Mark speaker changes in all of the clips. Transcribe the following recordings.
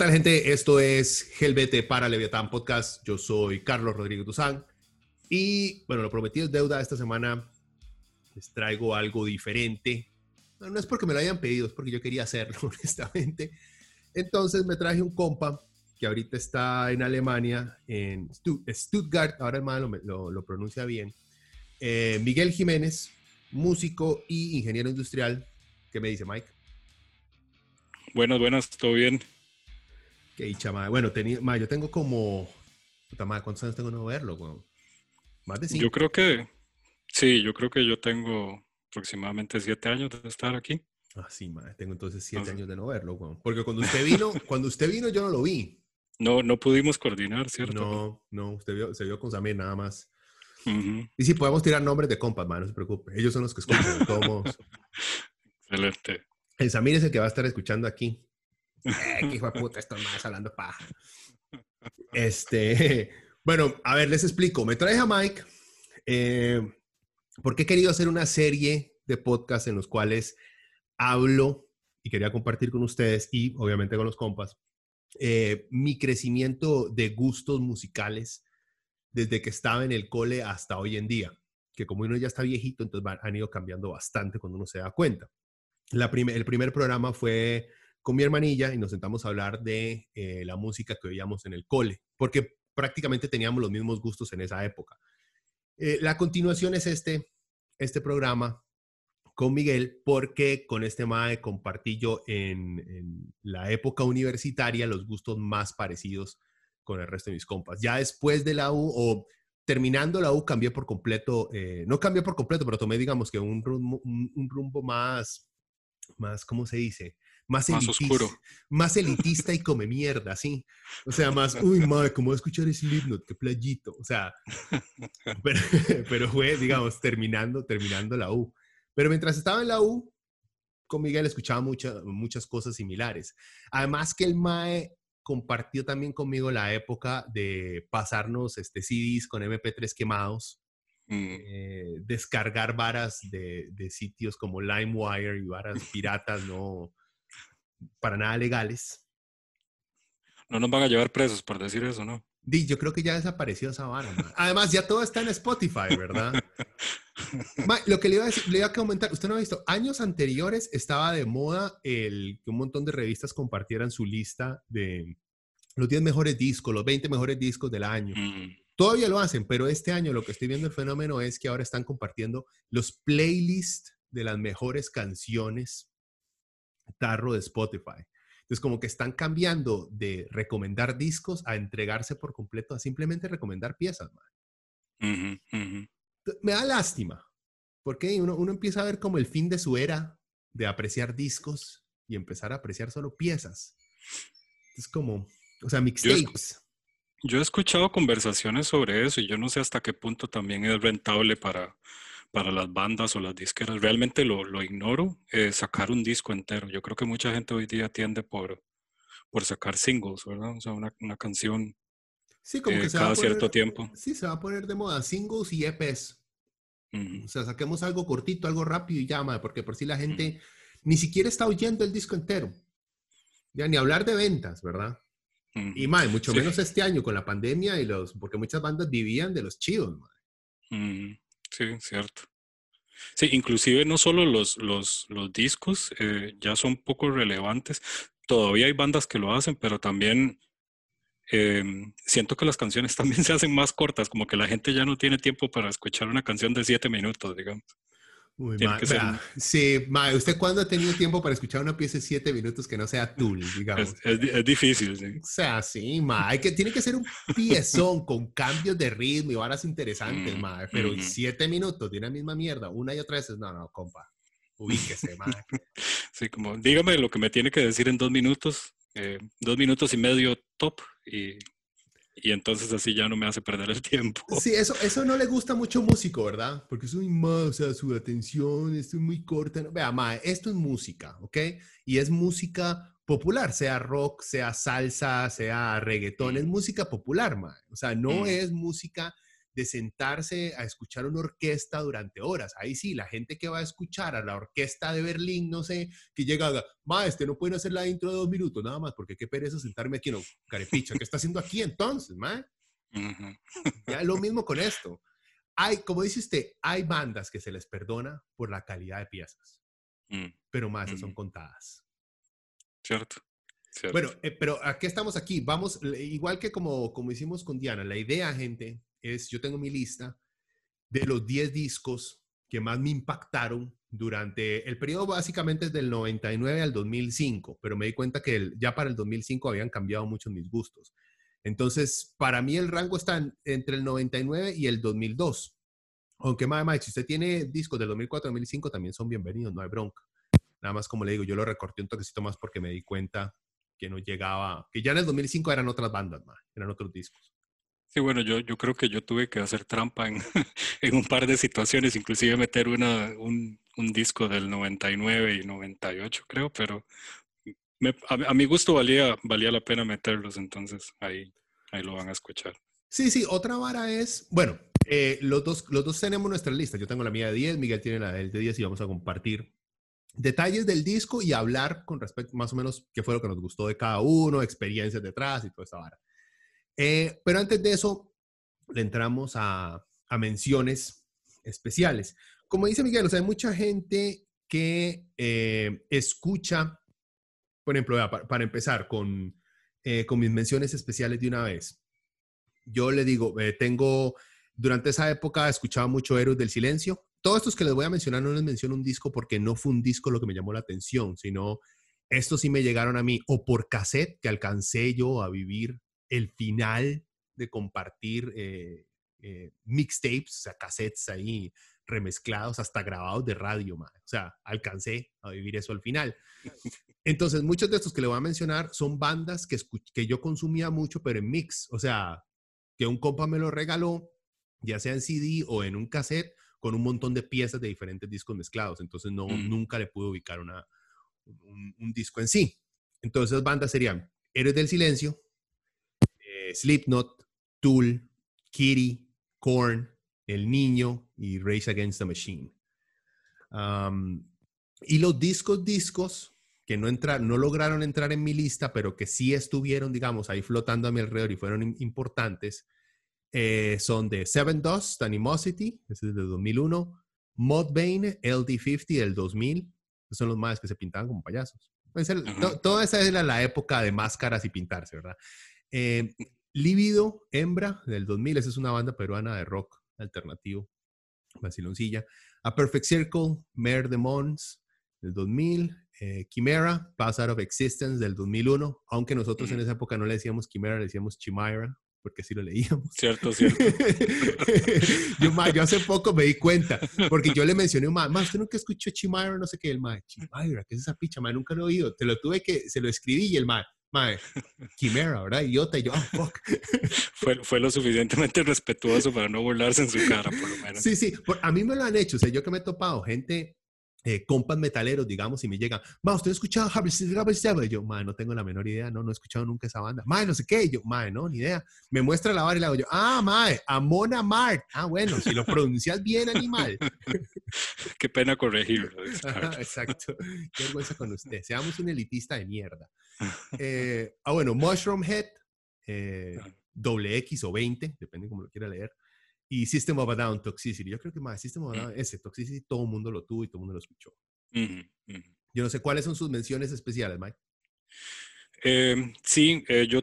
Speaker 1: Tal, gente? Esto es Gelbete para Leviatán Podcast. Yo soy Carlos Rodríguez Duzán. Y bueno, lo prometido es deuda. Esta semana les traigo algo diferente. No, es porque me lo hayan pedido, es porque yo quería hacerlo, honestamente. Entonces me traje un compa que ahorita está en Alemania, en Stuttgart, ahora el mal lo, pronuncia bien. Eh, Miguel Jiménez, músico y ingeniero industrial. ¿Qué me dice Mike?
Speaker 2: Buenas, buenas, todo bien.
Speaker 1: Qué dicha, Bueno, tenía, yo tengo como. Puta madre, ¿cuántos años tengo de no verlo,
Speaker 2: Más de cinco. Yo creo que. Sí, yo creo que yo tengo aproximadamente siete años de estar aquí.
Speaker 1: Ah, sí, madre. Tengo entonces siete años de no verlo, Porque cuando usted vino, cuando usted vino, yo no lo vi.
Speaker 2: No, no pudimos coordinar, ¿cierto?
Speaker 1: No, no, usted vio, se vio con Samir nada más. Y sí, podemos tirar nombres de compas, man, no se preocupe. Ellos son los que escuchan, todos.
Speaker 2: Excelente.
Speaker 1: El Samir es el que va a estar escuchando aquí. Eh, hijo de puta, esto más hablando paja. Este, bueno, a ver, les explico. Me traje a Mike eh, porque he querido hacer una serie de podcasts en los cuales hablo y quería compartir con ustedes y obviamente con los compas eh, mi crecimiento de gustos musicales desde que estaba en el cole hasta hoy en día, que como uno ya está viejito, entonces han ido cambiando bastante cuando uno se da cuenta. La el primer programa fue con mi hermanilla y nos sentamos a hablar de eh, la música que oíamos en el cole, porque prácticamente teníamos los mismos gustos en esa época. Eh, la continuación es este, este programa con Miguel, porque con este MAE compartí yo en, la época universitaria los gustos más parecidos con el resto de mis compas. Ya después de la U o terminando la U cambié por completo, eh, no cambié por completo, pero tomé digamos que un rumbo, un rumbo más, más, ¿cómo se dice? Más, oscuro. Más elitista y come mierda, sí. O sea, más, uy, madre, ¿cómo voy a escuchar ese Slipknot? Qué playito. O sea, pero, fue, digamos, terminando, terminando la U. Pero mientras estaba en la U, con Miguel escuchaba muchas muchas cosas similares. Además que el MAE compartió también conmigo la época de pasarnos este, CDs con MP3 quemados, mm. eh, descargar varas de, de, sitios como LimeWire y varas piratas, ¿no? Para nada legales.
Speaker 2: No nos van a llevar presos por decir eso, ¿no?
Speaker 1: Di, yo creo que ya desapareció esa vara. Además, ya todo está en Spotify, ¿verdad? lo que le iba, a decir, le iba a comentar, usted no ha visto, años anteriores estaba de moda el que un montón de revistas compartieran su lista de los 10 mejores discos, los 20 mejores discos del año. Mm. Todavía lo hacen, pero este año lo que estoy viendo el fenómeno es que ahora están compartiendo los playlists de las mejores canciones tarro de Spotify. Entonces, como que están cambiando de recomendar discos a entregarse por completo a simplemente recomendar piezas, Me da lástima, porque uno, uno empieza a ver como el fin de su era de apreciar discos y empezar a apreciar solo piezas. Es como, o sea, mixtapes.
Speaker 2: yo he escuchado conversaciones sobre eso y yo no sé hasta qué punto también es rentable para, para las bandas o las disqueras. Realmente lo, lo ignoro, eh, sacar un disco entero. Yo creo que mucha gente hoy día tiende por, por sacar singles, ¿verdad? O sea, una, una canción
Speaker 1: sí, como
Speaker 2: que eh, cada cierto tiempo.
Speaker 1: Sí, se va a poner de moda, singles y EPs. O sea, saquemos algo cortito, algo rápido y llama, porque por si la gente ni siquiera está oyendo el disco entero. Ya ni hablar de ventas, ¿verdad? Y más, mucho menos este año con la pandemia y los, porque muchas bandas vivían de los chivos, madre.
Speaker 2: Sí, cierto. Sí, inclusive no solo los, los, los discos eh, ya son poco relevantes, todavía hay bandas que lo hacen, pero también em, siento que las canciones también se hacen más cortas, como que la gente ya no tiene tiempo para escuchar una canción de siete minutos, digamos.
Speaker 1: Uy, Sí, ¿usted cuándo ha tenido tiempo para escuchar una pieza de siete minutos que no sea Tool, digamos?
Speaker 2: Es, difícil, sí.
Speaker 1: O sea, sí, ma, hay que, tiene que ser un piezón con cambios de ritmo y varas interesantes, mm, ma, pero siete minutos de una misma mierda, una y otra vez, no, no, compa, ubíquese, ma.
Speaker 2: Sí, como, dígame lo que me tiene que decir en dos minutos, eh, dos minutos y medio top y y entonces así ya no me hace perder el tiempo.
Speaker 1: Sí, eso, eso no le gusta mucho músico, ¿verdad? Porque soy más, o sea, su atención, estoy muy corta. Vea, mae, esto es música, ¿ok? Y es música popular, sea rock, sea salsa, sea reggaetón, es música popular, mae. O sea, no mm. es música de sentarse a escuchar una orquesta durante horas. Ahí sí, la gente que va a escuchar a la orquesta de Berlín, no sé, que llega, maestro, no pueden hacer la intro de dos minutos, nada más, porque qué pereza sentarme aquí, no, carepicha, ¿qué está haciendo aquí entonces, ma? Ya lo mismo con esto. Hay, como dice usted, hay bandas que se les perdona por la calidad de piezas, mm. pero más son contadas.
Speaker 2: Cierto.
Speaker 1: Bueno, eh, pero ¿a qué estamos aquí? Vamos, igual que como, como hicimos con Diana, la idea, gente, es, yo tengo mi lista de los 10 discos que más me impactaron durante el periodo básicamente del 99 al 2005, pero me di cuenta que ya para el 2005 habían cambiado mucho mis gustos. Entonces, para mí el rango está entre el 99 y el 2002. Aunque, más, si usted tiene discos del 2004-2005, también son bienvenidos, no hay bronca. Nada más como le digo, yo lo recorté un toquecito más porque me di cuenta que no llegaba, que ya en el 2005 eran otras bandas, más, eran otros discos.
Speaker 2: Sí, bueno, yo, yo creo que yo tuve que hacer trampa en, en un par de situaciones, inclusive meter una, un, un, disco del 99 y 98, creo, pero a, mi gusto valía, valía la pena meterlos, entonces ahí, ahí lo van a escuchar.
Speaker 1: Sí, sí, otra vara es, bueno, eh, los, dos, los dos tenemos nuestra lista, yo tengo la mía de 10, Miguel tiene la de 10 y vamos a compartir detalles del disco y hablar con respecto más o menos qué fue lo que nos gustó de cada uno, experiencias detrás y toda esa vara. Eh, pero antes de eso, le entramos a, menciones especiales. Como dice Miguel, o sea, hay mucha gente que eh, escucha, por ejemplo, para, empezar con, eh, con mis menciones especiales de una vez. Yo le digo, tengo, durante esa época escuchaba mucho Héroes del Silencio. Todos estos que les voy a mencionar no les menciono un disco porque no fue un disco lo que me llamó la atención, sino estos sí me llegaron a mí o por cassette que alcancé yo a vivir el final de compartir eh, eh, mixtapes, o sea, cassettes ahí remezclados, hasta grabados de radio, O sea, alcancé a vivir eso al final. Entonces, muchos de estos que le voy a mencionar son bandas que, que yo consumía mucho, pero en mix. O sea, que un compa me lo regaló, ya sea en CD o en un cassette, con un montón de piezas de diferentes discos mezclados. Entonces, no, mm. nunca le pude ubicar una, un, un, disco en sí. Entonces, bandas serían Héroes del Silencio, Slipknot, Tool, Kitty, Korn, El Niño y Race Against the Machine. y los discos, discos que no, no lograron entrar en mi lista, pero que sí estuvieron, digamos, ahí flotando a mi alrededor y fueron importantes, eh, son de Seven Dust, Animosity, ese es del 2001, Mudvayne, LD50 del 2000, esos son los más que se pintaban como payasos. toda esa era la época de máscaras y pintarse, ¿verdad? Eh, Lívido, Hembra, del 2000, esa es una banda peruana de rock alternativo, vaciloncilla. A Perfect Circle, Mare de Mons, del 2000. Eh, Chimera, Pass Out of Existence, del 2001. Aunque nosotros en esa época no le decíamos Chimera, le decíamos Chimera, porque así lo leíamos.
Speaker 2: Cierto, cierto.
Speaker 1: yo, hace poco me di cuenta, porque yo le mencioné, más, usted nunca escuchó Chimera, no sé qué, el ma, Chimera, ¿qué es esa picha, ma? Nunca lo he oído. Te lo tuve que, se lo escribí y el ma, Mae, quimera, ¿verdad? Idiota. Y yo, oh, fuck.
Speaker 2: fue, fue lo suficientemente respetuoso para no burlarse en su cara, por lo menos.
Speaker 1: Sí, sí. a mí me lo han hecho. O sea, yo que me he topado gente eh, compas metaleros, digamos, y me llegan, ma, ¿usted ha escuchado Harvey Y yo, ma, no tengo la menor idea, no, no he escuchado nunca esa banda. Ma, no sé qué. yo, ma, no, ni idea. Me muestra la barra y le hago yo, ah, ma, Amona Mart. Ah, bueno, si lo pronuncias bien, animal.
Speaker 2: qué pena corregirlo.
Speaker 1: Exacto. Qué vergüenza con usted. Seamos un elitista de mierda. Eh, ah, bueno, Mushroom Head, eh, doble X o 20, depende cómo lo quiera leer y System of a Down, Toxicity. Yo creo que más System of a. Down, ese Toxicity, todo el mundo lo tuvo y todo el mundo lo escuchó. Yo no sé cuáles son sus menciones especiales, Mike.
Speaker 2: Em, sí, eh, yo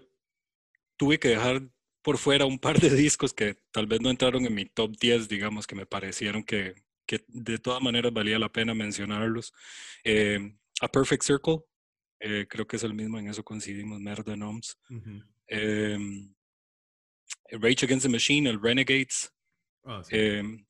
Speaker 2: tuve que dejar por fuera un par de discos que tal vez no entraron en mi top 10, digamos, que me parecieron que, que de todas maneras valía la pena mencionarlos. Eh, A Perfect Circle, eh, creo que es el mismo, en eso coincidimos, Merda Noms. Em, Rage Against the Machine, el Renegades.
Speaker 1: Ah.
Speaker 2: Em,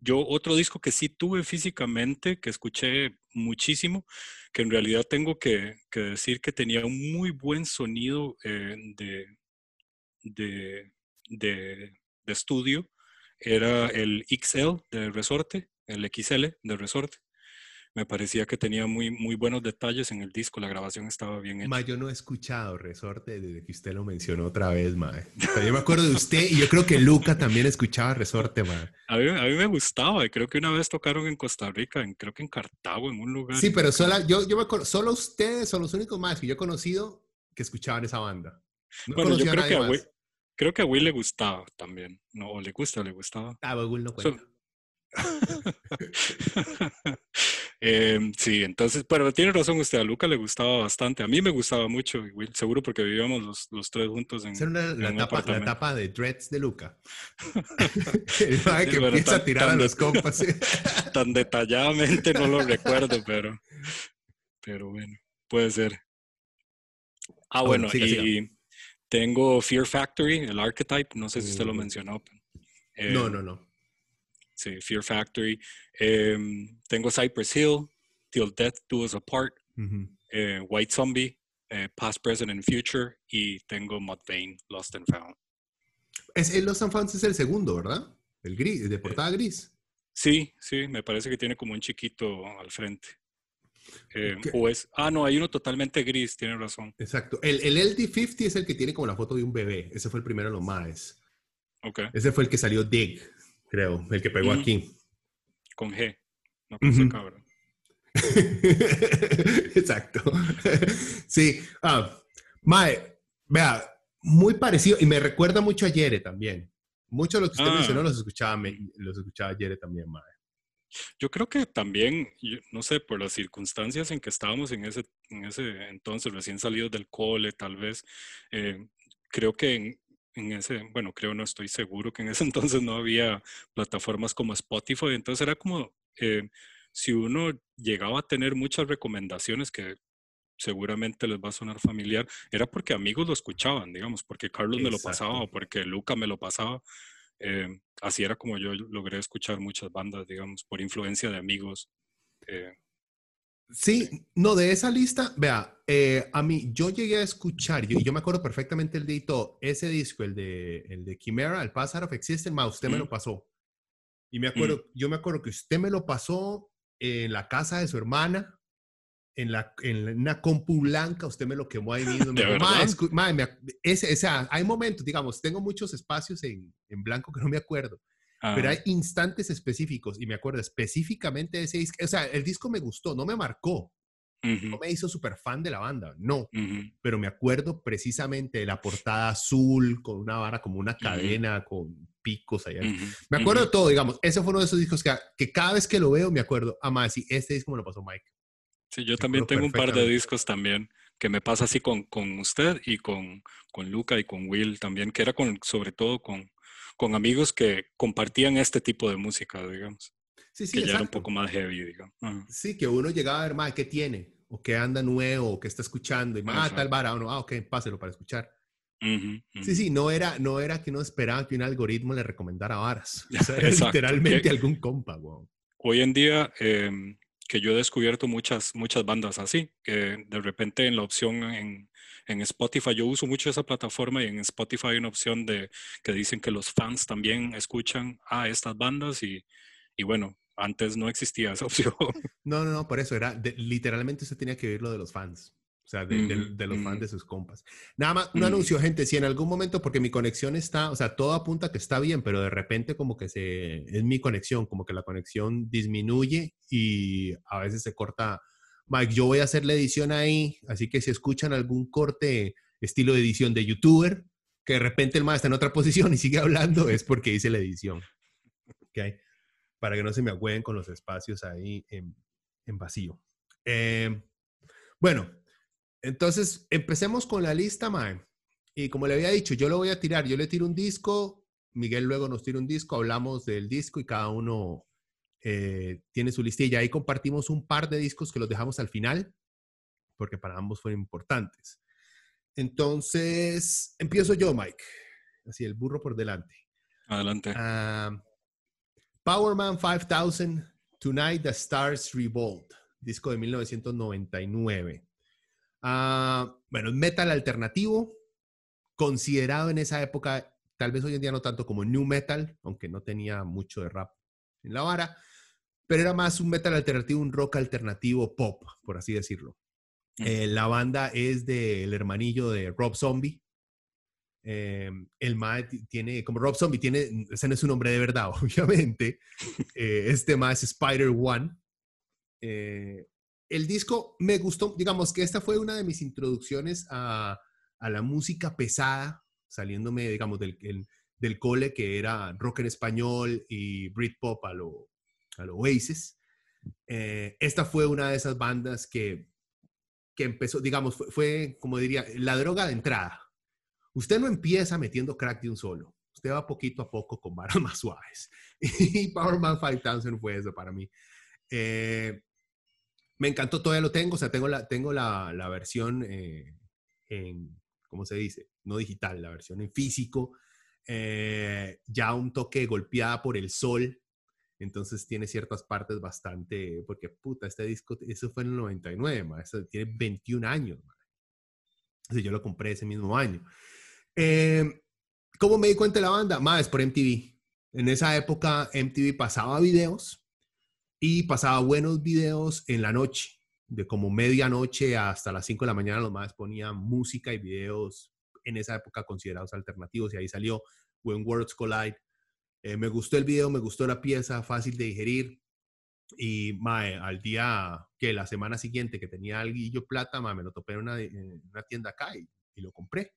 Speaker 2: yo otro disco que sí tuve físicamente, que escuché muchísimo, que en realidad tengo que, decir que tenía un muy buen sonido eh, de, de estudio, era el XL de Resorte, el XL de Resorte. Me parecía que tenía muy, muy buenos detalles en el disco, la grabación estaba bien hecha.
Speaker 1: Ma, yo no he escuchado Resorte desde que usted lo mencionó otra vez, ma. Yo me acuerdo de usted y yo creo que Luca también escuchaba Resorte, ma.
Speaker 2: A mí, a mí me gustaba, y creo que una vez tocaron en Costa Rica, en, creo que en Cartago, en un lugar.
Speaker 1: Sí, pero sola, yo, yo me acuerdo, solo ustedes son los únicos más que yo he conocido que escuchaban esa banda. No
Speaker 2: bueno, yo creo que, a. Will, creo que a Will le gustaba también, no, o le gusta o le gustaba.
Speaker 1: Ah, Google no
Speaker 2: So- Em, sí, entonces, pero tiene razón usted, a Luca le gustaba bastante, a mí me gustaba mucho, Will, seguro porque vivíamos los, los tres juntos en,
Speaker 1: una-
Speaker 2: en
Speaker 1: la,
Speaker 2: un
Speaker 1: etapa, la etapa de Dreads de Luca. El
Speaker 2: Sí,
Speaker 1: que empieza a
Speaker 2: tan-
Speaker 1: tirar a los compas.
Speaker 2: Tan detalladamente no lo recuerdo, pero, pero bueno, puede ser. Ah,
Speaker 1: bueno,
Speaker 2: bueno,
Speaker 1: siga, siga.
Speaker 2: y tengo Fear Factory, el Archetype, no sé si usted lo
Speaker 1: Mm.
Speaker 2: mencionó.
Speaker 1: No,
Speaker 2: Em,
Speaker 1: no, no.
Speaker 2: Sí, Fear Factory. Em, tengo Cypress Hill, Till Death Do Us Apart, eh, White Zombie, eh, Past, Present and Future, y tengo Mudvayne, Lost and Found.
Speaker 1: Es, el Los Fans es el segundo, ¿verdad? El gris, de portada gris.
Speaker 2: Sí, sí, me parece que tiene como un chiquito al frente. Eh, o es, ah, no, hay uno totalmente gris, tiene razón.
Speaker 1: Exacto. El, el LD50 es el que tiene como la foto de un bebé. Ese fue el primero en los maes.
Speaker 2: Ok,
Speaker 1: Ese fue el que salió Dig, creo. El que pegó aquí.
Speaker 2: con G, no con
Speaker 1: Ujú.
Speaker 2: C, cabrón.
Speaker 1: Exacto. sí. Ah, mae, vea, muy parecido. Y me recuerda mucho a Yere también. Mucho de lo que usted
Speaker 2: Ah.
Speaker 1: mencionó los escuchaba, los escuchaba Yere también, mae.
Speaker 2: Yo creo que también, no sé, por las circunstancias en que estábamos en ese, en ese entonces, recién salidos del cole, tal vez, eh, creo que en, en ese, bueno, creo, no estoy seguro que en ese entonces no había plataformas como Spotify, entonces era como, eh, si uno llegaba a tener muchas recomendaciones que seguramente les va a sonar familiar, era porque amigos lo escuchaban, digamos, porque Carlos me lo pasaba
Speaker 1: Exacto.
Speaker 2: o porque Luca me lo pasaba. Eh, así era como yo logré escuchar muchas bandas, digamos, por influencia de amigos. Eh,
Speaker 1: Sí, no, de esa lista, vea, eh, a mí, yo llegué a escuchar, yo, yo me acuerdo perfectamente el de todo, ese disco, el de, el de Chimera, el Pass Out of Existence, ma, usted me
Speaker 2: Mm.
Speaker 1: lo pasó. Y me acuerdo, yo me acuerdo que usted me lo pasó en la casa de su hermana, en, la, en una compu blanca, usted me lo quemó ahí mismo. Me
Speaker 2: ¿De
Speaker 1: dijo, "Ma,
Speaker 2: verdad?
Speaker 1: escu- ma, me ac- ese, o sea, hay momentos, digamos, tengo muchos espacios en, en blanco que no me acuerdo, pero hay instantes específicos y me acuerdo específicamente de ese disco. O sea, el disco me gustó, no me marcó, no me hizo súper fan de la banda, no,
Speaker 2: ujú,
Speaker 1: pero me acuerdo precisamente de la portada azul con una vara como una cadena con picos allá. Me acuerdo de todo, digamos, ese fue uno de esos discos que, que cada vez que lo veo me acuerdo, ah, madre, sí, este disco me lo pasó Mike.
Speaker 2: Sí, yo también
Speaker 1: acuerdo
Speaker 2: tengo un par de discos también que me pasa así con, con usted y con, con Luca y con Will también, que era con, sobre todo con, con amigos que compartían este tipo de música, digamos,
Speaker 1: Sí, sí,
Speaker 2: que ya era un
Speaker 1: exacto.
Speaker 2: poco más heavy, digamos. Ajá.
Speaker 1: Sí, que uno llegaba a ver, madre, ¿qué tiene? O qué anda nuevo, o qué está escuchando, y más, ah, tal vara, o no, ah, ok, páselo para escuchar.
Speaker 2: Ujú,
Speaker 1: Sí,
Speaker 2: ujú.
Speaker 1: sí, no era, no era que uno esperaba que un algoritmo le recomendara varas. O sea, era
Speaker 2: Exacto,
Speaker 1: literalmente algún compa, weón.
Speaker 2: Hoy en día, em, que yo he descubierto muchas, muchas bandas así, que de repente en la opción en, en Spotify, yo uso mucho esa plataforma y en Spotify hay una opción de que dicen que los fans también escuchan a estas bandas y, y bueno, antes no existía esa opción.
Speaker 1: No, no, no, por eso era, literalmente usted tenía que oír lo de los fans. O sea, de, los fans de sus compas. Nada más, un anuncio, gente, si en algún momento, porque mi conexión está, o sea, todo apunta que está bien, pero de repente como que se, es mi conexión, como que la conexión disminuye y a veces se corta. Mike, yo voy a hacer la edición ahí, así que si escuchan algún corte estilo de edición de youtuber, que de repente el más está en otra posición y sigue hablando, es porque hice la edición. ¿Ok? Para que no se me agüen con los espacios ahí en, en vacío. Eh, bueno, entonces empecemos con la lista, Mae. Y como le había dicho, yo lo voy a tirar. Yo le tiro un disco, Miguel luego nos tira un disco, hablamos del disco y cada uno eh, tiene su listilla. Ahí compartimos un par de discos que los dejamos al final, porque para ambos fueron importantes. Entonces, empiezo yo, Mike. Así, el burro por delante.
Speaker 2: Adelante.
Speaker 1: Ah, Powerman 5000, Tonight the Stars Revolt, disco de 1999. Ah, bueno, metal alternativo, considerado en esa época, tal vez hoy en día no tanto como new metal, aunque no tenía mucho de rap en la vara, pero era más un metal alternativo, un rock alternativo pop, por así decirlo. Eh, la banda es del hermanillo de Rob Zombie. Eh, el MAE tiene, como Rob Zombie tiene, ese no es su nombre de verdad, obviamente. Eh, este MAE es Spider One. El disco me gustó, digamos que esta fue una de mis introducciones a, la música pesada, saliéndome, digamos, del, cole que era rock en español y Britpop a lo, a Oasis. esta fue una de esas bandas que que empezó, digamos, fue, como diría, la droga de entrada. Usted no empieza metiendo crack de un solo. Usted va poquito a poco con varas más suaves. Y Powerman 5000 fue eso para mí. Eh, me encantó, todavía lo tengo. O sea, tengo la, tengo la, la versión eh, en, ¿cómo se dice? No digital, la versión en físico. Eh, ya un toque golpeada por el sol. Entonces tiene ciertas partes bastante, porque puta, este disco, eso fue en el 99, ma, eso tiene 21 años. Ma. yo lo compré ese mismo año. Eh, ¿Cómo me di cuenta de la banda? Más por MTV. En esa época MTV pasaba videos y pasaba buenos videos en la noche, de como medianoche hasta las 5 de la mañana los más ponían música y videos en esa época considerados alternativos y ahí salió When Worlds Collide, eh, me gustó el video, me gustó la pieza, fácil de digerir. Y mae, al día que la semana siguiente que tenía yo plata, me lo topé en una, tienda acá y, lo compré.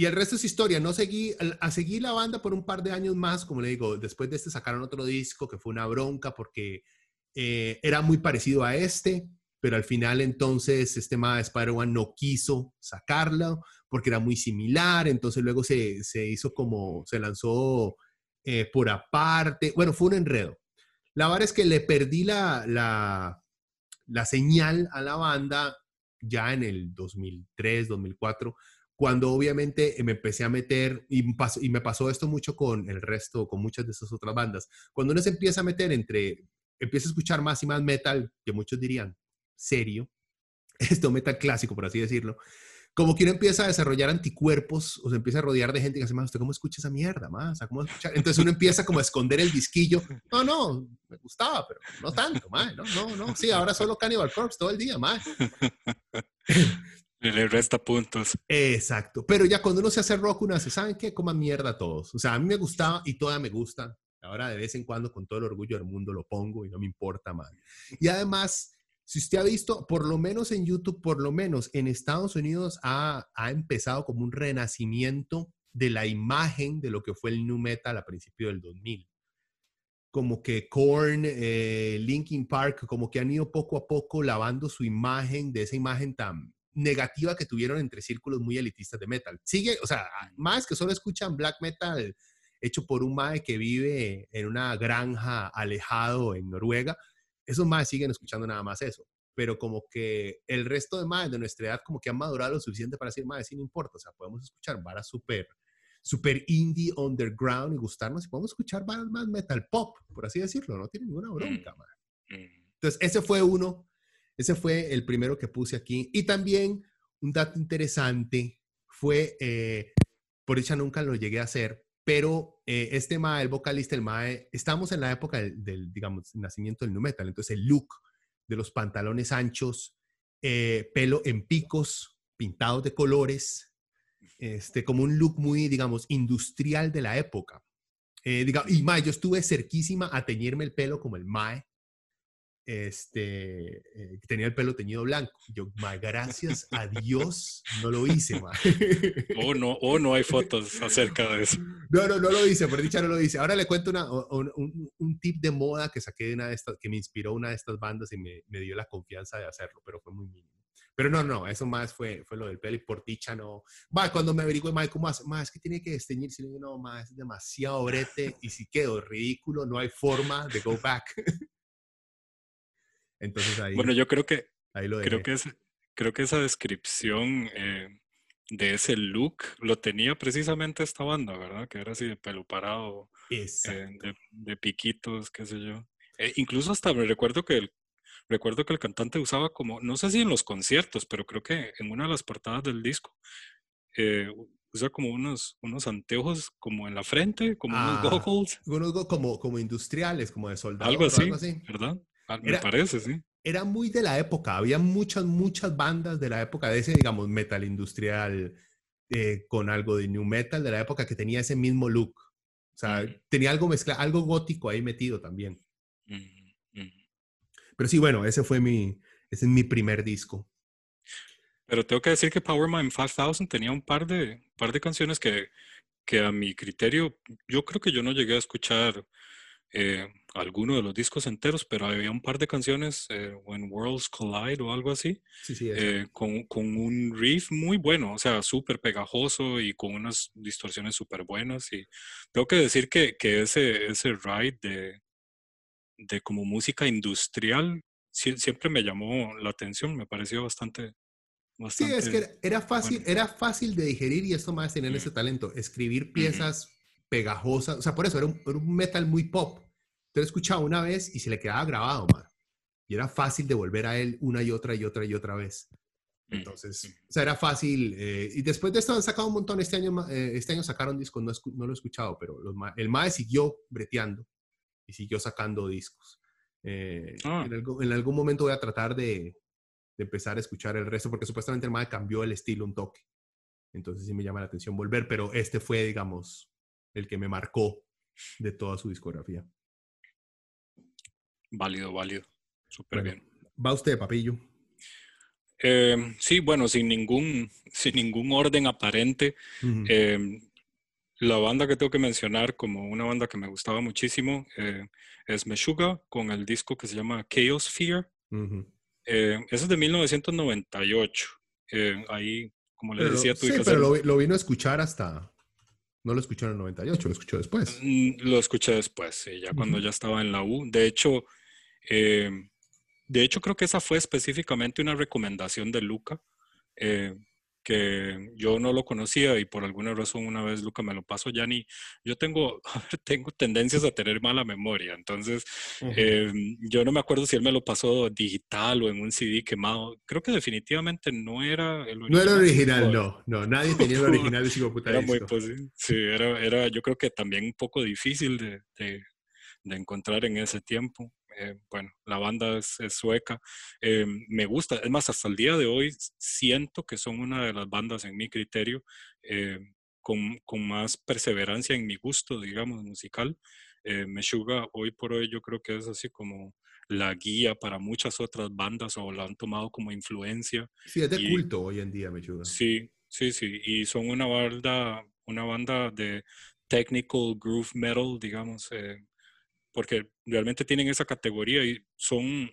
Speaker 1: Y el resto es historia. No seguí, a, seguir la banda por un par de años más, como le digo, después de este sacaron otro disco que fue una bronca porque eh, era muy parecido a este, pero al final entonces este mae Spider-Man no quiso sacarlo porque era muy similar, entonces luego se, se hizo como, se lanzó eh, por aparte. Bueno, fue un enredo. La verdad es que le perdí la, la, la señal a la banda ya en el 2003, 2004, cuando obviamente me empecé a meter, y, y, me pasó esto mucho con el resto, con muchas de esas otras bandas, cuando uno se empieza a meter entre, empieza a escuchar más y más metal, que muchos dirían serio, esto metal clásico, por así decirlo, como que uno empieza a desarrollar anticuerpos o se empieza a rodear de gente que dice, más, ¿usted cómo escucha esa mierda? Más? ¿cómo Entonces uno empieza como a esconder el disquillo. No, no, me gustaba, pero no tanto, más. No, no, no. Sí, ahora solo Cannibal Corpse todo el día, más.
Speaker 2: Le resta puntos.
Speaker 1: Exacto. Pero ya cuando uno se hace rock, uno hace, ¿saben qué? Coman mierda todos. O sea, a mí me gustaba y todavía me gusta. Ahora de vez en cuando, con todo el orgullo del mundo, lo pongo y no me importa, más. Y además si usted ha visto, por lo menos en YouTube, por lo menos en Estados Unidos, ha, empezado como un renacimiento de la imagen de lo que fue el New Metal a principios del 2000. Como que Korn, eh, Linkin Park, como que han ido poco a poco lavando su imagen de esa imagen tan negativa que tuvieron entre círculos muy elitistas de metal. Sigue, o sea, más que solo escuchan black metal hecho por un mae que vive en una granja alejado en Noruega, esos más siguen escuchando nada más eso. Pero como que el resto de más de nuestra edad como que han madurado lo suficiente para decir, más, sí no importa, o sea, podemos escuchar varas súper super indie, underground y gustarnos y podemos escuchar varas más metal pop, por así decirlo, no tiene ninguna bronca, mm, mm. Entonces, ese fue uno, ese fue el primero que puse aquí. Y también un dato interesante fue, eh, por dicha nunca lo llegué a hacer, pero eh, este Mae, el vocalista, el Mae, estamos en la época del, digamos, nacimiento del nu metal, entonces el look de los pantalones anchos, eh, pelo en picos, pintados de colores, este, como un look muy, digamos, industrial de la época. Eh, y Mae, yo estuve cerquísima a teñirme el pelo como el Mae, este, eh, tenía el pelo teñido blanco. Yo, ma, gracias a Dios, no lo hice, ma.
Speaker 2: O no, o no hay fotos acerca de eso.
Speaker 1: No, no, no lo hice, por dicha no lo hice. Ahora le cuento una, un, un, tip de moda que saqué de una de estas, que me inspiró una de estas bandas y me, me dio la confianza de hacerlo, pero fue muy mínimo. Pero no, no, eso más fue, fue lo del pelo y por dicha no. Va, cuando me averigué, más ¿cómo hace? Más, es que tiene que desteñirse. No, más, es demasiado brete y si quedo ridículo, no hay forma de go back. Entonces ahí.
Speaker 2: Bueno, yo creo que. Ahí lo creo que, es, creo que esa descripción eh, de ese look lo tenía precisamente esta banda, ¿verdad? Que era así de pelo parado, eh, de, de, piquitos, qué sé yo. Eh, incluso hasta me recuerdo que el, recuerdo que el cantante usaba como, no sé si en los conciertos, pero creo que en una de las portadas del disco, eh, usa como unos, unos anteojos como en la frente, como unos ah, goggles.
Speaker 1: Unos como, como industriales, como de soldados.
Speaker 2: Algo así, ¿verdad? Ah, me parece, sí.
Speaker 1: Era muy de la época, había muchas, muchas bandas de la época de ese, digamos, metal industrial eh, con algo de new metal de la época que tenía ese mismo look. O sea, tenía algo mezclado, algo gótico ahí metido también. Pero sí, bueno, ese fue mi, ese es mi primer disco.
Speaker 2: Pero tengo que decir que Power Mind 5000 tenía un par de, par de canciones que, que a mi criterio, yo creo que yo no llegué a escuchar eh, alguno de los discos enteros, pero había un par de canciones, eh, When Worlds Collide o algo así, eh, con, con, un riff muy bueno, o sea, súper pegajoso y con unas distorsiones súper buenas. Y tengo que decir que, que ese, ese ride de, de como música industrial siempre me llamó la atención, me pareció bastante... bastante
Speaker 1: sí, es que era, fácil, era fácil de digerir y esto más tener ese talento, escribir piezas pegajosas, o sea, por eso era un, metal muy pop. Te lo escuchaba una vez y se le quedaba grabado, man. Y era fácil de volver a él una y otra y otra y otra vez. Entonces, o sea, era fácil. Eh, y después de esto han sacado un montón. Este año, eh, este año sacaron discos, no, no, lo he escuchado, pero el MAE siguió breteando y siguió sacando discos. Eh, ah. en, algún, momento voy a tratar de, empezar a escuchar el resto, porque supuestamente el MAE cambió el estilo un toque. Entonces sí me llama la atención volver, pero este fue, digamos, el que me marcó de toda su discografía.
Speaker 2: Válido, válido. Súper bien.
Speaker 1: ¿Va usted, papillo?
Speaker 2: Eh, sí, bueno, sin ningún, sin ningún orden aparente. La banda que tengo que mencionar como una banda que me gustaba muchísimo eh, es Meshuga con el disco que se llama Chaos Fear. Eh, eso es de 1998. Eh, ahí, como le decía
Speaker 1: tú. Sí, pero lo, vino a escuchar hasta... No lo escuché en el 98, lo escuchó después.
Speaker 2: Mm, lo escuché después, sí, ya cuando ya estaba en la U. De hecho, de hecho creo que esa fue específicamente una recomendación de Luca que yo no lo conocía y por alguna razón una vez Luca me lo pasó, ya ni, yo tengo, tengo tendencias a tener mala memoria, entonces em, yo no me acuerdo si él me lo pasó digital o en un CD quemado, creo que definitivamente no era
Speaker 1: el original. No era original, no, no, nadie tenía el original de puta
Speaker 2: Era muy sí, era, era, yo creo que también un poco difícil de, de, de encontrar en ese tiempo. Eh, bueno, la banda es, sueca, eh, me gusta, es más, hasta el día de hoy siento que son una de las bandas en mi criterio eh, con, con, más perseverancia en mi gusto, digamos, musical. Meshuga hoy por hoy yo creo que es así como la guía para muchas otras bandas o la han tomado como influencia.
Speaker 1: Sí, es de culto hoy en día, Meshuga.
Speaker 2: Sí, sí, sí, y son una banda, una banda de technical groove metal, digamos, porque realmente tienen esa categoría y son,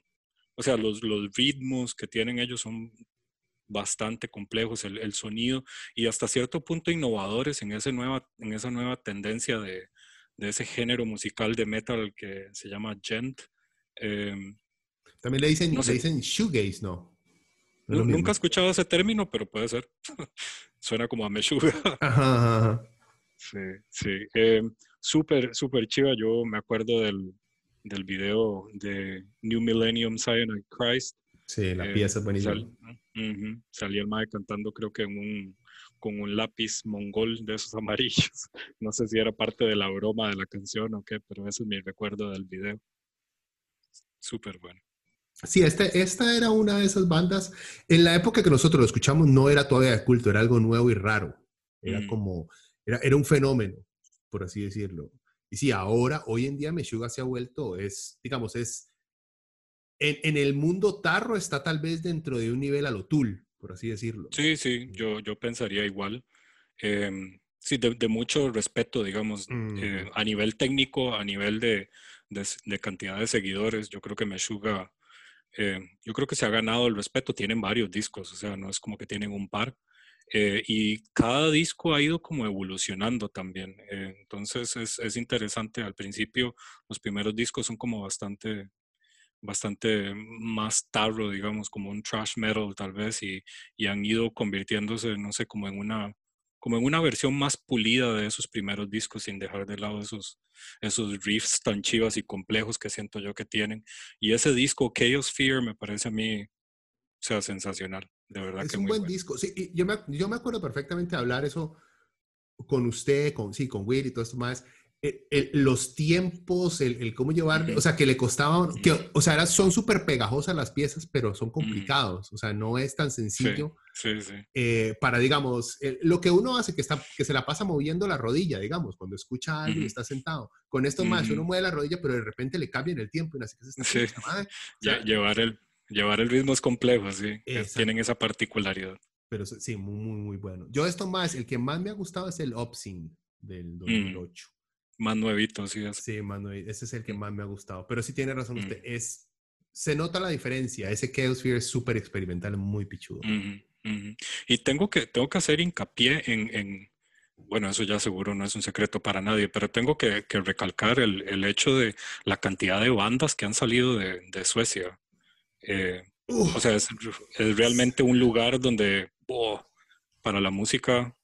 Speaker 2: o sea, los, los ritmos que tienen ellos son bastante complejos, el, el, sonido y hasta cierto punto innovadores en, ese nueva, en esa nueva tendencia de, de ese género musical de metal que se llama gent. Em,
Speaker 1: También le dicen, le dicen shoegaze, ¿no?
Speaker 2: nunca he escuchado ese término, pero puede ser. Suena como a meshuga. Sí, sí. Em, súper, súper chiva. Yo me acuerdo del, del video de New Millennium Cyanide Christ.
Speaker 1: Sí, la eh, pieza es buenísima.
Speaker 2: salía el mae cantando, creo que en un, con un lápiz mongol de esos amarillos. No sé si era parte de la broma de la canción o qué, pero ese es mi recuerdo del video. Súper bueno.
Speaker 1: Sí, este, esta era una de esas bandas. En la época que nosotros lo escuchamos no era todavía de culto, era algo nuevo y raro. Era mm. como, era, era un fenómeno por así decirlo. Y sí, ahora, hoy en día, Meshuga se ha vuelto, es, digamos, es, en, en, el mundo tarro está tal vez dentro de un nivel a lo tool, por así decirlo.
Speaker 2: Sí, sí, yo, yo pensaría igual. Em, sí, de, mucho respeto, digamos, mm. eh, a nivel técnico, a nivel de, de, cantidad de seguidores, yo creo que Meshuga eh, yo creo que se ha ganado el respeto. Tienen varios discos, o sea, no es como que tienen un par. Eh, y cada disco ha ido como evolucionando también. Eh, entonces es, es, interesante. Al principio los primeros discos son como bastante, bastante más tarro, digamos, como un trash metal tal vez, y, y han ido convirtiéndose, no sé, como en una como en una versión más pulida de esos primeros discos sin dejar de lado esos, esos riffs tan chivas y complejos que siento yo que tienen. Y ese disco, Chaos Fear, me parece a mí, o sea, sensacional, de verdad.
Speaker 1: Es
Speaker 2: que
Speaker 1: un buen disco. Sí, yo me, yo me acuerdo perfectamente de hablar eso con usted, con, sí, con Will y todo esto más. Eh, los tiempos, el, cómo llevar, o sea, que le costaban, que, o sea, son súper pegajosas las piezas, pero son complicados, o sea, no es tan sencillo
Speaker 2: sí, sí,
Speaker 1: eh, para, digamos, lo que uno hace que, está, que se la pasa moviendo la rodilla, digamos, cuando escucha a alguien y está sentado. Con esto más, uno mueve la rodilla, pero de repente le cambian el tiempo y así que se está
Speaker 2: llevar, el, llevar el ritmo es complejo, sí, tienen esa particularidad.
Speaker 1: Pero sí, muy, muy, muy bueno. Yo esto más, el que más me ha gustado es el Opsing del 2008.
Speaker 2: Más nuevito, sí. Es.
Speaker 1: Sí, más nuevito. Ese es el que más me ha gustado. Pero sí tiene razón usted. Mm. Es, se nota la diferencia. Ese Chaos Fear es súper experimental, muy pichudo.
Speaker 2: Y tengo que, tengo que hacer hincapié en, en, bueno, eso ya seguro no es un secreto para nadie, pero tengo que, que recalcar el, el, hecho de la cantidad de bandas que han salido de, de Suecia. Eh, o sea, es, es, realmente un lugar donde oh, para la música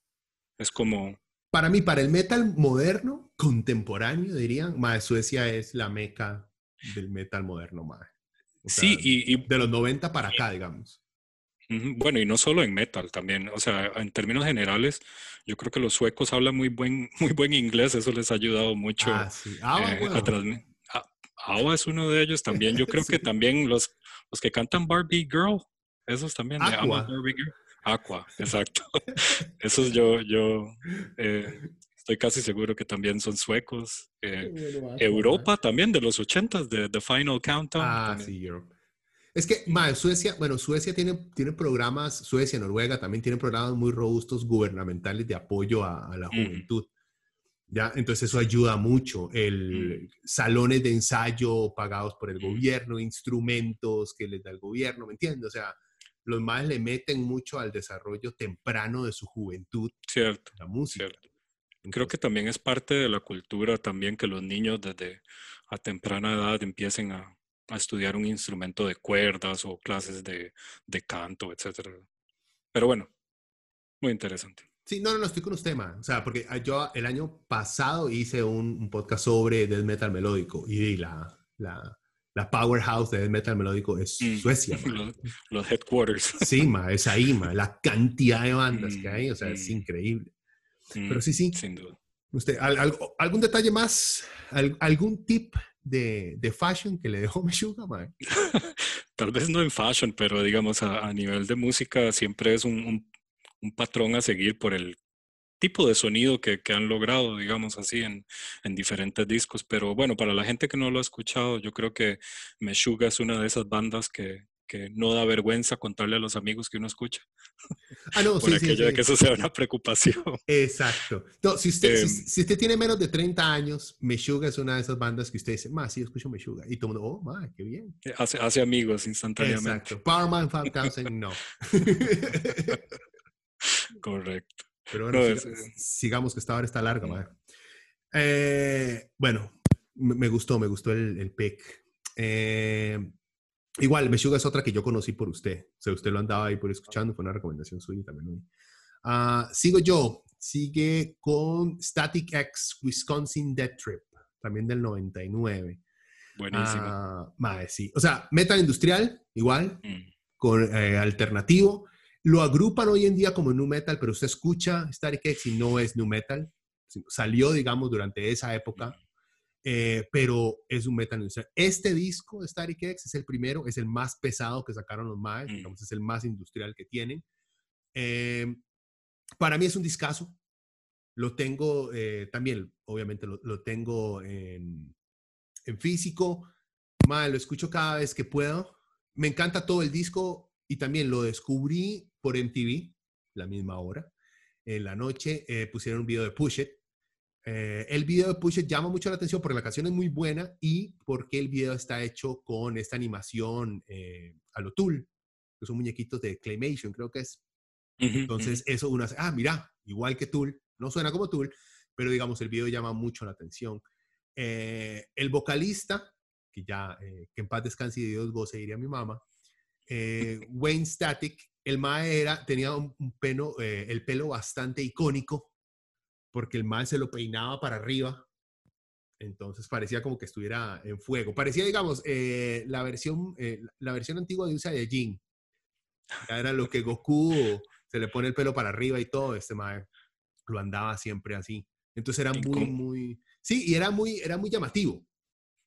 Speaker 2: es como
Speaker 1: para mí, para el metal moderno, contemporáneo, dirían, más Suecia es la meca del metal moderno, más.
Speaker 2: sí, y,
Speaker 1: De los 90 para acá, digamos.
Speaker 2: Bueno, y no solo en metal también, o sea, en términos generales, yo creo que los suecos hablan muy buen, muy buen inglés, eso les ha ayudado mucho
Speaker 1: ah, sí. ah,
Speaker 2: eh, bueno. Es uno de ellos también, yo creo que también los, los que cantan Barbie Girl, esos también, Barbie Girl. Aqua, exacto. Esos yo, yo eh, estoy casi seguro que también son suecos. Eh, Europa también, de los ochentas, de The Final Countdown.
Speaker 1: Ah, sí, Europe. Es que, Suecia, bueno, Suecia tiene, tiene programas, Suecia, Noruega también tienen programas muy robustos gubernamentales de apoyo a, la juventud. ¿Ya? Entonces eso ayuda mucho. El salones de ensayo pagados por el gobierno, instrumentos que les da el gobierno, ¿me entiendes? O sea, los más le meten mucho al desarrollo temprano de su juventud.
Speaker 2: Cierto.
Speaker 1: La música.
Speaker 2: Creo que también es parte de la cultura también que los niños desde a temprana edad empiecen a, estudiar un instrumento de cuerdas o clases de, canto, etc. Pero bueno, muy interesante.
Speaker 1: Sí, no, no, no, estoy con usted, man. O sea, porque ah, yo el año pasado hice un, podcast sobre death metal melódico y la, la, la powerhouse de metal melódico es mm. Suecia.
Speaker 2: Los, headquarters.
Speaker 1: Sí, ma, es ahí, ma, la cantidad de bandas que hay, o sea, es mm. increíble. Mm, Pero sí, sí.
Speaker 2: Sin duda.
Speaker 1: Usted, ¿Algún detalle más? ¿Algún tip de, de fashion que le dejó Meshuga, ma?
Speaker 2: Tal vez no en fashion, pero digamos a, nivel de música siempre es un, un patrón a seguir por el tipo de sonido que, que han logrado, digamos así, en, en, diferentes discos. Pero bueno, para la gente que no lo ha escuchado, yo creo que Meshuga es una de esas bandas que, que no da vergüenza contarle a los amigos que uno escucha.
Speaker 1: Ah, no,
Speaker 2: Por
Speaker 1: sí,
Speaker 2: aquello
Speaker 1: de
Speaker 2: que eso sea una preocupación.
Speaker 1: Exacto. No, si, usted,
Speaker 2: Em.
Speaker 1: si, usted tiene menos de 30 años, Meshuga es una de esas bandas que usted dice, más sí, escucho Meshuga. Y todo el mundo, oh, ma, qué bien.
Speaker 2: Eh, hace, hace amigos instantáneamente.
Speaker 1: Exacto. Powerman 5000, no.
Speaker 2: Correcto.
Speaker 1: Pero bueno, sigamos que esta hora está larga, eh, bueno, me, gustó, me gustó el, el pick. Eh, igual, Meshuga es otra que yo conocí por usted. O sea, usted lo andaba ahí por escuchando, fue una recomendación suya también. Uh, sigo yo, sigue con Static X Wisconsin Dead Trip, también del 99.
Speaker 2: Buenísimo.
Speaker 1: Uh, sí. O sea, metal industrial, igual, mm. con eh, alternativo. Lo agrupan hoy en día como nu metal, pero usted escucha Static X y no es nu metal. Salió, digamos, durante esa época, eh, pero es un metal industrial. Este disco de Static X es el primero, es el más pesado que sacaron los más, mm. digamos, es el más industrial que tienen. Em, para mí es un discazo. Lo tengo eh, también, obviamente, lo, lo tengo en, en físico. Mal, lo escucho cada vez que puedo. Me encanta todo el disco y también lo descubrí por MTV, la misma hora. En la noche eh, pusieron un video de Push It. Eh, el video de Push It llama mucho la atención porque la canción es muy buena y porque el video está hecho con esta animación eh, a lo Tool, que son muñequitos de Claymation, creo que es. Entonces, eso uno hace, ah, mira, igual que Tool, no suena como Tool, pero digamos, el video llama mucho la atención. El vocalista, que ya, que en paz descanse y Dios goce, diría mi mamá, Wayne Static, el mae era, tenía un, pelo, el pelo bastante icónico, porque el mal se lo peinaba para arriba. Entonces parecía como que estuviera en fuego. Parecía, digamos, eh, la, versión, eh, la versión antigua de de Jin. Era lo que Goku se le pone el pelo para arriba y todo. Este mae lo andaba siempre así. Entonces era muy, muy. Sí, y era muy, era muy llamativo.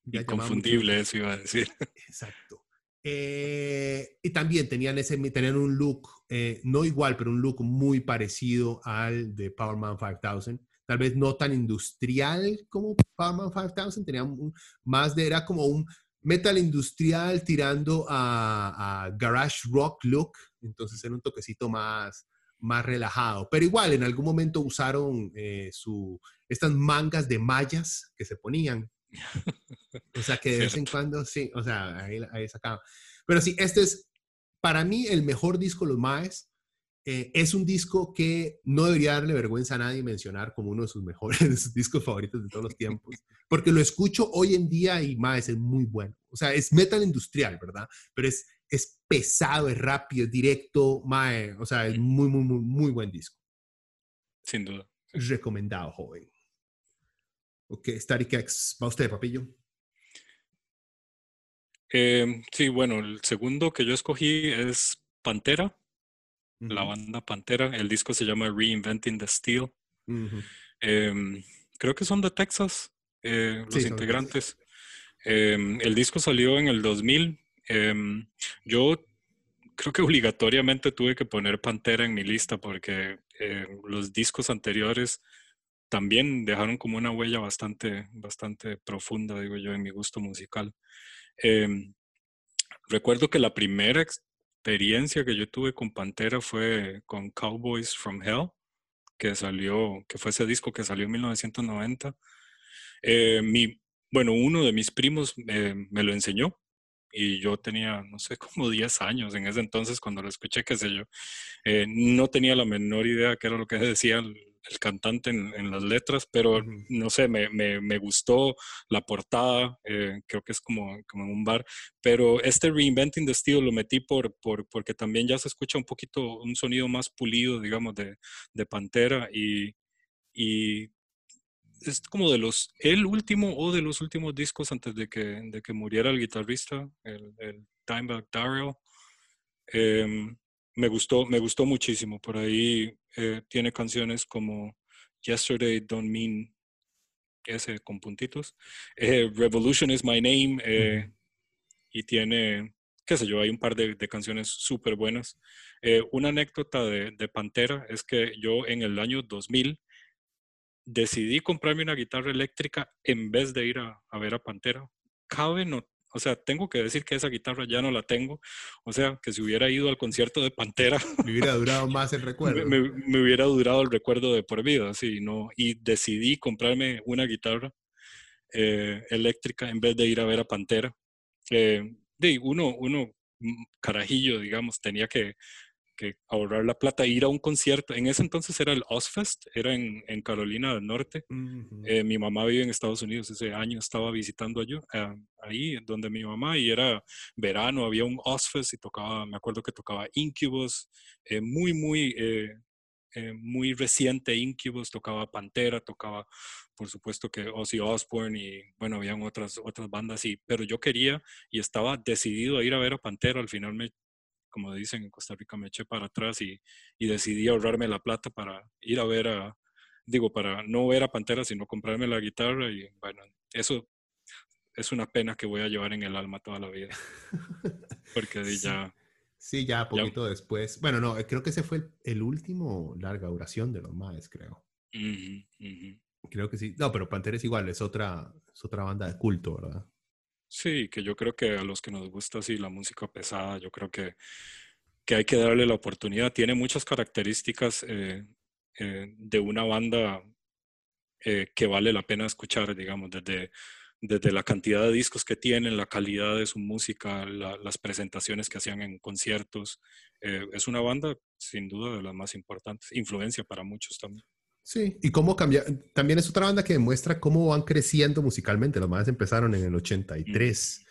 Speaker 2: Inconfundible, eso iba a decir.
Speaker 1: Exacto. Eh, y también tenían, ese, tenían un look, eh, no igual, pero un look muy parecido al de Powerman 5000. Tal vez no tan industrial como Powerman 5000, tenían más de, era como un metal industrial tirando a, garage rock look, entonces era un toquecito más, más relajado. Pero igual, en algún momento usaron eh, su, estas mangas de mallas que se ponían o sea, que de vez en cuando, sí, o sea, ahí, ahí sacaba. Pero sí, este es para mí el mejor disco de los Maes. Eh, es un disco que no debería darle vergüenza a nadie mencionar como uno de sus mejores de sus discos favoritos de todos los tiempos, porque lo escucho hoy en día y Maes es muy bueno. O sea, es metal industrial, ¿verdad? Pero es, es pesado, es rápido, es directo, Mae, o sea, es muy, muy, muy, muy buen disco.
Speaker 2: Sin duda.
Speaker 1: Recomendado, joven. Ok, Static X. ¿Va usted, papillo?
Speaker 2: Em, sí, bueno, el segundo que yo escogí es Pantera, la banda Pantera. El disco se llama Reinventing the Steel. Em, creo que son de Texas, eh, los integrantes. Em, el disco salió en el 2000. yo creo que obligatoriamente tuve que poner Pantera en mi lista porque los discos anteriores también dejaron como una huella bastante, bastante profunda, digo yo, en mi gusto musical. Em, recuerdo que la primera experiencia que yo tuve con Pantera fue con Cowboys from Hell, que salió, que fue ese disco que salió en 1990. Eh, mi, bueno, uno de mis primos me lo enseñó y yo tenía, no sé, como 10 años en ese entonces cuando lo escuché, qué sé yo. Eh, no tenía la menor idea qué era lo que decía el cantante en, las letras, pero no sé, me, me, gustó la portada, eh, creo que es como, como en un bar, pero este Reinventing the Steel lo metí por, por, porque también ya se escucha un poquito, un sonido más pulido, digamos, de, de Pantera y, y es como de los, el último o de los últimos discos antes de que, de que muriera el guitarrista, el, el Dimebag Darrell. Em, me gustó, me gustó muchísimo. Por ahí eh, tiene canciones como Yesterday Don't Mean ese con puntitos. Eh, Revolution is My Name. Eh, y tiene, qué sé yo, hay un par de, canciones súper buenas. una anécdota de, de, Pantera es que yo en el año 2000 decidí comprarme una guitarra eléctrica en vez de ir a, a ver a Pantera. Cabe no, o sea, tengo que decir que esa guitarra ya no la tengo. O sea, que si hubiera ido al concierto de Pantera.
Speaker 1: Me hubiera durado más el recuerdo.
Speaker 2: me, hubiera durado el recuerdo de por vida, sí, ¿no? Y decidí comprarme una guitarra eh, eléctrica en vez de ir a ver a Pantera. Eh, de uno, uno, mm, carajillo, digamos, tenía que que ahorrar la plata, ir a un concierto. En ese entonces era el Ozfest, era en, en Carolina del Norte. Eh, mi mamá vive en Estados Unidos, ese año estaba visitando allí, eh, ahí donde mi mamá, y era verano, había un Ozfest y tocaba, me acuerdo que tocaba Incubus, eh, muy, muy, muy reciente Incubus, tocaba Pantera, tocaba, por supuesto que Ozzy Osbourne y, bueno, habían otras, otras bandas, y, pero yo quería y estaba decidido a ir a ver a Pantera, al final me como dicen en Costa Rica, me eché para atrás y, decidí ahorrarme la plata para ir a ver a, digo, para no ver a Pantera, sino comprarme la guitarra y bueno, eso es una pena que voy a llevar en el alma toda la vida. Porque ya...
Speaker 1: Sí, ya poquito después. Bueno, no, creo que ese fue el, último larga duración de los Maes, creo. Creo que sí. No, pero Pantera es igual, es otra, es otra banda de culto, ¿verdad?
Speaker 2: Sí, que yo creo que a los que nos gusta así la música pesada, yo creo que, que hay que darle la oportunidad. Tiene muchas características eh, eh, de una banda eh, que vale la pena escuchar, digamos, desde, desde la cantidad de discos que tienen, la calidad de su música, las presentaciones que hacían en conciertos. Es una banda, sin duda, de las más importantes, influencia para muchos también.
Speaker 1: Sí, y cómo cambia. También es otra banda que demuestra cómo van creciendo musicalmente. Los más empezaron en el 83.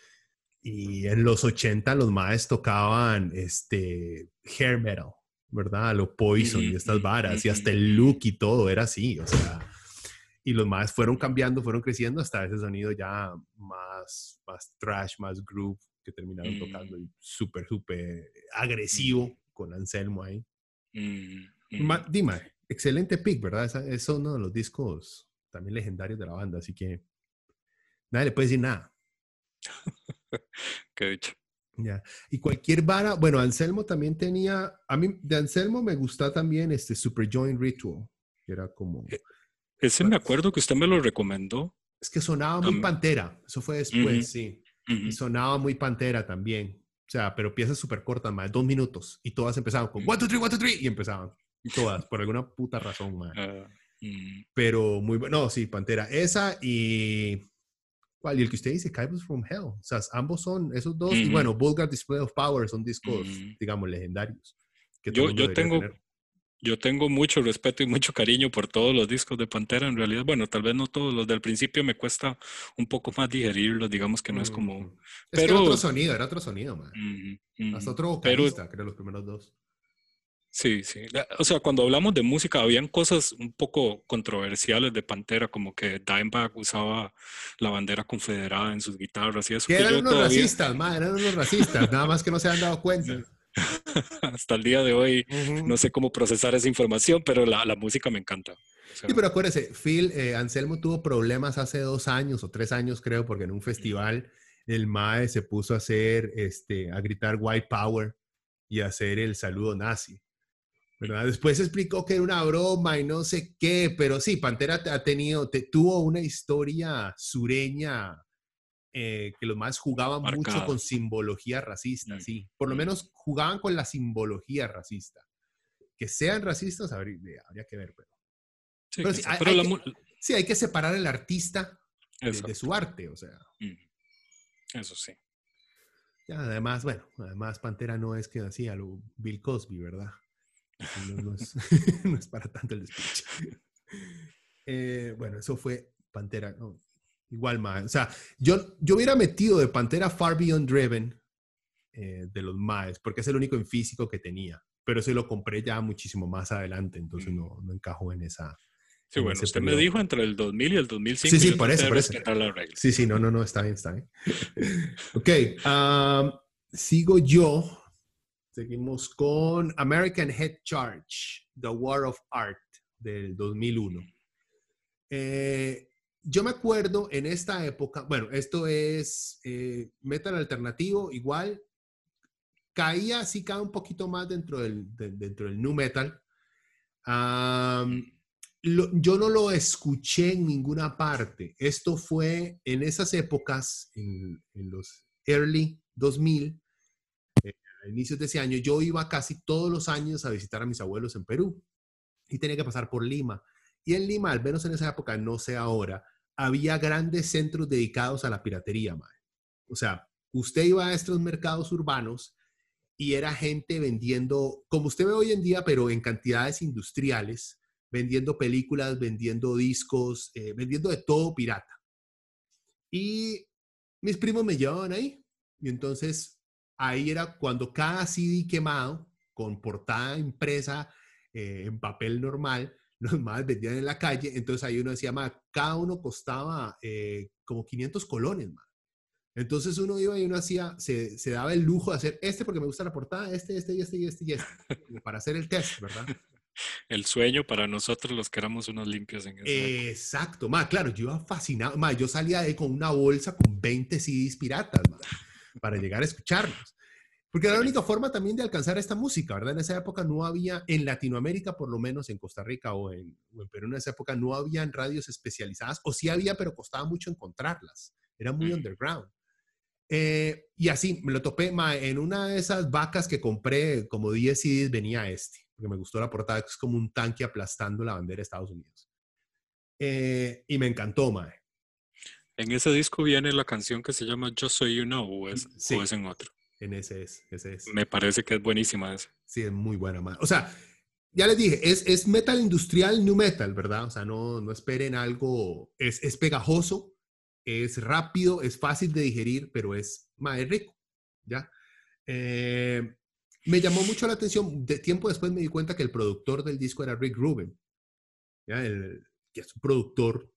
Speaker 1: Y en los 80 los más tocaban este hair metal, ¿verdad? Lo Poison y estas varas, y hasta el look y todo era así, o sea. Y los más fueron cambiando, fueron creciendo hasta ese sonido ya más, más trash, más groove, que terminaron mm. tocando súper, súper agresivo con Anselmo ahí. Dime, excelente pick, ¿verdad? Es uno de los discos también legendarios de la banda, así que nadie le puede decir nada.
Speaker 2: Qué dicho.
Speaker 1: Ya. Y cualquier vara, bueno, Anselmo también tenía, a mí de Anselmo me gusta también este Super Joint Ritual, que era como... E,
Speaker 2: ese me acuerdo que usted me lo recomendó.
Speaker 1: Es que sonaba muy pantera, eso fue después, sí. Y sonaba muy pantera también. O sea, pero piezas súper cortas, más de dos minutos. Y todas empezaban con 1, 2, 3, 1, 2, 3. Y empezaban. Todas, por alguna puta razón, más. Ah, mm. Pero muy bueno. No, sí, Pantera. Esa y ¿Cuál? Y el que usted dice, Kybus from Hell. O sea, ambos son esos dos. Y bueno, Vulgar Display of Power son discos, digamos, legendarios.
Speaker 2: yo, yo tengo, yo tengo mucho respeto y mucho cariño por todos los discos de Pantera. En realidad, bueno, tal vez no todos. Los del principio me cuesta un poco más digerirlos. Digamos que no es como.
Speaker 1: Es pero... que era otro sonido, era otro sonido, man. Hasta otro vocalista, creo, los primeros dos.
Speaker 2: Sí, sí. O sea, cuando hablamos de música, habían cosas un poco controversiales de Pantera, como que Dimebag usaba la bandera confederada en sus guitarras y eso.
Speaker 1: Que eran unos racistas, man, eran unos racistas, nada más que no se han dado cuenta.
Speaker 2: Hasta el día de hoy no sé cómo procesar esa información, pero la, la música me encanta.
Speaker 1: sí, pero acuérdese, Phil, eh, Anselmo tuvo problemas hace dos años o tres años, creo, porque en un festival el MAE se puso a hacer, este, a gritar White Power y a hacer el saludo nazi. Después explicó que era una broma y no sé qué, pero sí, Pantera ha tenido, tuvo una historia sureña eh, que los más jugaban mucho con simbología racista, mm, sí. Por lo mm. menos jugaban con la simbología racista. Que sean racistas, habría, que ver, pero. Sí, pero, sí, hay, que, separar el artista de, su arte, o sea.
Speaker 2: Mm. Eso sí.
Speaker 1: Ya, además, bueno, además Pantera no es que así a lo Bill Cosby, ¿verdad? No, es, para tanto el despiche. Eh, bueno, eso fue Pantera. igual más. O sea, yo, yo hubiera metido de Pantera Far Beyond Driven eh, de los Maes, porque es el único en físico que tenía. Pero ese lo compré ya muchísimo más adelante, entonces no, no encajo en esa.
Speaker 2: Sí, bueno, usted me dijo entre el 2000 y el 2005.
Speaker 1: Sí, sí, por eso, por eso. Sí, sí, no, no, no, está bien, está bien. ok, sigo yo Seguimos con American Head Charge, The War of Art del 2001. Eh, yo me acuerdo en esta época, bueno, esto es eh, metal alternativo, igual, caía, sí cae un poquito más dentro del, dentro del new metal. yo no lo escuché en ninguna parte. Esto fue en esas épocas, en, los early 2000, a inicios de ese año, yo iba casi todos los años a visitar a mis abuelos en Perú y tenía que pasar por Lima. Y en Lima, al menos en esa época, no sé ahora, había grandes centros dedicados a la piratería, O sea, usted iba a estos mercados urbanos y era gente vendiendo, como usted ve hoy en día, pero en cantidades industriales, vendiendo películas, vendiendo discos, eh, vendiendo de todo pirata. Y mis primos me llevaban ahí. Y entonces ahí era cuando cada CD quemado, con portada impresa eh, en papel normal, los más vendían en la calle, entonces ahí uno decía, más cada uno costaba eh, como 500 colones, más. Entonces uno iba y uno hacía, se, se, daba el lujo de hacer este porque me gusta la portada, este, este y este y este y este, para hacer el test, ¿verdad?
Speaker 2: El sueño para nosotros los que éramos unos limpios en
Speaker 1: eso. Exacto, más claro, yo iba fascinado, más yo salía de ahí con una bolsa con 20 CDs piratas, más para llegar a escucharlos. Porque era la única forma también de alcanzar esta música, ¿verdad? En esa época no había, en Latinoamérica por lo menos, en Costa Rica o en, Perú en esa época no habían radios especializadas, o sí había, pero costaba mucho encontrarlas. Era muy underground. Eh, y así, me lo topé en una de esas vacas que compré, como 10 CDs, venía este, porque me gustó la portada, que es como un tanque aplastando la bandera de Estados Unidos. Eh, y me encantó, mae.
Speaker 2: En ese disco viene la canción que se llama Just So You Know, o es,
Speaker 1: Sí.
Speaker 2: o es en otro.
Speaker 1: En ese es, ese es.
Speaker 2: Me parece que es buenísima esa.
Speaker 1: Sí, es muy buena. O sea, ya les dije, es, es metal industrial, new metal, ¿verdad? O sea, no, no esperen algo, es, es pegajoso, es rápido, es fácil de digerir, pero es, es rico, ¿ya? Eh, me llamó mucho la atención, de tiempo después me di cuenta que el productor del disco era Rick Rubin, ¿ya? El- que es un productor,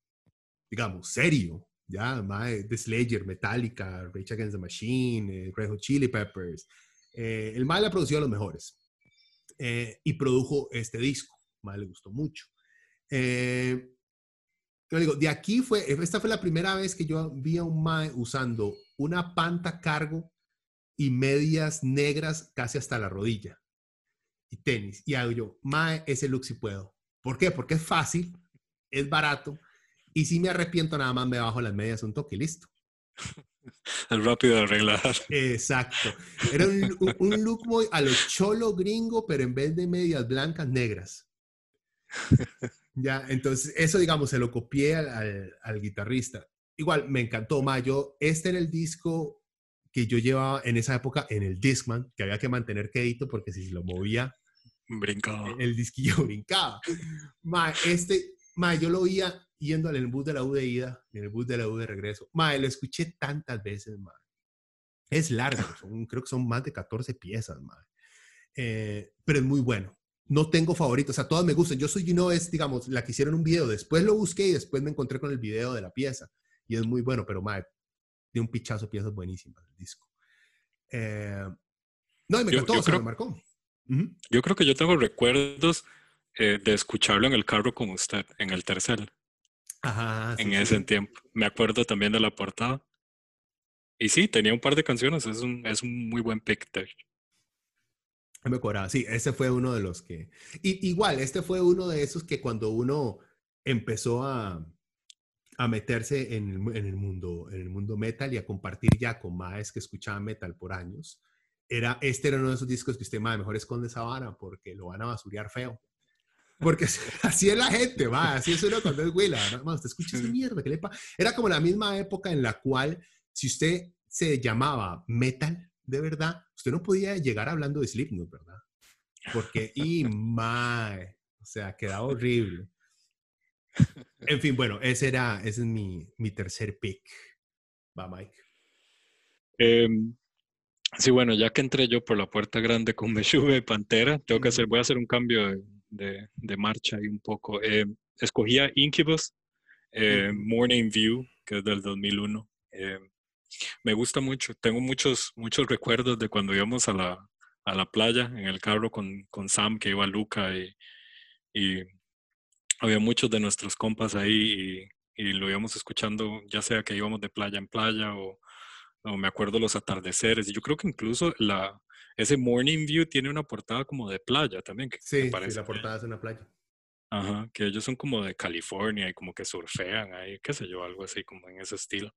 Speaker 1: digamos, serio, ¿ya? Mae, de Slayer, Metallica, Rage Against the Machine, eh, Red Hot Chili Peppers. Eh, el Mae le ha producido a los mejores eh, y produjo este disco. Mae le gustó mucho. Eh, yo digo, de aquí fue, esta fue la primera vez que yo vi a un Mae usando una panta cargo y medias negras casi hasta la rodilla y tenis. Y hago yo, Mae, ese look sí puedo. ¿Por qué? Porque es fácil, es barato y si me arrepiento nada más me bajo las medias un toque y listo.
Speaker 2: Es rápido de arreglar.
Speaker 1: Exacto. Era un, look muy a lo cholo gringo, pero en vez de medias blancas, negras. Ya, entonces eso, digamos, se lo copié al, al- al guitarrista. Igual, me encantó, ma. Yo, este era el disco que yo llevaba en esa época en el Discman, que había que mantener quedito porque si lo movía,
Speaker 2: Brincaba.
Speaker 1: el disquillo brincaba. Ma, este, ma, yo lo oía yendo en el bus de la U de ida y en el bus de la U de regreso. Ma, lo escuché tantas veces, ma. Es largo, son- creo que son más de 14 piezas, ma. Eh, pero es muy bueno. No tengo favoritos, o sea, todas me gustan. Yo soy, you know, es, digamos, la que hicieron un video, después lo busqué y después me encontré con el video de la pieza. Y es muy bueno, pero, ma, de un pichazo piezas buenísimas el disco. Eh, no, y me
Speaker 2: Yo-
Speaker 1: encantó,
Speaker 2: yo
Speaker 1: o sea, me marcó.
Speaker 2: Yo creo que yo tengo recuerdos eh, de escucharlo en el carro con usted, en el tercer,
Speaker 1: Ajá, sí,
Speaker 2: en ese
Speaker 1: sí.
Speaker 2: tiempo. Me acuerdo también de la portada. Y sí, tenía un par de canciones, es un, es un muy buen pick
Speaker 1: No Me acordaba, sí, ese fue uno de los que... Y, igual, este fue uno de esos que cuando uno empezó a, a meterse en el, en el mundo, en el mundo metal y a compartir ya con maes que escuchaban metal por años, era, este era uno de esos discos que usted, mae, mejor esconde esa vara porque lo van a basurear feo. Porque así es la gente, va, así es uno cuando es Willa, ¿no? Usted escucha esa mierda, ¿qué le pasa? Era como la misma época en la cual, si usted se llamaba metal, de verdad, usted no podía llegar hablando de Slipknot, ¿verdad? Porque, y mae, o sea, quedaba horrible. En fin, bueno, ese era, ese es mi, mi tercer pick. Va, Mike.
Speaker 2: Em, sí, bueno, ya que entré yo por la puerta grande con Meshuga y Pantera, tengo que hacer, voy a hacer un cambio de, de- de marcha ahí un poco. Em, escogía Incubus, eh. Morning View, que es del 2001. Em, me gusta mucho, tengo muchos, muchos recuerdos de cuando íbamos a la, a la playa en el carro con, con Sam, que iba Luca y, y había muchos de nuestros compas ahí y, y lo íbamos escuchando, ya sea que íbamos de playa en playa o, o me acuerdo los atardeceres. Y yo creo que incluso la, ese Morning View tiene una portada como de playa también, que
Speaker 1: Sí,
Speaker 2: me
Speaker 1: sí,
Speaker 2: parece.
Speaker 1: la portada es una playa.
Speaker 2: Ajá, que ellos son como de California y como que surfean ahí, qué sé yo, algo así como en ese estilo.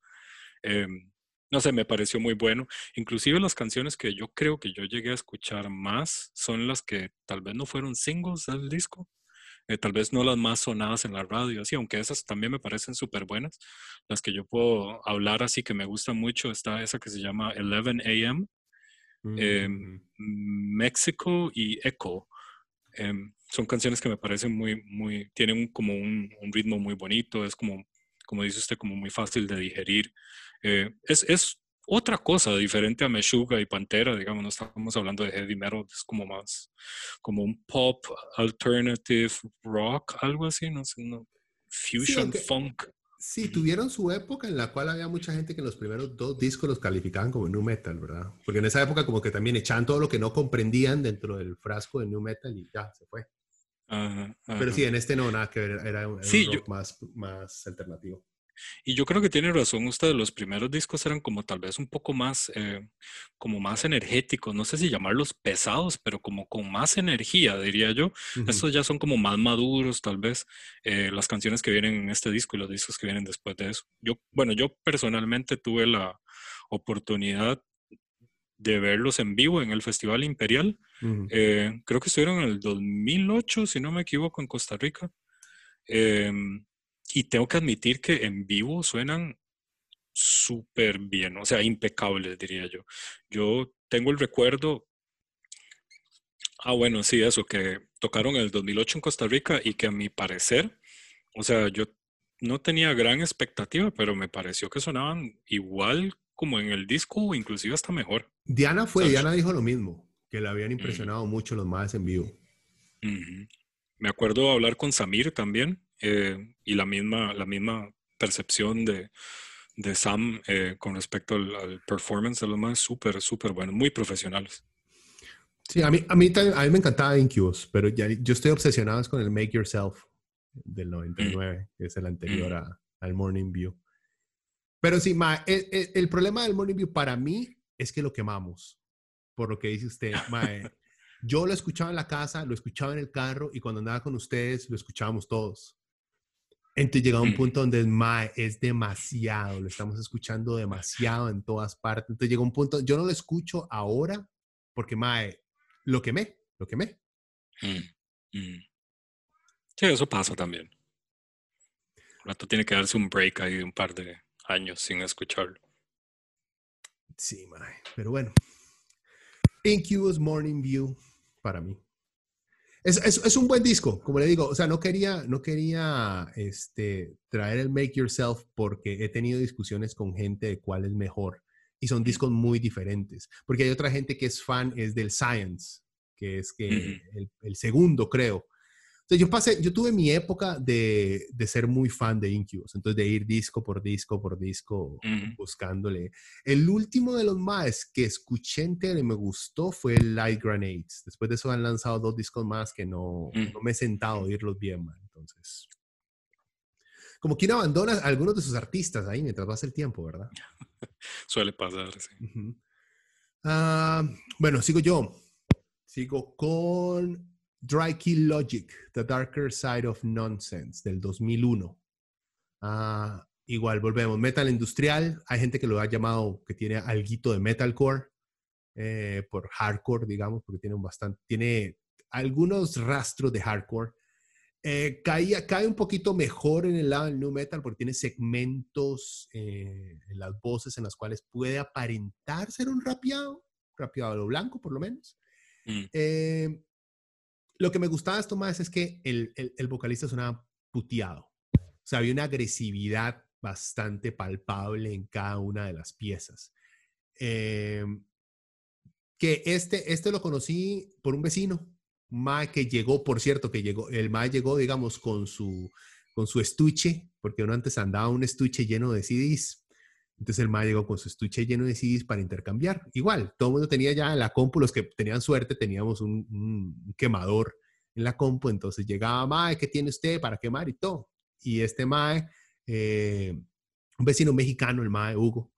Speaker 2: Em, no sé, me pareció muy bueno. Inclusive las canciones que yo creo que yo llegué a escuchar más son las que tal vez no fueron singles del disco, eh, tal vez no las más sonadas en la radio, así, aunque esas también me parecen súper buenas. Las que yo puedo hablar así que me gustan mucho, está esa que se llama 11 AM, Em,
Speaker 1: Ujú.
Speaker 2: México y Echo. Em, son canciones que me parecen muy, muy, tienen como un, un ritmo muy bonito, es como, como dice usted, como muy fácil de digerir. Eh, es, es otra cosa diferente a Meshuga y Pantera, digamos, no estamos hablando de heavy metal, es como más, como un pop, alternative, rock, algo así, no sé, no, fusion,
Speaker 1: aunque-
Speaker 2: funk.
Speaker 1: Sí, tuvieron su época en la cual había mucha gente que los primeros dos discos los calificaban como new metal, ¿verdad? Porque en esa época como que también echaban todo lo que no comprendían dentro del frasco de new metal y ya, se fue.
Speaker 2: Ajá,
Speaker 1: Pero sí, en este no, nada que ver, era un,
Speaker 2: Sí, yo-
Speaker 1: rock más, más alternativo.
Speaker 2: Y yo creo que tiene razón usted, los primeros discos eran como tal vez un poco más, eh, como más energéticos, no sé si llamarlos pesados, pero como con más energía, diría yo. Estos ya son como más maduros, tal vez, eh, las canciones que vienen en este disco y los discos que vienen después de eso. Yo, bueno, yo personalmente tuve la oportunidad de verlos en vivo en el Festival Imperial. Eh, creo que estuvieron en el 2008, si no me equivoco, en Costa Rica. Em, y tengo que admitir que en vivo suenan súper bien, o sea, impecables, diría yo. Yo tengo el recuerdo, ah, bueno, sí, eso, que tocaron en el 2008 en Costa Rica y que a mi parecer, o sea, yo no tenía gran expectativa, pero me pareció que sonaban igual como en el disco o inclusive hasta mejor.
Speaker 1: Diana fue, Diana dijo lo mismo, que le habían impresionado mucho los más en vivo.
Speaker 2: Me acuerdo hablar con Samir también eh, y la misma, la misma percepción de, de Sam eh, con respecto al, performance de los más súper, súper buenos, muy profesionales.
Speaker 1: Sí, a mí, a mí, a mí me encantaba Incubus, pero ya, yo estoy obsesionado con el Make Yourself del 99, mm. que es el anterior mm. a, al Morning View. Pero sí, ma, el, el, problema del Morning View para mí es que lo quemamos, por lo que dice usted. Ma, yo lo escuchaba en la casa, lo escuchaba en el carro y cuando andaba con ustedes lo escuchábamos todos. Entonces llegaba un punto donde mae, es demasiado, lo estamos escuchando demasiado en todas partes. Entonces llegó un punto, yo no lo escucho ahora porque mae, lo quemé, lo quemé.
Speaker 2: Mm, mm. Sí, eso pasa también. Rato tiene que darse un break ahí de un par de años sin escucharlo.
Speaker 1: Sí, mae, pero bueno. Incubus Morning View para mí. Es, es, un buen disco, como le digo. O sea, no quería, no quería este, traer el Make Yourself porque he tenido discusiones con gente de cuál es mejor. Y son discos muy diferentes. Porque hay otra gente que es fan, es del Science, que es que el, el, segundo, creo yo pasé, yo tuve mi época de, de, ser muy fan de Incubus, entonces de ir disco por disco por disco buscándole. El último de los más que escuché entero y me gustó fue Light Grenades. Después de eso han lanzado dos discos más que no, no me he sentado a oírlos bien, man. Entonces, como quien abandona a algunos de sus artistas ahí mientras pasa el tiempo, ¿verdad?
Speaker 2: Suele pasar, sí.
Speaker 1: Ah, bueno, sigo yo. Sigo con Dry Kill Logic, The Darker Side of Nonsense, del 2001. Ah, igual, volvemos. Metal industrial, hay gente que lo ha llamado, que tiene algo de metalcore, eh, por hardcore, digamos, porque tiene, un bastante, tiene algunos rastros de hardcore. Eh, cae, cae, un poquito mejor en el lado del new metal porque tiene segmentos eh, en las voces en las cuales puede aparentar ser un rapeado, rapeado a lo blanco por lo menos. Mm. Eh, lo que me gustaba de esto más es que el, el, vocalista sonaba puteado. O sea, había una agresividad bastante palpable en cada una de las piezas. Em, que este, este lo conocí por un vecino, Mae que llegó, por cierto, que llegó, el Mae llegó, digamos, con su, con su estuche, porque uno antes andaba un estuche lleno de CDs. Entonces el MAE llegó con su estuche lleno de CDs para intercambiar. Igual, todo el mundo tenía ya la compu, los que tenían suerte teníamos un, quemador en la compu, entonces llegaba MAE, ¿qué tiene usted para quemar y todo? Y este MAE, eh, un vecino mexicano, el MAE Hugo,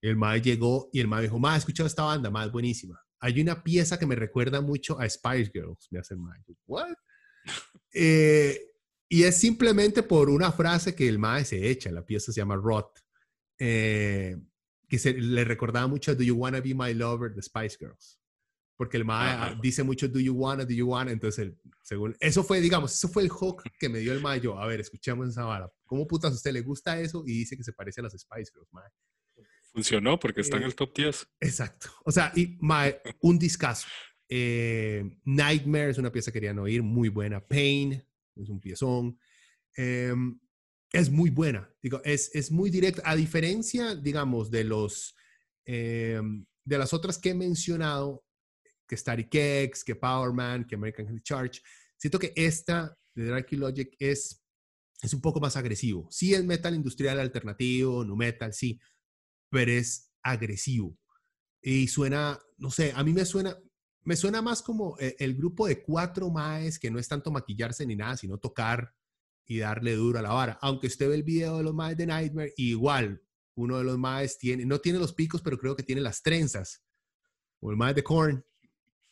Speaker 1: el MAE llegó y el MAE dijo, MAE, he escuchado esta banda, MAE, buenísima. Hay una pieza que me recuerda mucho a Spice Girls, me hace el MAE. ¿What? Eh, y es simplemente por una frase que el MAE se echa, la pieza se llama Rot eh, que se, le recordaba mucho a Do You Wanna Be My Lover de Spice Girls. Porque el mae dice mucho Do You Wanna, Do You Wanna. Entonces, según, eso fue, digamos, eso fue el hook que me dio el mayo. A ver, escuchemos esa vara. ¿Cómo putas a usted le gusta eso? Y dice que se parece a las Spice Girls, mae.
Speaker 2: Funcionó porque está en el top 10.
Speaker 1: Exacto. O sea, y mae, un discazo. Eh, Nightmare es una pieza que querían oír, muy buena. Pain es un piezón. Eh, es muy buena. Digo, es, es muy directa. A diferencia, digamos, de los eh, de las otras que he mencionado, que Static X, que Power Man, que American Heavy Charge, siento que esta de Darky Logic es, es un poco más agresivo. Sí es metal industrial alternativo, no metal, sí, pero es agresivo. Y suena, no sé, a mí me suena, me suena más como el, el grupo de cuatro maes que no es tanto maquillarse ni nada, sino tocar y darle duro a la vara. Aunque usted ve el video de los maes de Nightmare, igual uno de los maes tiene, no tiene los picos, pero creo que tiene las trenzas. O el maes de Korn.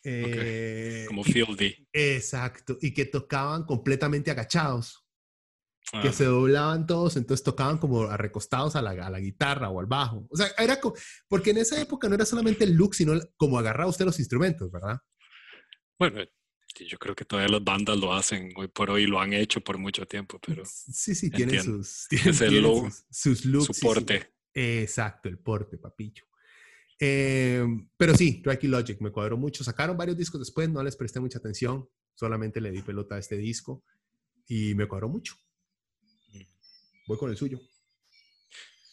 Speaker 2: Eh, Como Fieldy.
Speaker 1: Exacto. Y que tocaban completamente agachados. Que se doblaban todos, entonces tocaban como recostados a la, a la, guitarra o al bajo. O sea, era como, porque en esa época no era solamente el look, sino como agarraba usted los instrumentos, ¿verdad?
Speaker 2: Bueno, yo creo que todavía las bandas lo hacen hoy por hoy, lo han hecho por mucho tiempo, pero...
Speaker 1: Sí, sí, tienen sus,
Speaker 2: tienen,
Speaker 1: sus, sus, looks.
Speaker 2: Su porte.
Speaker 1: exacto, el porte, papillo. Eh, pero sí, Drake Logic me cuadró mucho. Sacaron varios discos después, no les presté mucha atención, solamente le di pelota a este disco y me cuadró mucho. Mm. Voy con el suyo.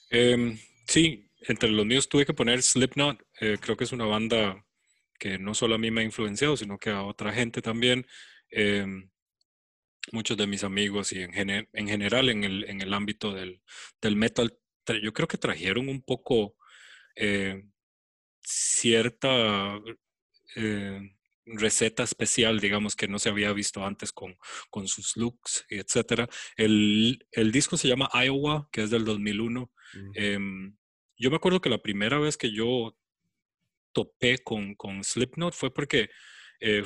Speaker 2: Em, sí, entre los míos tuve que poner Slipknot. Eh, creo que es una banda que no solo a mí me ha influenciado, sino que a otra gente también. Em, muchos de mis amigos y en, en general en el, en el ámbito del, del, metal, yo creo que trajeron un poco eh, cierta eh, receta especial, digamos, que no se había visto antes con, con sus looks, etc. El, el, disco se llama Iowa, que es del 2001. Em, yo me acuerdo que la primera vez que yo topé con, con Slipknot fue porque eh,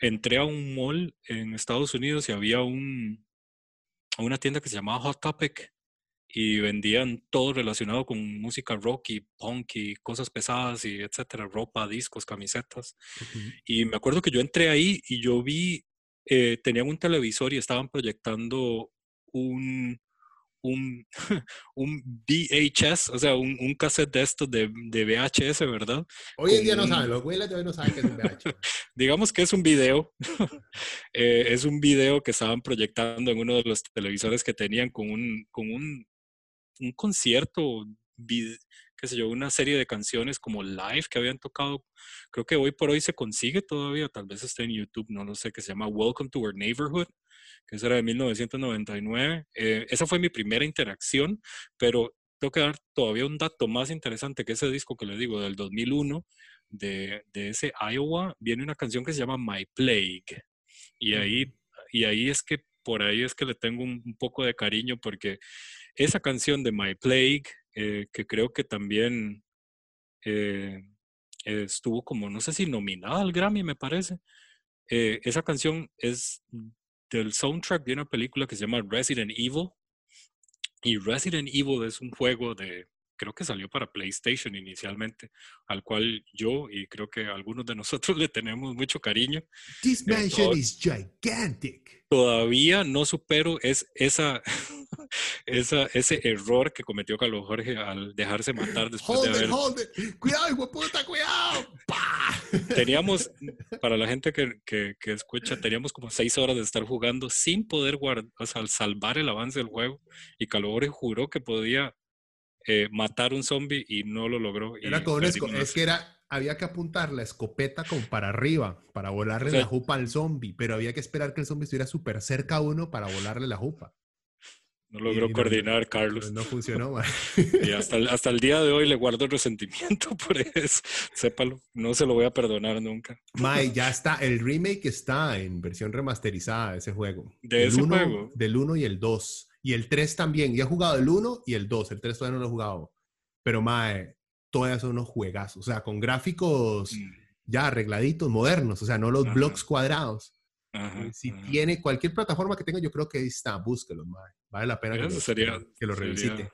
Speaker 2: entré a un mall en Estados Unidos y había un, una tienda que se llamaba Hot Topic y vendían todo relacionado con música rock y punk y cosas pesadas y etcétera, ropa, discos, camisetas. Y me acuerdo que yo entré ahí y yo vi, eh, tenían un televisor y estaban proyectando un, un, un VHS, o sea, un, un cassette de estos de, de, VHS, ¿verdad?
Speaker 1: Hoy en día no saben, los güeyes todavía no saben qué es un VHS.
Speaker 2: Digamos que es un video, eh, es un video que estaban proyectando en uno de los televisores que tenían con un, con un un concierto, qué sé yo, una serie de canciones como live que habían tocado. Creo que hoy por hoy se consigue todavía, tal vez esté en YouTube, no lo sé, que se llama Welcome to Our Neighborhood, que era de 1999. Eh, esa fue mi primera interacción, pero tengo que dar todavía un dato más interesante que ese disco que le digo del 2001, de, de ese Iowa, viene una canción que se llama My Plague. Y ahí, y ahí es que, por ahí es que le tengo un, un poco de cariño porque esa canción de My Plague, eh, que creo que también eh, estuvo como, no sé si nominada al Grammy, me parece. Eh, esa canción es del soundtrack de una película que se llama Resident Evil. Y Resident Evil es un juego de, creo que salió para PlayStation inicialmente, al cual yo y creo que algunos de nosotros le tenemos mucho cariño.
Speaker 1: This mansion is gigantic.
Speaker 2: Todavía no supero es esa, esa, ese error que cometió Carlos Jorge al dejarse matar después de haber...
Speaker 1: Cuidado, hijo puta, cuidado.
Speaker 2: Teníamos, para la gente que, que, que, escucha, teníamos como seis horas de estar jugando sin poder guardar, o sea, salvar el avance del juego. Y Jorge juró que podía eh, matar un zombie y no lo logró.
Speaker 1: Era con es que era, había que apuntar la escopeta como para arriba, para volarle la jupa al zombie, pero había que esperar que el zombie estuviera súper cerca a uno para volarle la jupa.
Speaker 2: No logró coordinar, Carlos.
Speaker 1: No funcionó, man.
Speaker 2: Y hasta el, hasta el día de hoy le guardo resentimiento por eso. Sépalo, no se lo voy a perdonar nunca.
Speaker 1: May, ya está, el remake está en versión remasterizada de ese juego.
Speaker 2: ¿De ese juego?
Speaker 1: Del 1 y el 2. Y el 3 también. Ya he jugado el 1 y el 2. El 3 todavía no lo he jugado. Pero, mae, todavía son unos juegazos. O sea, con gráficos mm. ya arregladitos, modernos. O sea, no los blocks cuadrados. si tiene cualquier plataforma que tenga, yo creo que ahí está. Búsquelo, mae. Vale la pena que, lo,
Speaker 2: sería,
Speaker 1: que lo revisite.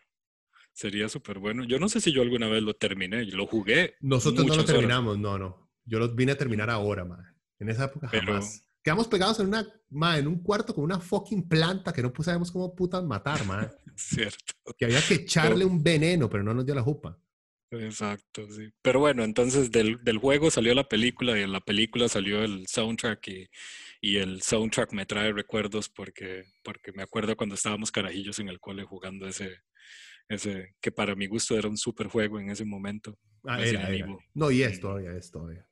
Speaker 2: Sería súper bueno. Yo no sé si yo alguna vez lo terminé. Yo lo jugué.
Speaker 1: Nosotros no lo terminamos. No, no. Yo lo vine a terminar ahora, mae. En esa época jamás. Quedamos pegados en, una, ma, en un cuarto con una fucking planta que no sabemos cómo putas matar, ma.
Speaker 2: Cierto.
Speaker 1: Que había que echarle un veneno, pero no nos dio la jupa.
Speaker 2: Exacto, sí. Pero bueno, entonces del, del, juego salió la película y en la película salió el soundtrack y, y, el soundtrack me trae recuerdos porque, porque me acuerdo cuando estábamos carajillos en el cole jugando ese, ese que para mi gusto era un super juego en ese momento.
Speaker 1: Ah, No, y es todavía, es todavía.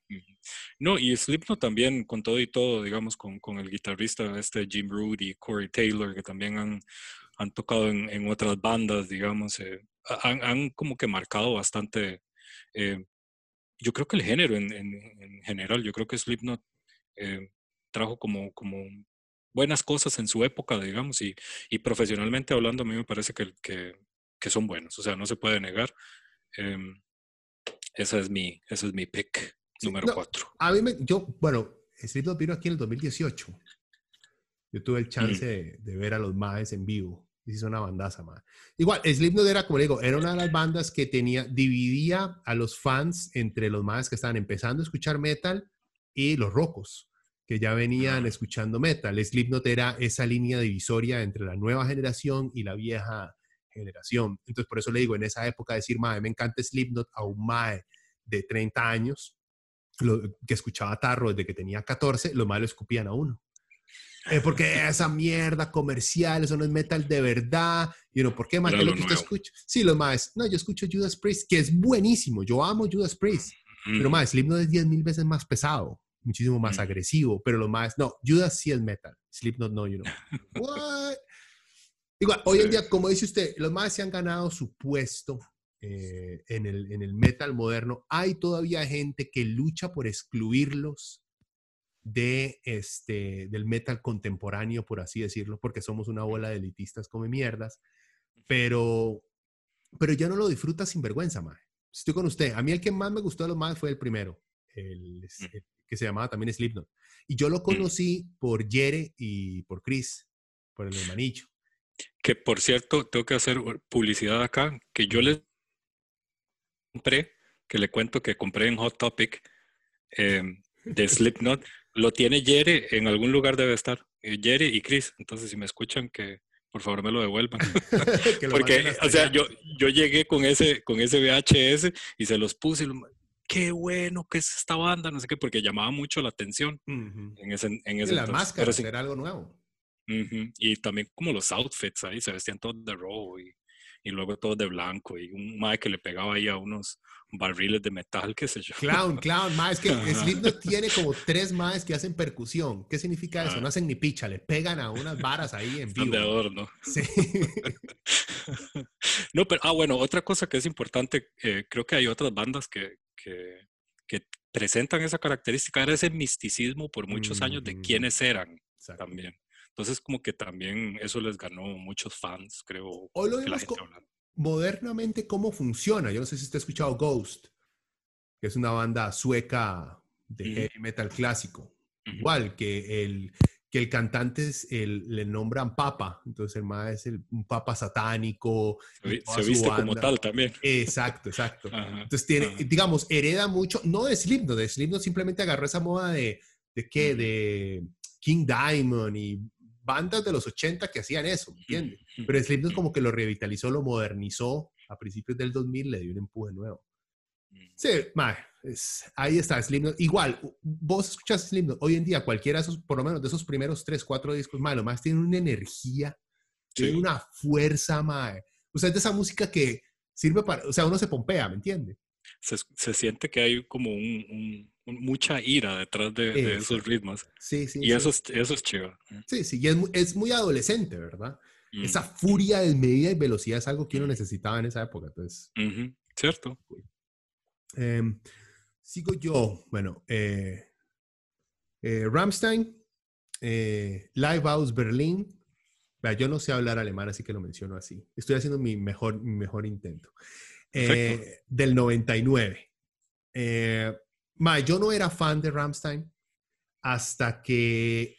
Speaker 2: No, y Slipknot también, con todo y todo, digamos, con, con el guitarrista este Jim Root y Corey Taylor, que también han, han tocado en, en, otras bandas, digamos, eh, han, han, como que marcado bastante, eh, yo creo que el género en, en, general, yo creo que Slipknot eh, trajo como, como buenas cosas en su época, digamos, y, y profesionalmente hablando, a mí me parece que, que, que son buenos, o sea, no se puede negar. Em, esa es mi, ese es mi pick número 4.
Speaker 1: a mí me, yo, bueno, Slipknot vino aquí en el 2018. Yo tuve el chance mm. de, ver a los Maes en vivo. Y hizo una bandaza, más. Igual, Slipknot era, como digo, era una de las bandas que tenía, dividía a los fans entre los Maes que estaban empezando a escuchar metal y los rocos que ya venían escuchando metal. Slipknot era esa línea divisoria entre la nueva generación y la vieja generación. Entonces, por eso le digo, en esa época decir, mae, me encanta Slipknot a un mae de 30 años, lo, que escuchaba Tarro desde que tenía 14, los malos escupían a uno. Eh, porque esa mierda comercial, eso no es metal de verdad. Y uno, ¿por qué más? lo que usted escucha? Sí, los más, no, yo escucho Judas Priest, que es buenísimo. Yo amo Judas Priest. Pero más, Slipknot es 10 mil veces más pesado, muchísimo más agresivo. Pero lo más, no, Judas sí es metal. Slipknot no, you know. What? Igual, hoy en día, como dice usted, los más se han ganado su puesto eh, en, el, en el metal moderno. Hay todavía gente que lucha por excluirlos de este, del metal contemporáneo, por así decirlo, porque somos una bola de elitistas come mierdas, pero, pero ya no lo disfruta sin vergüenza, mae. Estoy con usted. A mí el que más me gustó de los más fue el primero, el, que se llamaba también Slipknot. Y yo lo conocí por Jere y por Chris, por el hermanillo.
Speaker 2: Que por cierto, tengo que hacer publicidad acá, que yo les compré, que le cuento que compré en Hot Topic em, de Slipknot. Lo tiene Jerry, en algún lugar debe estar. Eh, Jerry y Chris. Entonces, si me escuchan, que por favor me lo devuelvan. Porque, o sea, yo, yo llegué con ese, con ese VHS y se los puse. Y qué bueno que es esta banda, no sé qué, porque llamaba mucho la atención en ese, en ese
Speaker 1: y las máscaras, era algo nuevo.
Speaker 2: Y también como los outfits ahí, se vestían todos de rojo y y luego todo de blanco y un mae que le pegaba ahí a unos barriles de metal, qué sé yo.
Speaker 1: Clown, clown, mae, es que Slipknot tiene como tres maes que hacen percusión. ¿Qué significa eso? Ah. No hacen ni picha, le pegan a unas varas ahí en vivo.
Speaker 2: de adorno. Sí. no, pero, ah, bueno, otra cosa que es importante, eh, creo que hay otras bandas que, que, que, presentan esa característica, era ese misticismo por muchos años de quiénes eran también. Entonces, como que también eso les ganó muchos fans, creo.
Speaker 1: Hoy lo vemos modernamente cómo funciona. Yo no sé si usted ha escuchado Ghost, que es una banda sueca de heavy metal clásico. Igual que el, que el cantante es el, le nombran papa, entonces el más es el, un papa satánico.
Speaker 2: Se, viste como tal también.
Speaker 1: Exacto, exacto. entonces tiene, digamos, hereda mucho, no de Slipknot, de Slipknot simplemente agarró esa moda de, de qué, de King Diamond y bandas de los 80 que hacían eso, ¿me entiendes? Pero Slipknot como que lo revitalizó, lo modernizó a principios del 2000, le dio un empuje nuevo. Sí, ahí está Slipknot. Igual, vos escuchas Slipknot, hoy en día cualquiera de esos, por lo menos de esos primeros 3, 4 discos, más, lo más tiene una energía, tiene una fuerza, mae. O sea, es de esa música que sirve para, o sea, uno se pompea, ¿me entiendes?
Speaker 2: Se, se, siente que hay como un mucha ira detrás de, esos ritmos.
Speaker 1: Sí, sí.
Speaker 2: Y Eso, es, eso es chido.
Speaker 1: Sí, sí, y es, es muy adolescente, ¿verdad? Mm. Esa furia de medida y velocidad es algo que uno necesitaba en esa época, entonces.
Speaker 2: Cierto.
Speaker 1: Em, sigo yo, bueno, eh, eh, Rammstein, eh, Live House Berlin. yo no sé hablar alemán, así que lo menciono así. Estoy haciendo mi mejor, mi mejor intento. del 99. Eh, yo no era fan de Ramstein hasta que...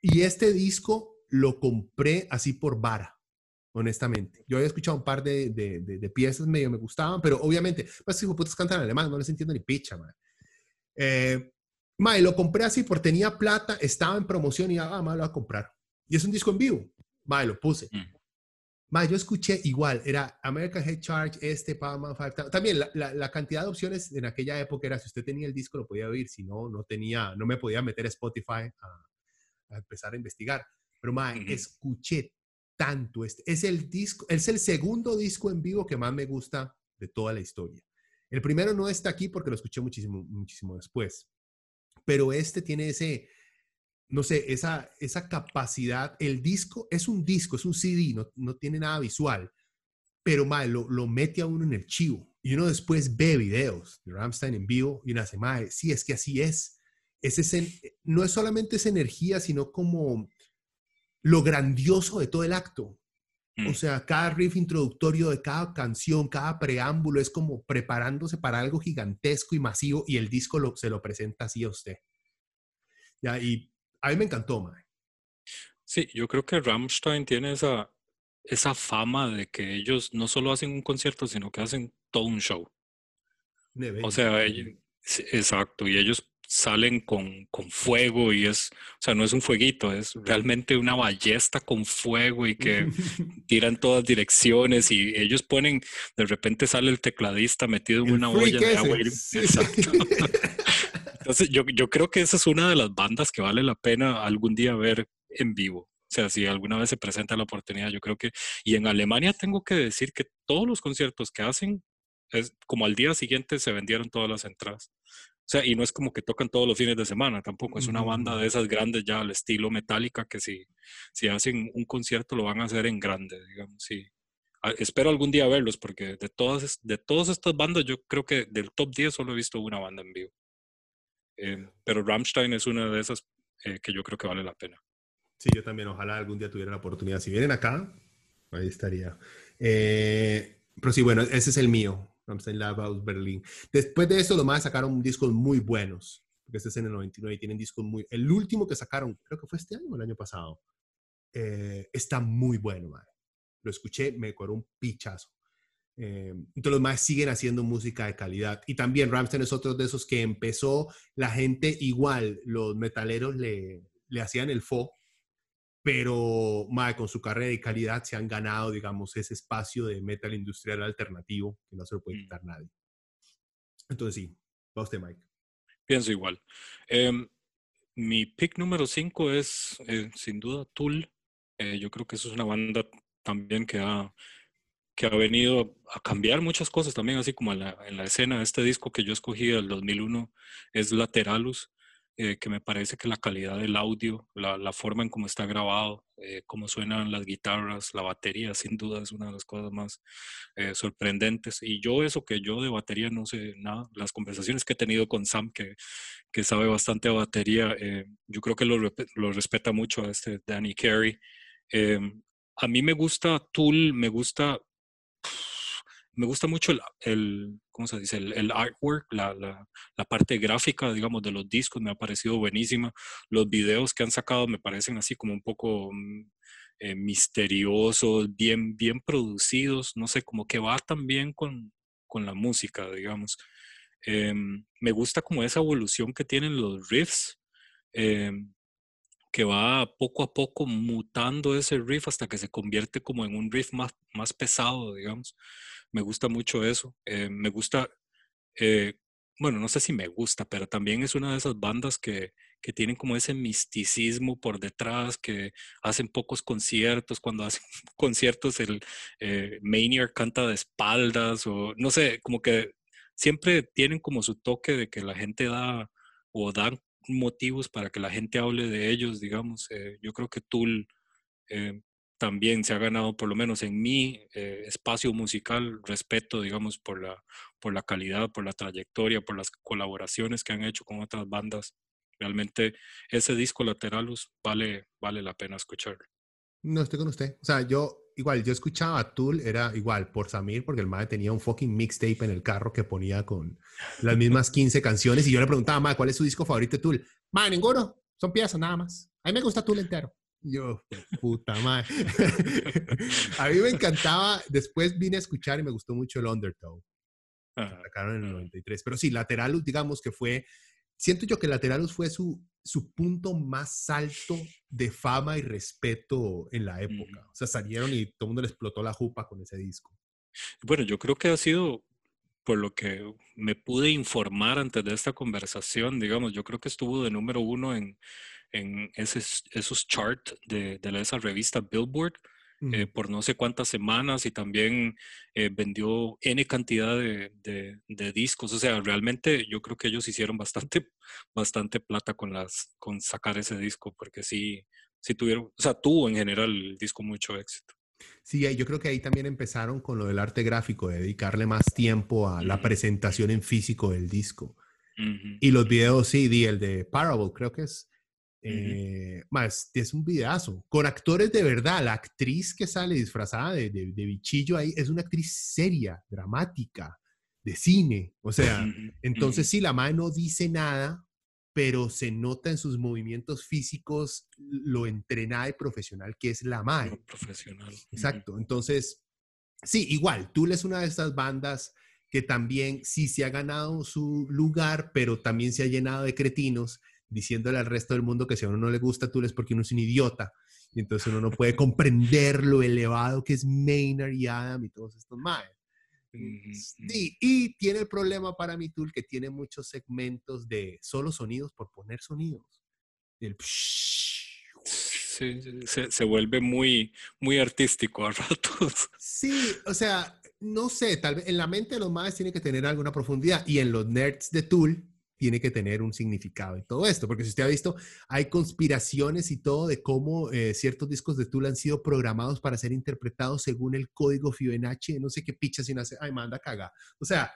Speaker 1: Y este disco lo compré así por vara, honestamente. Yo había escuchado un par de, de, piezas, medio me gustaban, pero obviamente, pues si putas cantan alemán, no les entiendo ni picha, man. Eh, lo compré así porque tenía plata, estaba en promoción y ah, lo voy a comprar. Y es un disco en vivo. Mae, lo puse. Mm yo escuché igual, era American Head Charge, este, Paramount 5. También la, la, cantidad de opciones en aquella época era, si usted tenía el disco lo podía oír, si no, no tenía, no me podía meter a Spotify a, empezar a investigar. Pero, ma, escuché tanto este. Es el disco, es el segundo disco en vivo que más me gusta de toda la historia. El primero no está aquí porque lo escuché muchísimo, muchísimo después. Pero este tiene ese, no sé, esa, esa capacidad, el disco es un disco, es un CD, no, no tiene nada visual, pero mal, lo, lo, mete a uno en el chivo y uno después ve videos de Ramstein en vivo y uno hace, mae, sí, es que así es. es ese, no es solamente esa energía, sino como lo grandioso de todo el acto. O mm. sea, cada riff introductorio de cada canción, cada preámbulo es como preparándose para algo gigantesco y masivo y el disco lo, se lo presenta así a usted. Ya, y a mí me encantó, mae.
Speaker 2: Sí, yo creo que Rammstein tiene esa, esa fama de que ellos no solo hacen un concierto, sino que hacen todo un show. o sea, exacto, y ellos salen con, con, fuego y es, o sea, no es un fueguito, es realmente una ballesta con fuego y que tiran todas direcciones y ellos ponen, de repente sale el tecladista metido en una olla de agua. Exacto. Entonces, yo, yo creo que esa es una de las bandas que vale la pena algún día ver en vivo. O sea, si alguna vez se presenta la oportunidad, yo creo que... Y en Alemania tengo que decir que todos los conciertos que hacen, es como al día siguiente se vendieron todas las entradas. O sea, y no es como que tocan todos los fines de semana tampoco, es una banda de esas grandes ya al estilo metálica que si, si hacen un concierto lo van a hacer en grande, digamos, sí. Ah, espero algún día verlos porque de todas, de todas estas bandas yo creo que del top 10 solo he visto una banda en vivo. Em, pero Rammstein es una de esas eh, que yo creo que vale la pena.
Speaker 1: Sí, yo también, ojalá algún día tuviera la oportunidad. Si vienen acá, ahí estaría. Eh, pero sí, bueno, ese es el mío, Rammstein Live Berlin. Después de eso, lo más sacaron discos muy buenos, porque este es en el 99 y tienen discos muy... El último que sacaron, creo que fue este año o el año pasado, eh, está muy bueno. Lo escuché, me corrió un pichazo. Eh, entonces los más siguen haciendo música de calidad. Y también Ramstein es otro de esos que empezó la gente igual, los metaleros le, le hacían el fo, pero más con su carrera de calidad se han ganado, digamos, ese espacio de metal industrial alternativo que no se lo puede mm. quitar nadie. Entonces sí, va usted, Mike.
Speaker 2: Pienso igual. Em, mi pick número 5 es, eh, sin duda, Tool. Eh, yo creo que eso es una banda también que ha que ha venido a cambiar muchas cosas también, así como en la, en la escena. Este disco que yo escogí del 2001 es Lateralus, eh, que me parece que la calidad del audio, la, la forma en cómo está grabado, eh, cómo suenan las guitarras, la batería, sin duda es una de las cosas más eh, sorprendentes. Y yo eso que yo de batería no sé nada, las conversaciones que he tenido con Sam, que, que sabe bastante de batería, yo creo que lo, lo, respeta mucho a este Danny Carey. a mí me gusta Tool, me gusta me gusta mucho el, ¿cómo se dice? El, artwork, la, la, parte gráfica, digamos, de los discos me ha parecido buenísima. Los videos que han sacado me parecen así como un poco mm, eh, misteriosos, bien, bien producidos, no sé, como que va también con, con la música, digamos. Em, me gusta como esa evolución que tienen los riffs. Em, que va poco a poco mutando ese riff hasta que se convierte como en un riff más, más pesado, digamos. Me gusta mucho eso. Eh, me gusta, eh, bueno, no sé si me gusta, pero también es una de esas bandas que, que tienen como ese misticismo por detrás, que hacen pocos conciertos. Cuando hacen conciertos, el eh, canta de espaldas o no sé, como que siempre tienen como su toque de que la gente da o dan motivos para que la gente hable de ellos, digamos. Eh, yo creo que Tool eh, también se ha ganado, por lo menos en mi eh, espacio musical, respeto, digamos, por la, por la calidad, por la trayectoria, por las colaboraciones que han hecho con otras bandas. Realmente ese disco Lateralus vale, vale la pena escucharlo.
Speaker 1: No estoy con usted. O sea, yo igual, yo escuchaba a Tool, era igual por Samir, porque el madre tenía un fucking mixtape en el carro que ponía con las mismas 15 canciones. Y yo le preguntaba, madre, ¿cuál es su disco favorito de Tool? Madre, ninguno. Son piezas nada más. A mí me gusta Tool entero. yo, puta madre. a mí me encantaba. Después vine a escuchar y me gustó mucho el Undertow. Sacaron en el 93. Pero sí, Lateral, digamos que fue siento yo que Lateralus fue su, su punto más alto de fama y respeto en la época. O sea, salieron y todo el mundo le explotó la jupa con ese disco.
Speaker 2: Bueno, yo creo que ha sido por lo que me pude informar antes de esta conversación, digamos, yo creo que estuvo de número uno en, en esos charts de, de esa revista Billboard eh, por no sé cuántas semanas y también eh, vendió N cantidad de, de, discos. O sea, realmente yo creo que ellos hicieron bastante, bastante plata con, las, con sacar ese disco, porque sí, sí tuvieron, o sea, tuvo en general el disco mucho éxito.
Speaker 1: Sí, yo creo que ahí también empezaron con lo del arte gráfico, de dedicarle más tiempo a la presentación en físico del disco. Y los videos, sí, el de Parable, creo que es, eh, más, es un videazo, con actores de verdad. La actriz que sale disfrazada de, de, bichillo ahí es una actriz seria, dramática, de cine. O sea, entonces sí, la madre no dice nada, pero se nota en sus movimientos físicos lo entrenada y profesional que es la madre.
Speaker 2: profesional.
Speaker 1: Exacto. Entonces, sí, igual, Tool es una de estas bandas que también sí se ha ganado su lugar, pero también se ha llenado de cretinos diciéndole al resto del mundo que si a uno no le gusta tú es porque uno es un idiota. Y entonces uno no puede comprender lo elevado que es Maynard y Adam y todos estos más. Sí, y tiene el problema para mi tool que tiene muchos segmentos de solo sonidos por poner sonidos. El
Speaker 2: se, se, vuelve muy, muy artístico a ratos.
Speaker 1: Sí, o sea, no sé, tal vez en la mente de los más tiene que tener alguna profundidad y en los nerds de Tool tiene que tener un significado y todo esto, porque si usted ha visto, hay conspiraciones y todo de cómo eh, ciertos discos de Tool han sido programados para ser interpretados según el código Fibonacci, no sé qué picha sin hacer, ay, manda caga. O sea,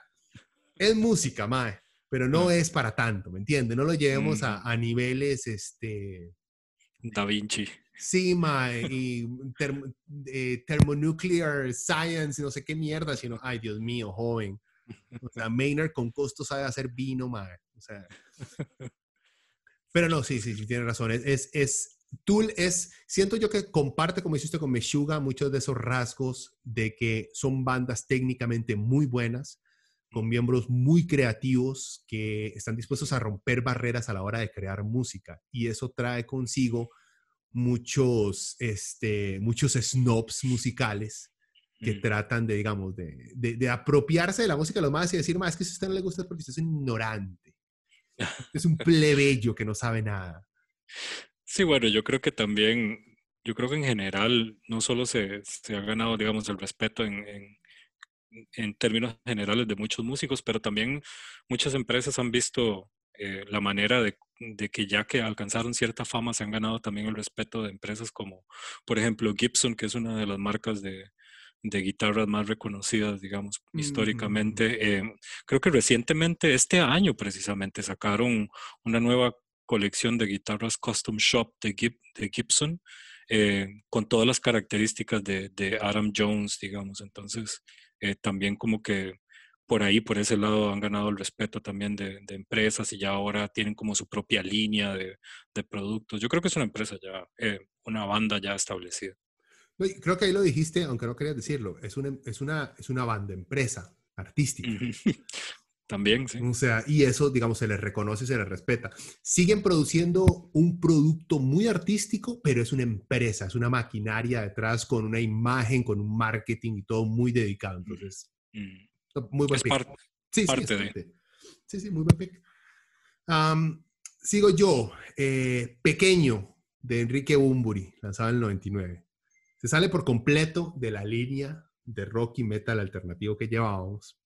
Speaker 1: es música, mae, pero no es para tanto, ¿me entiende? No lo llevemos a, mm. a niveles, este,
Speaker 2: Da Vinci.
Speaker 1: Sí, mae, y eh, thermonuclear science, no sé qué mierda, sino, ay, Dios mío, joven. O sea, Maynard con costo sabe hacer vino, mae. O sea. Pero no, sí, sí, sí, tiene razón. Es, es, Tool es, siento yo que comparte, como hiciste con Meshuga, muchos de esos rasgos de que son bandas técnicamente muy buenas, con miembros muy creativos que están dispuestos a romper barreras a la hora de crear música. Y eso trae consigo muchos, este, muchos snobs musicales que mm. tratan de, digamos, de, de, apropiarse de la música de los más y decir, más es que si a usted no le gusta es porque usted es ignorante. Es un plebeyo que no sabe nada.
Speaker 2: Sí, bueno, yo creo que también, yo creo que en general no solo se, se ha ganado, digamos, el respeto en, en términos generales de muchos músicos, pero también muchas empresas han visto eh, la manera de, que ya que alcanzaron cierta fama se han ganado también el respeto de empresas como, por ejemplo, Gibson, que es una de las marcas de, guitarras más reconocidas, digamos, históricamente. Eh, creo que recientemente, este año precisamente, sacaron una nueva colección de guitarras Custom Shop de, Gibson, eh, con todas las características de, de, Adam Jones, digamos. Entonces, eh, también como que por ahí, por ese lado, han ganado el respeto también de, empresas y ya ahora tienen como su propia línea de, productos. Yo creo que es una empresa ya, eh, una banda ya establecida.
Speaker 1: Creo que ahí lo dijiste, aunque no querías decirlo, es una, es una, es una banda, empresa artística.
Speaker 2: También, sí.
Speaker 1: O sea, y eso, digamos, se les reconoce, se les respeta. Siguen produciendo un producto muy artístico, pero es una empresa, es una maquinaria detrás con una imagen, con un marketing y todo muy dedicado. Entonces,
Speaker 2: mm. muy buen es Parte, sí, parte de.
Speaker 1: Sí, sí, muy buen pick. sigo yo, eh, Pequeño, de Enrique Bumburi, lanzado en el 99. Se sale por completo de la línea de rock y metal alternativo que llevábamos.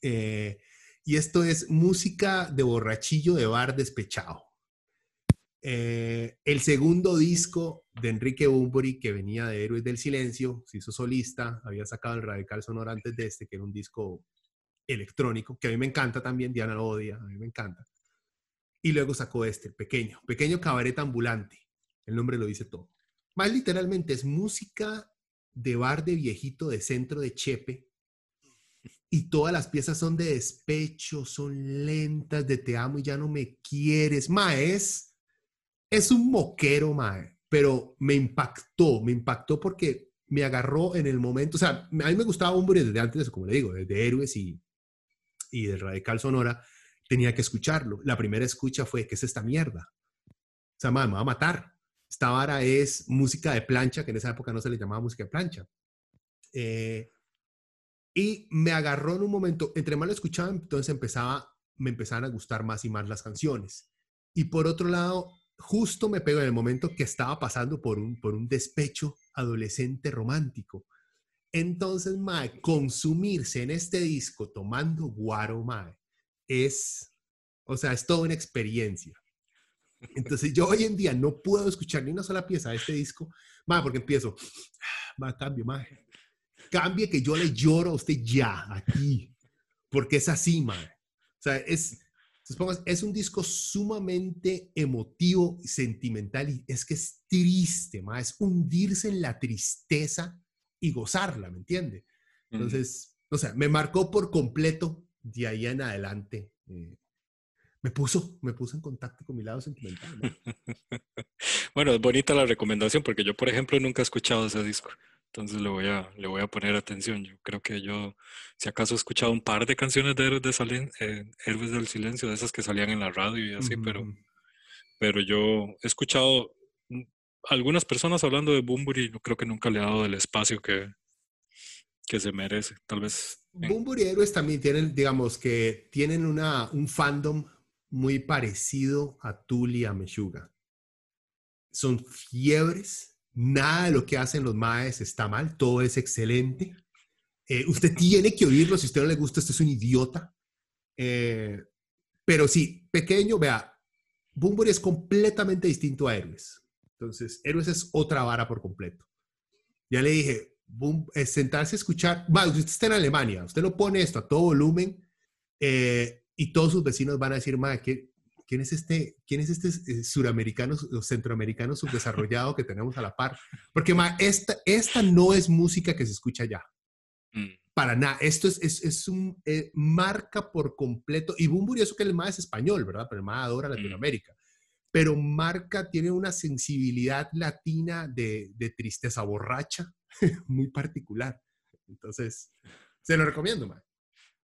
Speaker 1: Eh, y esto es música de borrachillo de bar despechado. Eh, el segundo disco de Enrique Bunbury, que venía de Héroes del Silencio, se hizo solista, había sacado el Radical Sonoro antes de este, que era un disco electrónico, que a mí me encanta también, Diana lo odia, a mí me encanta. Y luego sacó este, pequeño, pequeño cabaret ambulante, el nombre lo dice todo. Más literalmente es música de bar de viejito de centro de Chepe, y todas las piezas son de despecho, son lentas, de te amo y ya no me quieres. Mae, es, un moquero, mae, pero me impactó, me impactó porque me agarró en el momento, o sea, a mí me gustaba Hombre desde antes, como le digo, desde Héroes y, y de Radical Sonora, tenía que escucharlo. La primera escucha fue, ¿qué es esta mierda? O sea, me va a matar. Esta vara es música de plancha, que en esa época no se le llamaba música de plancha. Eh, y me agarró en un momento, entre más lo escuchaba, entonces empezaba, me empezaban a gustar más y más las canciones. Y por otro lado, justo me pegó en el momento que estaba pasando por un, por un despecho adolescente romántico. Entonces, Mae, consumirse en este disco tomando guaro, Mae, es, o sea, es toda una experiencia. Entonces, yo hoy en día no puedo escuchar ni una sola pieza de este disco, Mae, porque empiezo, Mae, cambio, Mae, cambie que yo le lloro a usted ya, aquí, porque es así, man. O sea, es, es un disco sumamente emotivo, sentimental, y es que es triste, man. es hundirse en la tristeza y gozarla, ¿me entiende? Entonces, o sea, me marcó por completo de ahí en adelante. Eh, me puso, me puso en contacto con mi lado sentimental.
Speaker 2: bueno, es bonita la recomendación porque yo, por ejemplo, nunca he escuchado ese disco. Entonces le voy a, le voy a poner atención. Yo creo que yo, si acaso he escuchado un par de canciones de Héroes, de eh, Héroes del Silencio, de esas que salían en la radio y así, pero, pero yo he escuchado algunas personas hablando de Bumburi y no creo que nunca le ha dado el espacio que, que se merece. Tal vez.
Speaker 1: Bumburi y Héroes también tienen, digamos, que tienen una, un fandom muy parecido a Tuli y a Meshuga. Son fiebres Nada de lo que hacen los maes está mal, todo es excelente. Eh, usted tiene que oírlo, si a usted no le gusta, usted es un idiota. Eh, pero sí, pequeño, vea, Bumburi es completamente distinto a Héroes. Entonces, Héroes es otra vara por completo. Ya le dije, es sentarse a escuchar, bueno, usted está en Alemania, usted lo pone esto a todo volumen eh, y todos sus vecinos van a decir, madre, que ¿quién es este, quién es este eh, suramericano o centroamericano subdesarrollado que tenemos a la par? Porque esta, esta no es música que se escucha ya. Mm. Para nada. Esto es, es, es un eh, marca por completo. Y Bumburi, eso que el más es español, ¿verdad? Pero el más adora mm. Latinoamérica. Pero marca tiene una sensibilidad latina de, de tristeza borracha muy particular. Entonces, se lo recomiendo, ma.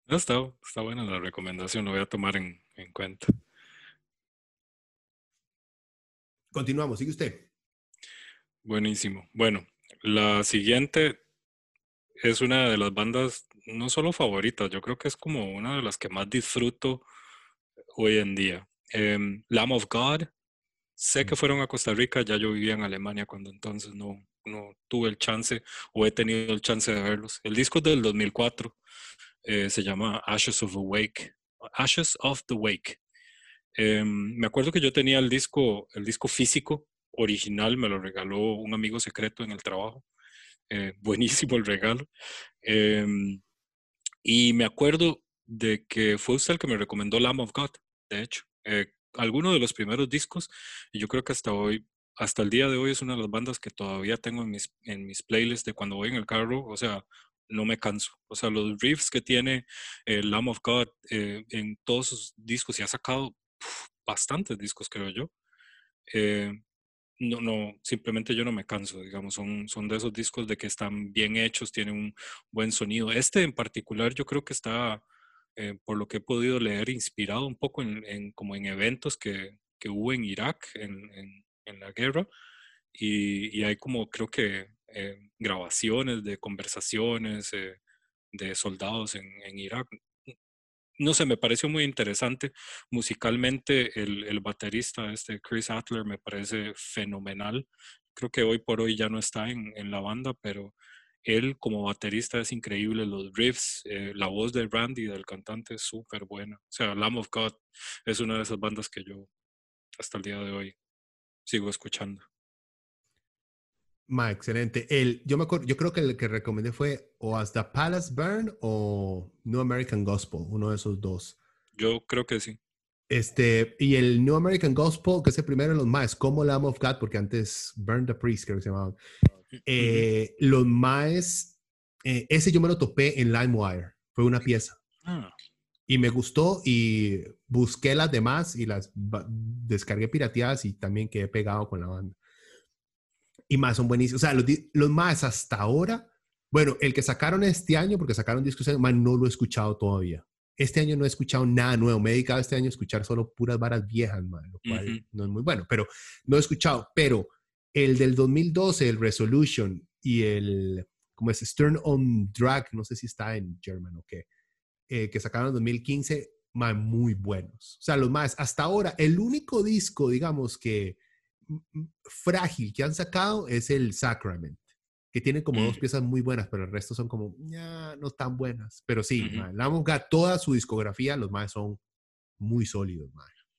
Speaker 2: No, está, está buena la recomendación, lo voy a tomar en, en cuenta.
Speaker 1: Continuamos, sigue usted.
Speaker 2: Buenísimo. Bueno, la siguiente es una de las bandas no solo favoritas, yo creo que es como una de las que más disfruto hoy en día. Um, Lamb of God. Sé que fueron a Costa Rica, ya yo vivía en Alemania cuando entonces no, no tuve el chance o he tenido el chance de verlos. El disco es del 2004, eh, se llama Ashes of the Wake. Ashes of the Wake. Em, me acuerdo que yo tenía el disco, el disco físico original, me lo regaló un amigo secreto en el trabajo. Eh, buenísimo el regalo. Em, y me acuerdo de que fue usted el que me recomendó Lamb of God, de hecho. Eh, alguno de los primeros discos, y yo creo que hasta hoy, hasta el día de hoy es una de las bandas que todavía tengo en mis, en mis playlists de cuando voy en el carro, o sea, no me canso. O sea, los riffs que tiene eh, Lamb of God en todos sus discos y ha sacado bastantes discos, creo yo. Eh, no, no, simplemente yo no me canso, digamos, son, son de esos discos de que están bien hechos, tienen un buen sonido. Este en particular yo creo que está, eh, por lo que he podido leer, inspirado un poco en, como en eventos que, que, hubo en Irak en, en, la guerra y, y, hay como creo que eh, grabaciones de conversaciones de soldados en, en Irak no sé, me pareció muy interesante. Musicalmente, el, baterista, este Chris Adler, me parece fenomenal. Creo que hoy por hoy ya no está en, la banda, pero él como baterista es increíble. Los riffs, eh, la voz de Randy, del cantante, es súper buena. O sea, Lamb of God es una de esas bandas que yo hasta el día de hoy sigo escuchando.
Speaker 1: Ma, excelente. El, yo, me acuerdo, yo creo que el que recomendé fue o As the Palace Burn o New American Gospel, uno de esos dos.
Speaker 2: Yo creo que sí.
Speaker 1: Este, y el New American Gospel, que es el primero de los más, como Lamb of God, porque antes Burn the Priest, creo que se llamaba. Eh, los más, eh, ese yo me lo topé en LimeWire, fue una pieza. Ah. Y me gustó y busqué las demás y las descargué pirateadas y también quedé pegado con la banda y más son buenísimos. O sea, los, los más hasta ahora, bueno, el que sacaron este año, porque sacaron discos, más no lo he escuchado todavía. Este año no he escuchado nada nuevo. Me he dedicado este año a escuchar solo puras varas viejas, man, lo cual no es muy bueno, pero no he escuchado. Pero el del 2012, el Resolution y el, como es? Stern on Drag, no sé si está en German o qué, eh, que sacaron en 2015, man, muy buenos. O sea, los más, hasta ahora, el único disco, digamos, que frágil que han sacado es el Sacrament, que tiene como dos mm. piezas muy buenas, pero el resto son como, no tan buenas. Pero sí, la -huh. toda su discografía, los más son muy sólidos,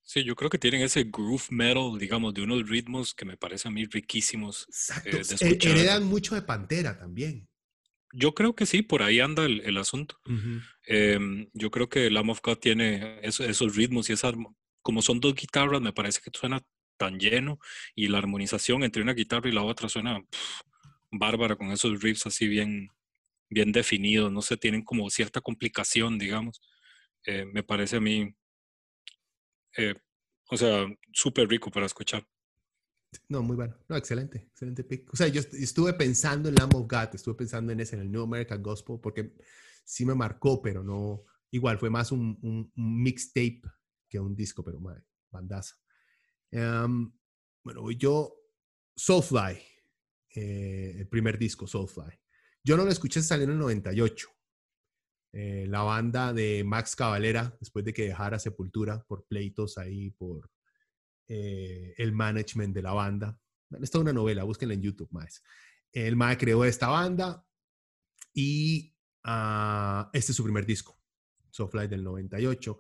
Speaker 2: Sí, yo creo que tienen ese groove metal, digamos, de unos ritmos que me parecen a mí riquísimos.
Speaker 1: Eh, Exacto. heredan mucho de Pantera también.
Speaker 2: Yo creo que sí, por ahí anda el, asunto. Em, yo creo que Lamb of God tiene esos, ritmos y esas, como son dos guitarras, me parece que suena tan lleno y la armonización entre una guitarra y la otra suena bárbara con esos riffs así bien, bien definidos, no sé, tienen como cierta complicación, digamos. Eh, me parece a mí, eh, o sea, súper rico para escuchar.
Speaker 1: No, muy bueno. No, excelente, excelente pick. O sea, yo estuve pensando en Lamb of God, estuve pensando en ese, en el New American Gospel, porque sí me marcó, pero no, igual fue más un, un, mixtape que un disco, pero madre, bandaza. Um, bueno, yo, Soulfly, eh, el primer disco, Soulfly. Yo no lo escuché, salió en el 98. Eh, la banda de Max Cavalera, después de que dejara Sepultura por pleitos ahí, por eh, el management de la banda. Esta es una novela, búsquenla en YouTube más. El Mae creó esta banda y uh, este es su primer disco, Soulfly del 98.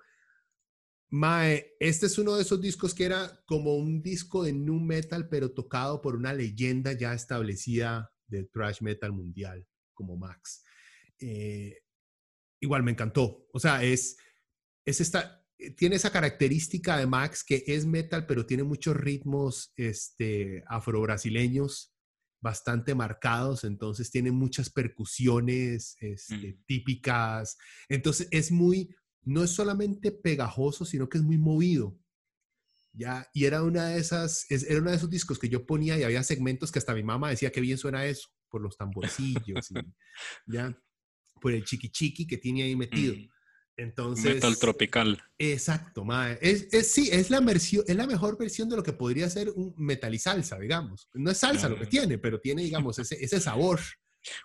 Speaker 1: Mae, este es uno de esos discos que era como un disco de nu metal, pero tocado por una leyenda ya establecida del thrash metal mundial, como Max. Eh, igual me encantó. O sea, es, es esta, tiene esa característica de Max que es metal, pero tiene muchos ritmos este, afro-brasileños bastante marcados, entonces tiene muchas percusiones este, típicas, entonces es muy, no es solamente pegajoso, sino que es muy movido. Ya, y era una de esas, era uno de esos discos que yo ponía y había segmentos que hasta mi mamá decía que bien suena eso, por los tamborcillos, ya, por el chiqui chiqui que tiene ahí metido. Mm. Entonces,
Speaker 2: Metal tropical.
Speaker 1: Exacto, mae. Es, es, sí, es la, versión, es la mejor versión de lo que podría ser un metal y salsa, digamos. No es salsa lo que tiene, pero tiene, digamos, ese, ese sabor.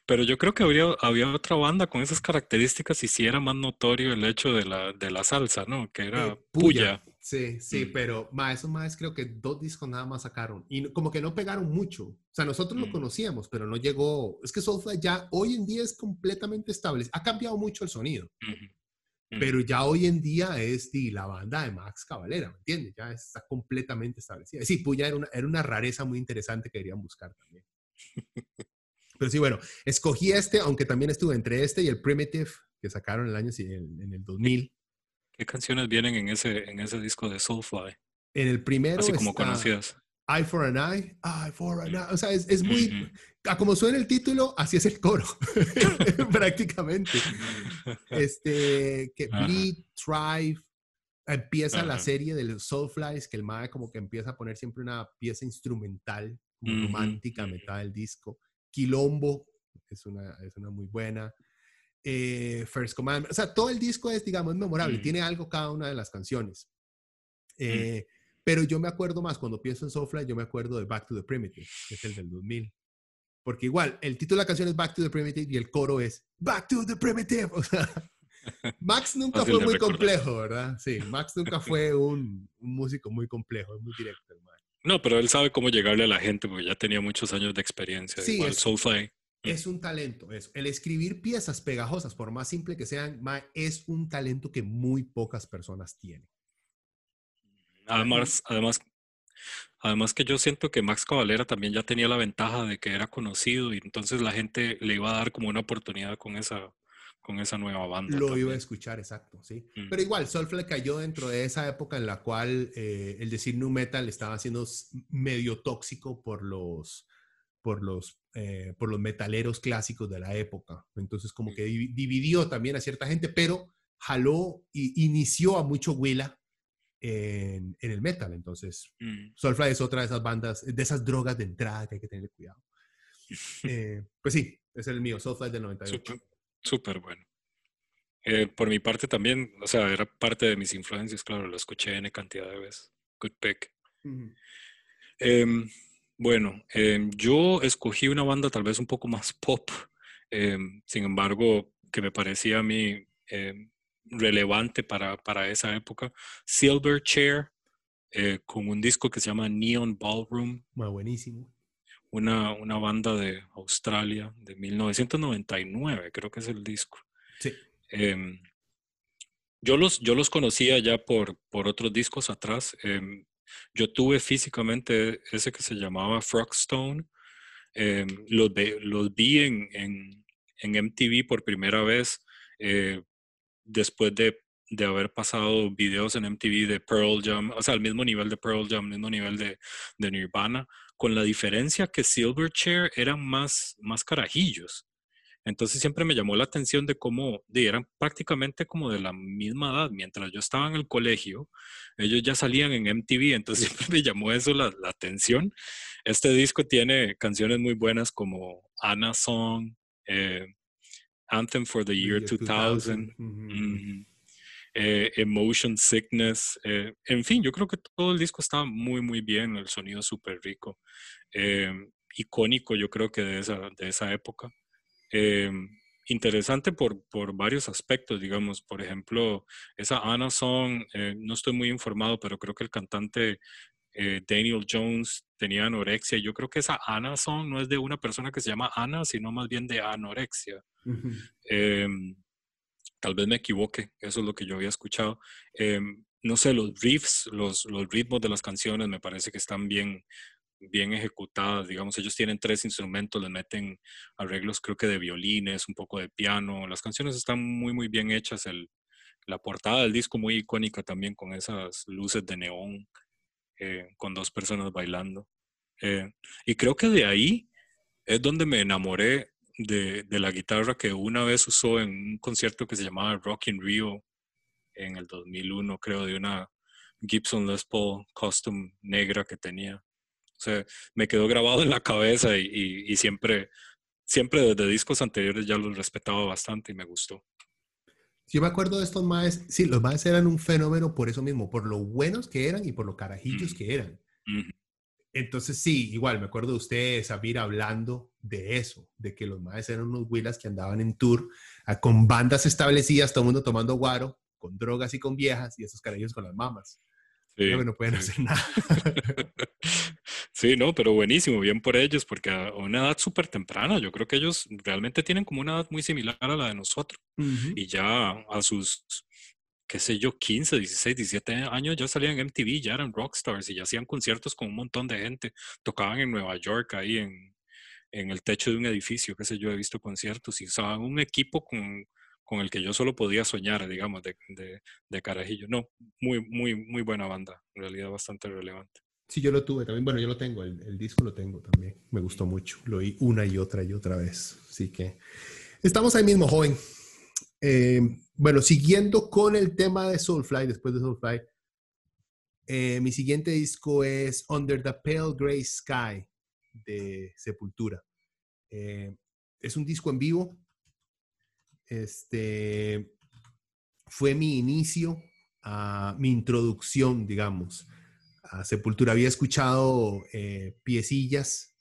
Speaker 2: Pero yo creo que habría, había otra banda con esas características y si era más notorio el hecho de la, de la salsa, ¿no? Que era eh, puya.
Speaker 1: Sí, sí, mm. pero ma, esos más creo que dos discos nada más sacaron y como que no pegaron mucho. O sea, nosotros lo mm. conocíamos, pero no llegó. Es que Soulfly ya hoy en día es completamente estable. Ha cambiado mucho el sonido. Pero ya hoy en día es la banda de Max Cavalera, ¿me entiendes? Ya está completamente establecida. Sí, Puya era una, era una rareza muy interesante que querían buscar también. Pero sí, bueno, escogí este, aunque también estuve entre este y el Primitive, que sacaron el año en, el 2000.
Speaker 2: ¿Qué canciones vienen en ese, en ese disco de Soulfly?
Speaker 1: En el primero.
Speaker 2: Así como conocidas.
Speaker 1: Eye for an eye, eye for an eye. O sea, es, es muy, como suena el título, así es el coro, prácticamente. Este, que Bleed, Thrive, empieza la serie de los Soulflies, que el MAE como que empieza a poner siempre una pieza instrumental, romántica a mitad del disco. Quilombo, es una, es una muy buena. Eh, First Command, o sea, todo el disco es, digamos, memorable, tiene algo cada una de las canciones. Eh, pero yo me acuerdo más, cuando pienso en Soulfly, yo me acuerdo de Back to the Primitive, que es el del 2000. Porque igual, el título de la canción es Back to the Primitive y el coro es Back to the Primitive. O sea, Max nunca fue muy complejo, ¿verdad? Sí, Max nunca fue un, músico muy complejo, es muy directo, hermano.
Speaker 2: No, pero él sabe cómo llegarle a la gente porque ya tenía muchos años de experiencia. Sí, igual, es.
Speaker 1: Mm. Es un talento, eso. El escribir piezas pegajosas, por más simple que sean, es un talento que muy pocas personas tienen.
Speaker 2: Además, además, además que yo siento que Max Cavalera también ya tenía la ventaja de que era conocido y entonces la gente le iba a dar como una oportunidad con esa, con esa nueva banda.
Speaker 1: Lo iba a escuchar, exacto, sí. Mm. Pero igual, Soulfly cayó dentro de esa época en la cual eh, el decir nu metal estaba siendo medio tóxico por los, por los, eh, por los metaleros clásicos de la época. Entonces, como que dividió también a cierta gente, pero jaló y inició a mucho Willa en, el metal. Entonces, mm. Soulfly es otra de esas bandas, de esas drogas de entrada que hay que tener cuidado. Eh, pues sí, es el mío, Soulfly del 98.
Speaker 2: Súper bueno. Eh, por mi parte también, o sea, era parte de mis influencias, claro, lo escuché en cantidad de veces. Good pick. Em, bueno, em, yo escogí una banda tal vez un poco más pop, em, sin embargo, que me parecía a mí relevante para, para esa época. Silverchair, eh, con un disco que se llama Neon Ballroom.
Speaker 1: Muy buenísimo.
Speaker 2: Una, una banda de Australia de 1999, creo que es el disco.
Speaker 1: Sí.
Speaker 2: Em, yo, los, yo los conocía ya por, por otros discos atrás. Em, yo tuve físicamente ese que se llamaba Frogstone. Eh, los, los, vi en, en, en, MTV por primera vez eh, después de, de, haber pasado videos en MTV de Pearl Jam, o sea, al mismo nivel de Pearl Jam, al mismo nivel de, de Nirvana, con la diferencia que Silverchair eran más, más carajillos. Entonces siempre me llamó la atención de cómo de, eran prácticamente como de la misma edad. Mientras yo estaba en el colegio, ellos ya salían en MTV, entonces siempre me llamó eso la, atención. Este disco tiene canciones muy buenas como Anna Song, eh, Anthem for the Year 2000, eh, Emotion Sickness. Eh, en fin, yo creo que todo el disco está muy, muy bien, el sonido súper rico. icónico, yo creo que de esa, de esa época. Eh, interesante por, por, varios aspectos, digamos. Por ejemplo, esa Anna Song, eh, no estoy muy informado, pero creo que el cantante eh, Daniel Jones tenía anorexia. Yo creo que esa Anna Song no es de una persona que se llama Ana, sino más bien de anorexia. Tal vez me equivoque, eso es lo que yo había escuchado. no sé, los riffs, los, los ritmos de las canciones me parece que están bien, bien ejecutadas, digamos, ellos tienen tres instrumentos, les meten arreglos creo que de violines, un poco de piano, las canciones están muy, muy bien hechas, el, la portada del disco muy icónica también con esas luces de neón, eh, con dos personas bailando. Eh, y creo que de ahí es donde me enamoré de, de, la guitarra que una vez usó en un concierto que se llamaba Rock in Rio en el 2001, creo, de una Gibson Les Paul Custom negra que tenía sea, me quedó grabado en la cabeza y, siempre, siempre desde discos anteriores ya los respetaba bastante y me gustó.
Speaker 1: Yo me acuerdo de estos maes, sí, los maes eran un fenómeno por eso mismo, por lo buenos que eran y por lo carajillos que eran. Entonces sí, igual me acuerdo de usted, Sabir, hablando de eso, de que los maes eran unos huilas que andaban en tour con bandas establecidas, todo el mundo tomando guaro, con drogas y con viejas y esos carajillos con las mamas. Sí, no pueden hacer nada.
Speaker 2: Sí, no, pero buenísimo, bien por ellos, porque a una edad súper temprana, yo creo que ellos realmente tienen como una edad muy similar a la de nosotros. Y ya a sus, qué sé yo, 15, 16, 17 años ya salían en MTV, ya eran rockstars y ya hacían conciertos con un montón de gente. Tocaban en Nueva York, ahí en, en el techo de un edificio, qué sé yo, he visto conciertos y usaban un equipo con, con el que yo solo podía soñar, digamos, de, de, de carajillo. No, muy, muy, muy buena banda, en realidad bastante relevante.
Speaker 1: Sí, yo lo tuve también. Bueno, yo lo tengo, el, disco lo tengo también. Me gustó mucho. Lo oí una y otra y otra vez. Así que estamos ahí mismo, joven. Eh, bueno, siguiendo con el tema de Soulfly, después de Soulfly, eh, mi siguiente disco es Under the Pale Gray Sky de Sepultura. Eh, es un disco en vivo. Este fue mi inicio, a mi introducción, digamos, Sepultura. Había escuchado eh, piecillas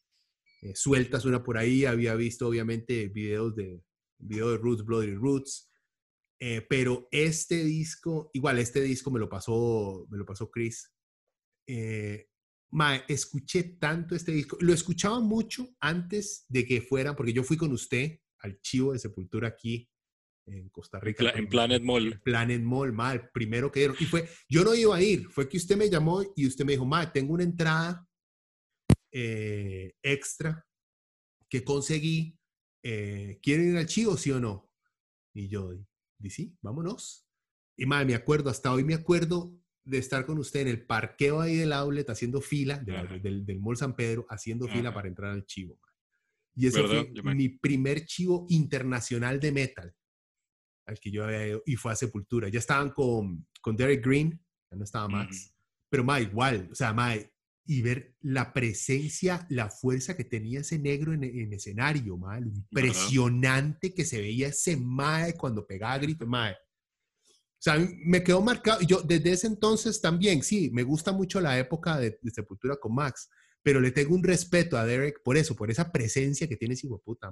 Speaker 1: sueltas, una por ahí, había visto obviamente videos de, video de Roots, Bloody Roots, eh, pero este disco, igual este disco me lo pasó, me lo pasó Chris. escuché tanto este disco, lo escuchaba mucho antes de que fuera, porque yo fui con usted al chivo de Sepultura aquí en Costa Rica.
Speaker 2: En Planet Mall.
Speaker 1: Planet Mall, mal, primero que dieron. Y fue, yo no iba a ir, fue que usted me llamó y usted me dijo, ma, tengo una entrada eh, extra que conseguí. Eh, ¿Quieren ir al Chivo, sí o no? Y yo, sí, vámonos. Y madre, me acuerdo, hasta hoy me acuerdo de estar con usted en el parqueo ahí del outlet haciendo fila, del, del, Mall San Pedro, haciendo fila para entrar al chivo. Y ese fue mi primer chivo internacional de metal al que yo había ido y fue a Sepultura. Ya estaban con, con Derek Green, ya no estaba Max, pero ma, igual, o sea, ma, y ver la presencia, la fuerza que tenía ese negro en, en escenario, ma, impresionante que se veía ese mae cuando pegaba grito, mae. O sea, me quedó marcado, yo desde ese entonces también, sí, me gusta mucho la época de, Sepultura con Max, pero le tengo un respeto a Derek por eso, por esa presencia que tiene ese hijo de puta.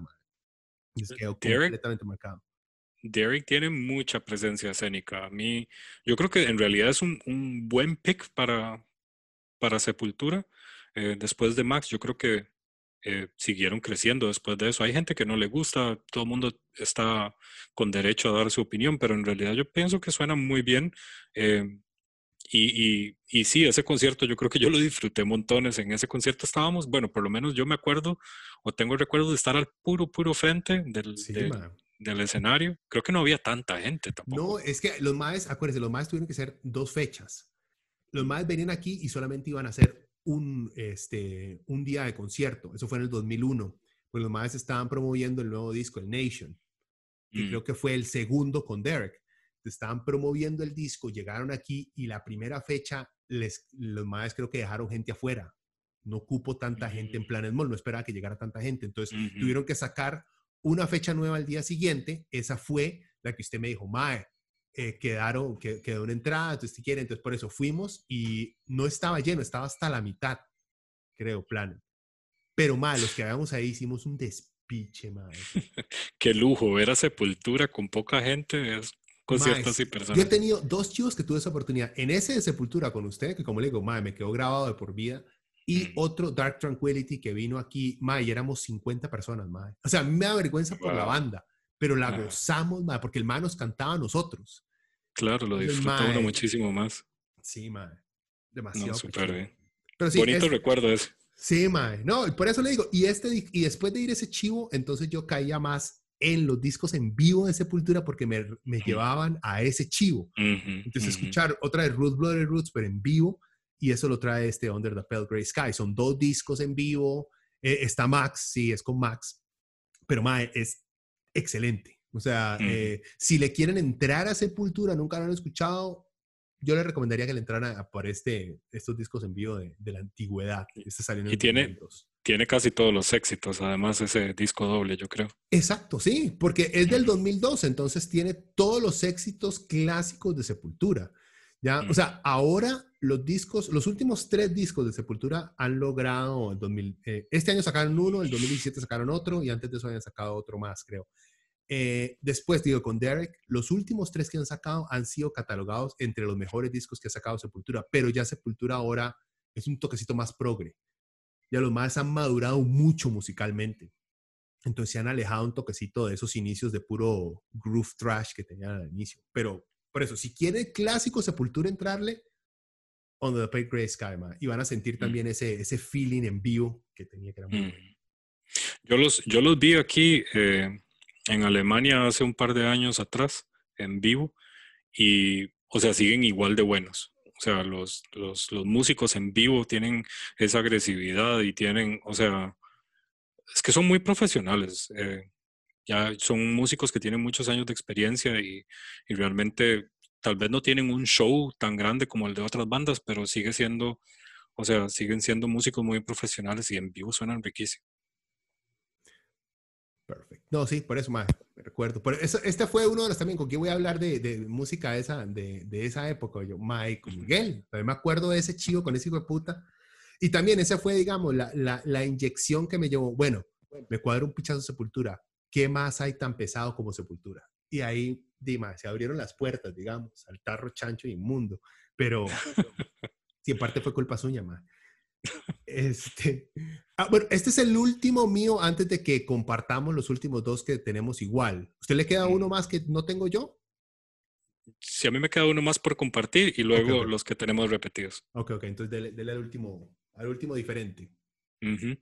Speaker 1: Y se quedó completamente marcado.
Speaker 2: Derek tiene mucha presencia escénica. A mí, yo creo que en realidad es un, un buen pick para, para Sepultura. Eh, después de Max, yo creo que eh, siguieron creciendo después de eso. Hay gente que no le gusta, todo el mundo está con derecho a dar su opinión, pero en realidad yo pienso que suena muy bien. Eh, y, y, y, sí, ese concierto yo creo que yo lo disfruté montones. En ese concierto estábamos, bueno, por lo menos yo me acuerdo o tengo el recuerdo de estar al puro, puro frente del, del escenario. Creo que no había tanta gente tampoco.
Speaker 1: No, es que los maes, acuérdense, los maes tuvieron que ser dos fechas. Los maes venían aquí y solamente iban a hacer un, este, un día de concierto. Eso fue en el 2001. pues los más estaban promoviendo el nuevo disco, el Nation, que
Speaker 2: Mm.
Speaker 1: creo que fue el segundo con Derek. Estaban promoviendo el disco, llegaron aquí y la primera fecha, les, los más creo que dejaron gente afuera. No cupo tanta gente en
Speaker 2: Mm.
Speaker 1: Planet Mall, no esperaba que llegara tanta gente. Entonces tuvieron que sacar una fecha nueva al día siguiente. Esa fue la que usted me dijo, Mae, eh, quedaron, que, quedó una entrada, entonces si quiere, entonces por eso fuimos y no estaba lleno, estaba hasta la mitad, creo, Planet. Pero Mae, los que habíamos ahí hicimos un despiche, Mae.
Speaker 2: Qué lujo, ver a Sepultura con poca gente es conciertos y
Speaker 1: Yo he
Speaker 2: personas.
Speaker 1: tenido dos chivos que tuve esa oportunidad. En ese de Sepultura con usted, que como le digo, mae, me quedó grabado de por vida. Y
Speaker 2: Mm.
Speaker 1: otro Dark Tranquility que vino aquí, mae, y éramos 50 personas, mae. O sea, a mí me da vergüenza por la
Speaker 2: Wow.
Speaker 1: banda, pero la
Speaker 2: Ajá.
Speaker 1: gozamos, mae, porque el mae nos cantaba a nosotros.
Speaker 2: Claro, lo disfruta uno muchísimo más.
Speaker 1: Sí.
Speaker 2: No,
Speaker 1: Demasiado.
Speaker 2: súper
Speaker 1: pechudo.
Speaker 2: bien.
Speaker 1: Pero sí,
Speaker 2: Bonito
Speaker 1: es-
Speaker 2: recuerdo ese.
Speaker 1: Sí, mae. No, y por eso le digo, y, este, y después de ir ese chivo, entonces yo caía más en los discos en vivo de Sepultura porque me, me llevaban a ese chivo.
Speaker 2: Ujú,
Speaker 1: Entonces,
Speaker 2: ujú.
Speaker 1: escuchar otra de Roots, Blood Roots, pero en vivo, y eso lo trae este Under the Pale Grey Sky. Son dos discos en vivo. eh, está Max, sí, es con Max, pero mae, es excelente. O sea, eh, si le quieren entrar a Sepultura, nunca lo han escuchado, yo le recomendaría que le entraran a, por este, estos discos en vivo de, de la antigüedad. Este salió en
Speaker 2: Y tiene-
Speaker 1: 2002.
Speaker 2: Tiene casi todos los éxitos, además ese disco doble, yo creo.
Speaker 1: Exacto, sí, porque es del 2012, entonces tiene todos los éxitos clásicos de Sepultura. ¿Ya? O sea, ahora los discos, los últimos tres discos de Sepultura han logrado, el 2000, eh, este año sacaron uno, el 2017 sacaron otro y antes de eso habían sacado otro más, creo. Eh, después, digo, con Derek, los últimos tres que han sacado han sido catalogados entre los mejores discos que ha sacado Sepultura, pero ya Sepultura ahora es un toquecito más progre. Ya los más han madurado mucho musicalmente. Entonces se han alejado un toquecito de esos inicios de puro groove trash que tenían al inicio. Pero por eso, si quiere clásico Sepultura entrarle, On the Pale Grey Sky, ma, y van a sentir también ese, ese feeling en vivo que tenía que era muy
Speaker 2: Mm.
Speaker 1: bueno.
Speaker 2: Yo los, yo los vi aquí eh, en Alemania hace un par de años atrás, en vivo, y, o sea, siguen igual de buenos. O sea, los, los, los músicos en vivo tienen esa agresividad y tienen, o sea, es que son muy profesionales. eh, ya son músicos que tienen muchos años de experiencia y, y realmente tal vez no tienen un show tan grande como el de otras bandas, pero sigue siendo, o sea, siguen siendo músicos muy profesionales y en vivo suenan riquísimos.
Speaker 1: Perfecto. No, sí, por eso, me recuerdo. Por eso, este fue uno de los también con quien voy a hablar de, de música esa, de, de esa época. Yo, Mike. Miguel. También me acuerdo de ese chivo con ese hijo de puta. Y también esa fue, digamos, la, la, la inyección que me llevó. Bueno, me cuadra un pichazo Sepultura. ¿Qué más hay tan pesado como Sepultura? Y ahí, Dima, se abrieron las puertas, digamos, al tarro chancho inmundo. Pero, sí, en parte fue culpa suya, ma. Este, ah, bueno, este es el último mío antes de que compartamos los últimos dos que tenemos igual. ¿Usted le queda uno
Speaker 2: Mm.
Speaker 1: más que no tengo yo?
Speaker 2: Si a mí me queda uno más por compartir y luego los que tenemos repetidos.
Speaker 1: Ok, ok, entonces dele, dele al último, al último diferente.
Speaker 2: Ujú.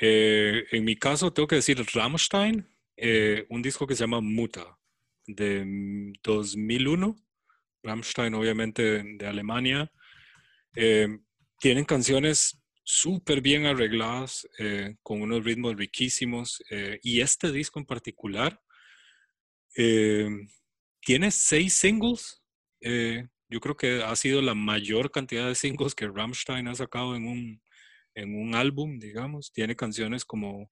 Speaker 2: Eh, en mi caso, tengo que decir Rammstein, eh, un disco que se llama Muta, de mm, 2001. Rammstein, obviamente, de, Alemania. Eh, tienen canciones súper bien arregladas, eh, con unos ritmos riquísimos. eh, y este disco en particular eh, tiene seis singles. yo creo que ha sido la mayor cantidad de singles que Rammstein ha sacado en un, en un álbum, digamos. Tiene canciones como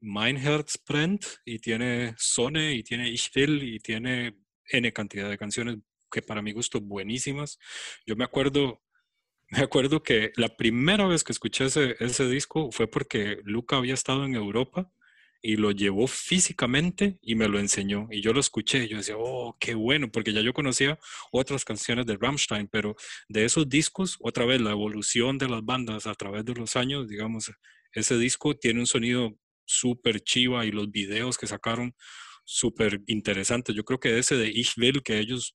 Speaker 2: Mein Herz brennt y tiene Sonne y tiene Ich will y tiene N cantidad de canciones que para mi gusto buenísimas. Yo me acuerdo, me acuerdo que la primera vez que escuché ese, ese disco fue porque Luca había estado en Europa y lo llevó físicamente y me lo enseñó. Y yo lo escuché y yo decía, oh, qué bueno, porque ya yo conocía otras canciones de Rammstein, pero de esos discos, otra vez la evolución de las bandas a través de los años, digamos, ese disco tiene un sonido súper chiva y los videos que sacaron súper interesantes. Yo creo que ese de Ich will, que ellos,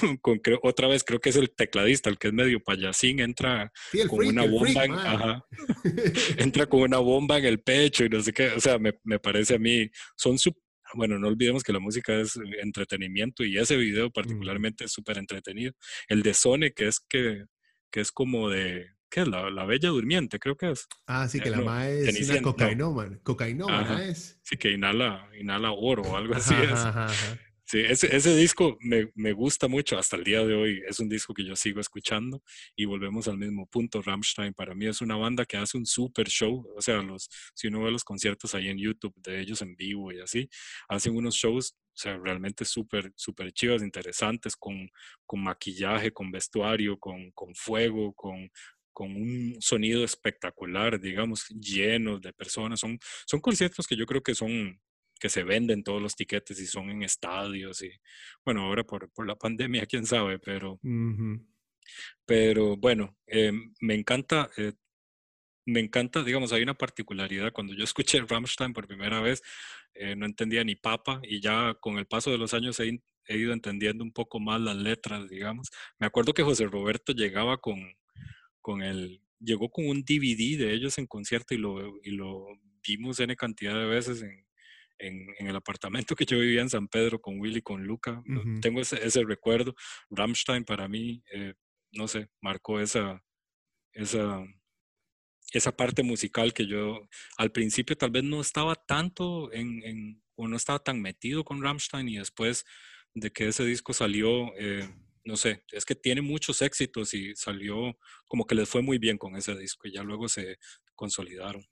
Speaker 2: con, con- creo- otra vez creo que es el tecladista, el que es medio payasín, entra
Speaker 1: Sí,
Speaker 2: con
Speaker 1: freak,
Speaker 2: una
Speaker 1: el freak,
Speaker 2: bomba, en, ajá, entra con una bomba en el pecho y no sé qué, o sea, me, me parece a mí, son su- bueno, no olvidemos que la música es entretenimiento y ese video particularmente es súper entretenido. El de Sone, que es que, que es como de, ¿qué es? La, la Bella Durmiente, creo que es.
Speaker 1: Ah, sí, que
Speaker 2: Eh,
Speaker 1: la
Speaker 2: no,
Speaker 1: mae es una
Speaker 2: Cenicienta, no.
Speaker 1: cocainómana. Cocainómana es.
Speaker 2: Sí, que inhala, inhala oro o algo así
Speaker 1: Ajá,
Speaker 2: es.
Speaker 1: ajá, ajá.
Speaker 2: Sí, ese, ese disco me, me gusta mucho hasta el día de hoy. Es un disco que yo sigo escuchando y volvemos al mismo punto. Rammstein para mí es una banda que hace un super show. O sea, los, si uno ve los conciertos ahí en YouTube de ellos en vivo y así, hacen unos shows, o sea, realmente súper, súper chivas, interesantes, con, con maquillaje, con vestuario, con, con fuego, con, con un sonido espectacular, digamos, llenos de personas. Son, son conciertos que yo creo que son que se venden todos los tiquetes y son en estadios y bueno, ahora por, por la pandemia, quién sabe, pero,
Speaker 1: Ujú.
Speaker 2: pero bueno, eh, me encanta, eh, me encanta, digamos, hay una particularidad, cuando yo escuché Rammstein por primera vez, eh, no entendía ni papa y ya con el paso de los años he, he ido entendiendo un poco más las letras, digamos. Me acuerdo que José Roberto llegaba con, con el, llegó con un DVD de ellos en concierto y lo, y lo vimos N cantidad de veces en, en, en el apartamento que yo vivía en San Pedro con Willy, con Luca. lo-
Speaker 1: Ujú.
Speaker 2: Tengo ese, ese recuerdo. Rammstein para mí, eh, no sé, marcó esa, esa, esa parte musical que yo al principio tal vez no estaba tanto en, en- o no estaba tan metido con Rammstein y después de que ese disco salió, eh, no sé, es que tiene muchos éxitos y salió como que les fue muy bien con ese disco y ya luego se consolidaron.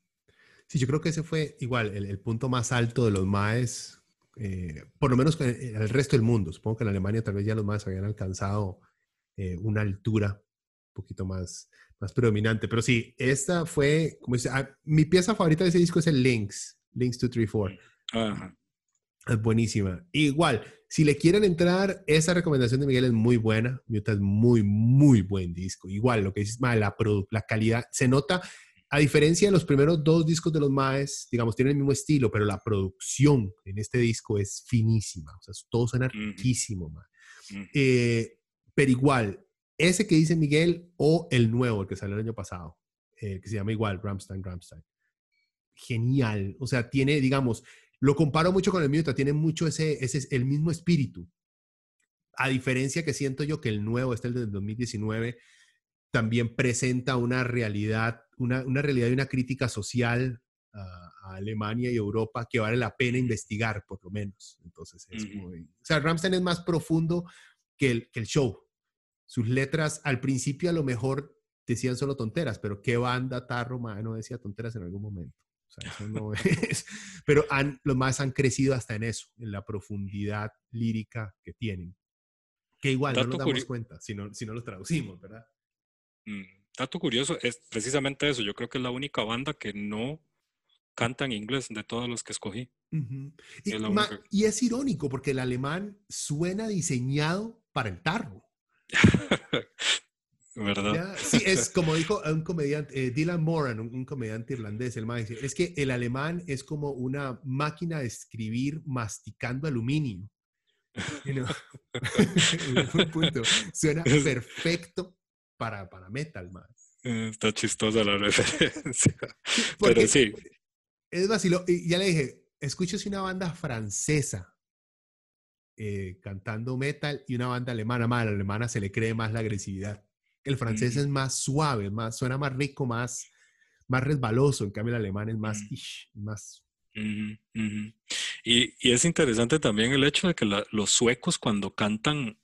Speaker 1: Sí, yo creo que ese fue igual el, el punto más alto de los maes, eh, por lo menos con el, el resto del mundo. Supongo que en Alemania tal vez ya los maes habían alcanzado eh, una altura un poquito más, más predominante. Pero sí, esta fue, como dice, ah, mi pieza favorita de ese disco es el Links, Links 234.
Speaker 2: Ajá.
Speaker 1: Es buenísima. Igual, si le quieren entrar, esa recomendación de Miguel es muy buena. Muta es muy, muy buen disco. Igual, lo que dices, la, la calidad se nota, a diferencia de los primeros dos discos de los Maes, digamos, tienen el mismo estilo, pero la producción en este disco es finísima. O sea, todo suena riquísimo, mae. Eh, pero igual, ese que dice Miguel o el nuevo, el que salió el año pasado, eh, que se llama igual, Ramstein, Ramstein. Genial. O sea, tiene, digamos, lo comparo mucho con el Muta, tiene mucho ese, ese, el mismo espíritu. A diferencia que siento yo que el nuevo, este el del 2019, también presenta una realidad, una, una realidad y una crítica social a, a Alemania y Europa que vale la pena investigar, por lo menos. Entonces, es
Speaker 2: Ujú.
Speaker 1: muy... O sea, Ramstein es más profundo que el, que el show. Sus letras, al principio a lo mejor decían solo tonteras, pero qué banda tarro, no decía tonteras en algún momento. O sea, eso no es. Pero han, los más han crecido hasta en eso, en la profundidad lírica que tienen. Que igual no nos damos cuenta si no, si no lo traducimos, ¿verdad?
Speaker 2: Mm, Dato curioso es precisamente eso. Yo creo que es la única banda que no canta en inglés de todos los que escogí.
Speaker 1: Y,
Speaker 2: Es la
Speaker 1: ma-
Speaker 2: única.
Speaker 1: y es irónico porque el alemán suena diseñado para el tarro.
Speaker 2: ¿Verdad?
Speaker 1: ¿ya? Sí, es como dijo un comediante, eh, Dylan Moran, un, un comediante irlandés, el man dice, es que el alemán es como una máquina de escribir masticando aluminio. You know? En un punto. Suena perfecto para, para metal, man.
Speaker 2: Eh, Está chistosa la referencia.
Speaker 1: Porque
Speaker 2: Pero sí,
Speaker 1: Es vacilo. Y ya le dije, escúchese una banda francesa eh, cantando metal y una banda alemana. Más, a la alemana se le cree más la agresividad. El francés
Speaker 2: Ujú.
Speaker 1: es más suave, más, suena más rico, más, más resbaloso. En cambio, el alemán es más,
Speaker 2: Mm.
Speaker 1: ish, más.
Speaker 2: Y, y es interesante también el hecho de que la- los suecos cuando cantan,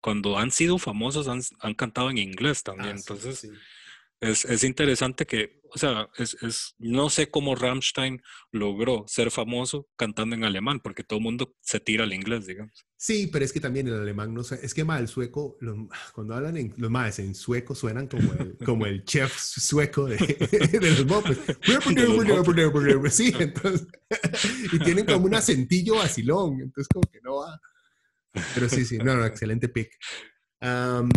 Speaker 2: cuando han sido famosos, han, han cantado en inglés también.
Speaker 1: Ah, sí,
Speaker 2: Entonces,
Speaker 1: sí.
Speaker 2: es, es interesante que, o sea, es, es, no sé cómo Rammstein logró ser famoso cantando en alemán, porque todo el mundo se tira al inglés, digamos.
Speaker 1: Sí, pero es que también el alemán no es que mal el sueco, los- cuando hablan en, los más en sueco suenan como el, como el chef sueco de, de los mopes. Sí, entonces, y tienen como un acentillo vacilón, entonces como que no va. Pero sí, sí, no, no, excelente pick. Am,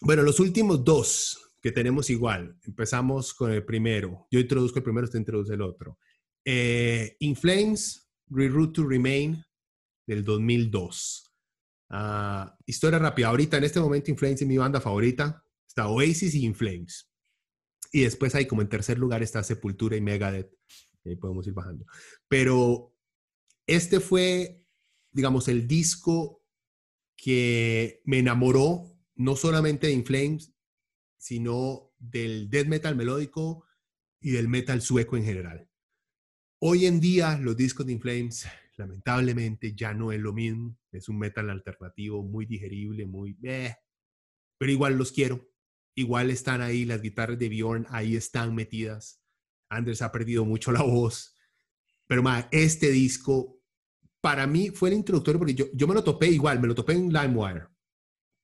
Speaker 1: bueno, los últimos dos que tenemos igual, empezamos con el primero. Yo introduzco el primero, usted introduce el otro. Eh, In Flames, Reroute to Remain, del 2002. Ah, historia rápida. Ahorita, en este momento, In Flames es mi banda favorita. Está Oasis y In Flames. Y después ahí, como en tercer lugar, está Sepultura y Megadeth. Y ahí podemos ir bajando. Pero este fue, digamos, el disco que me enamoró, no solamente de In Flames, sino del death metal melódico y del metal sueco en general. Hoy en día los discos de Inflames lamentablemente ya no es lo mismo, es un metal alternativo muy digerible, muy... Eh, pero igual los quiero, igual están ahí, las guitarras de Bjorn ahí están metidas. Anders ha perdido mucho la voz, pero ma, este disco para mí fue el introductorio porque yo, yo me lo topé igual, me lo topé en LimeWire,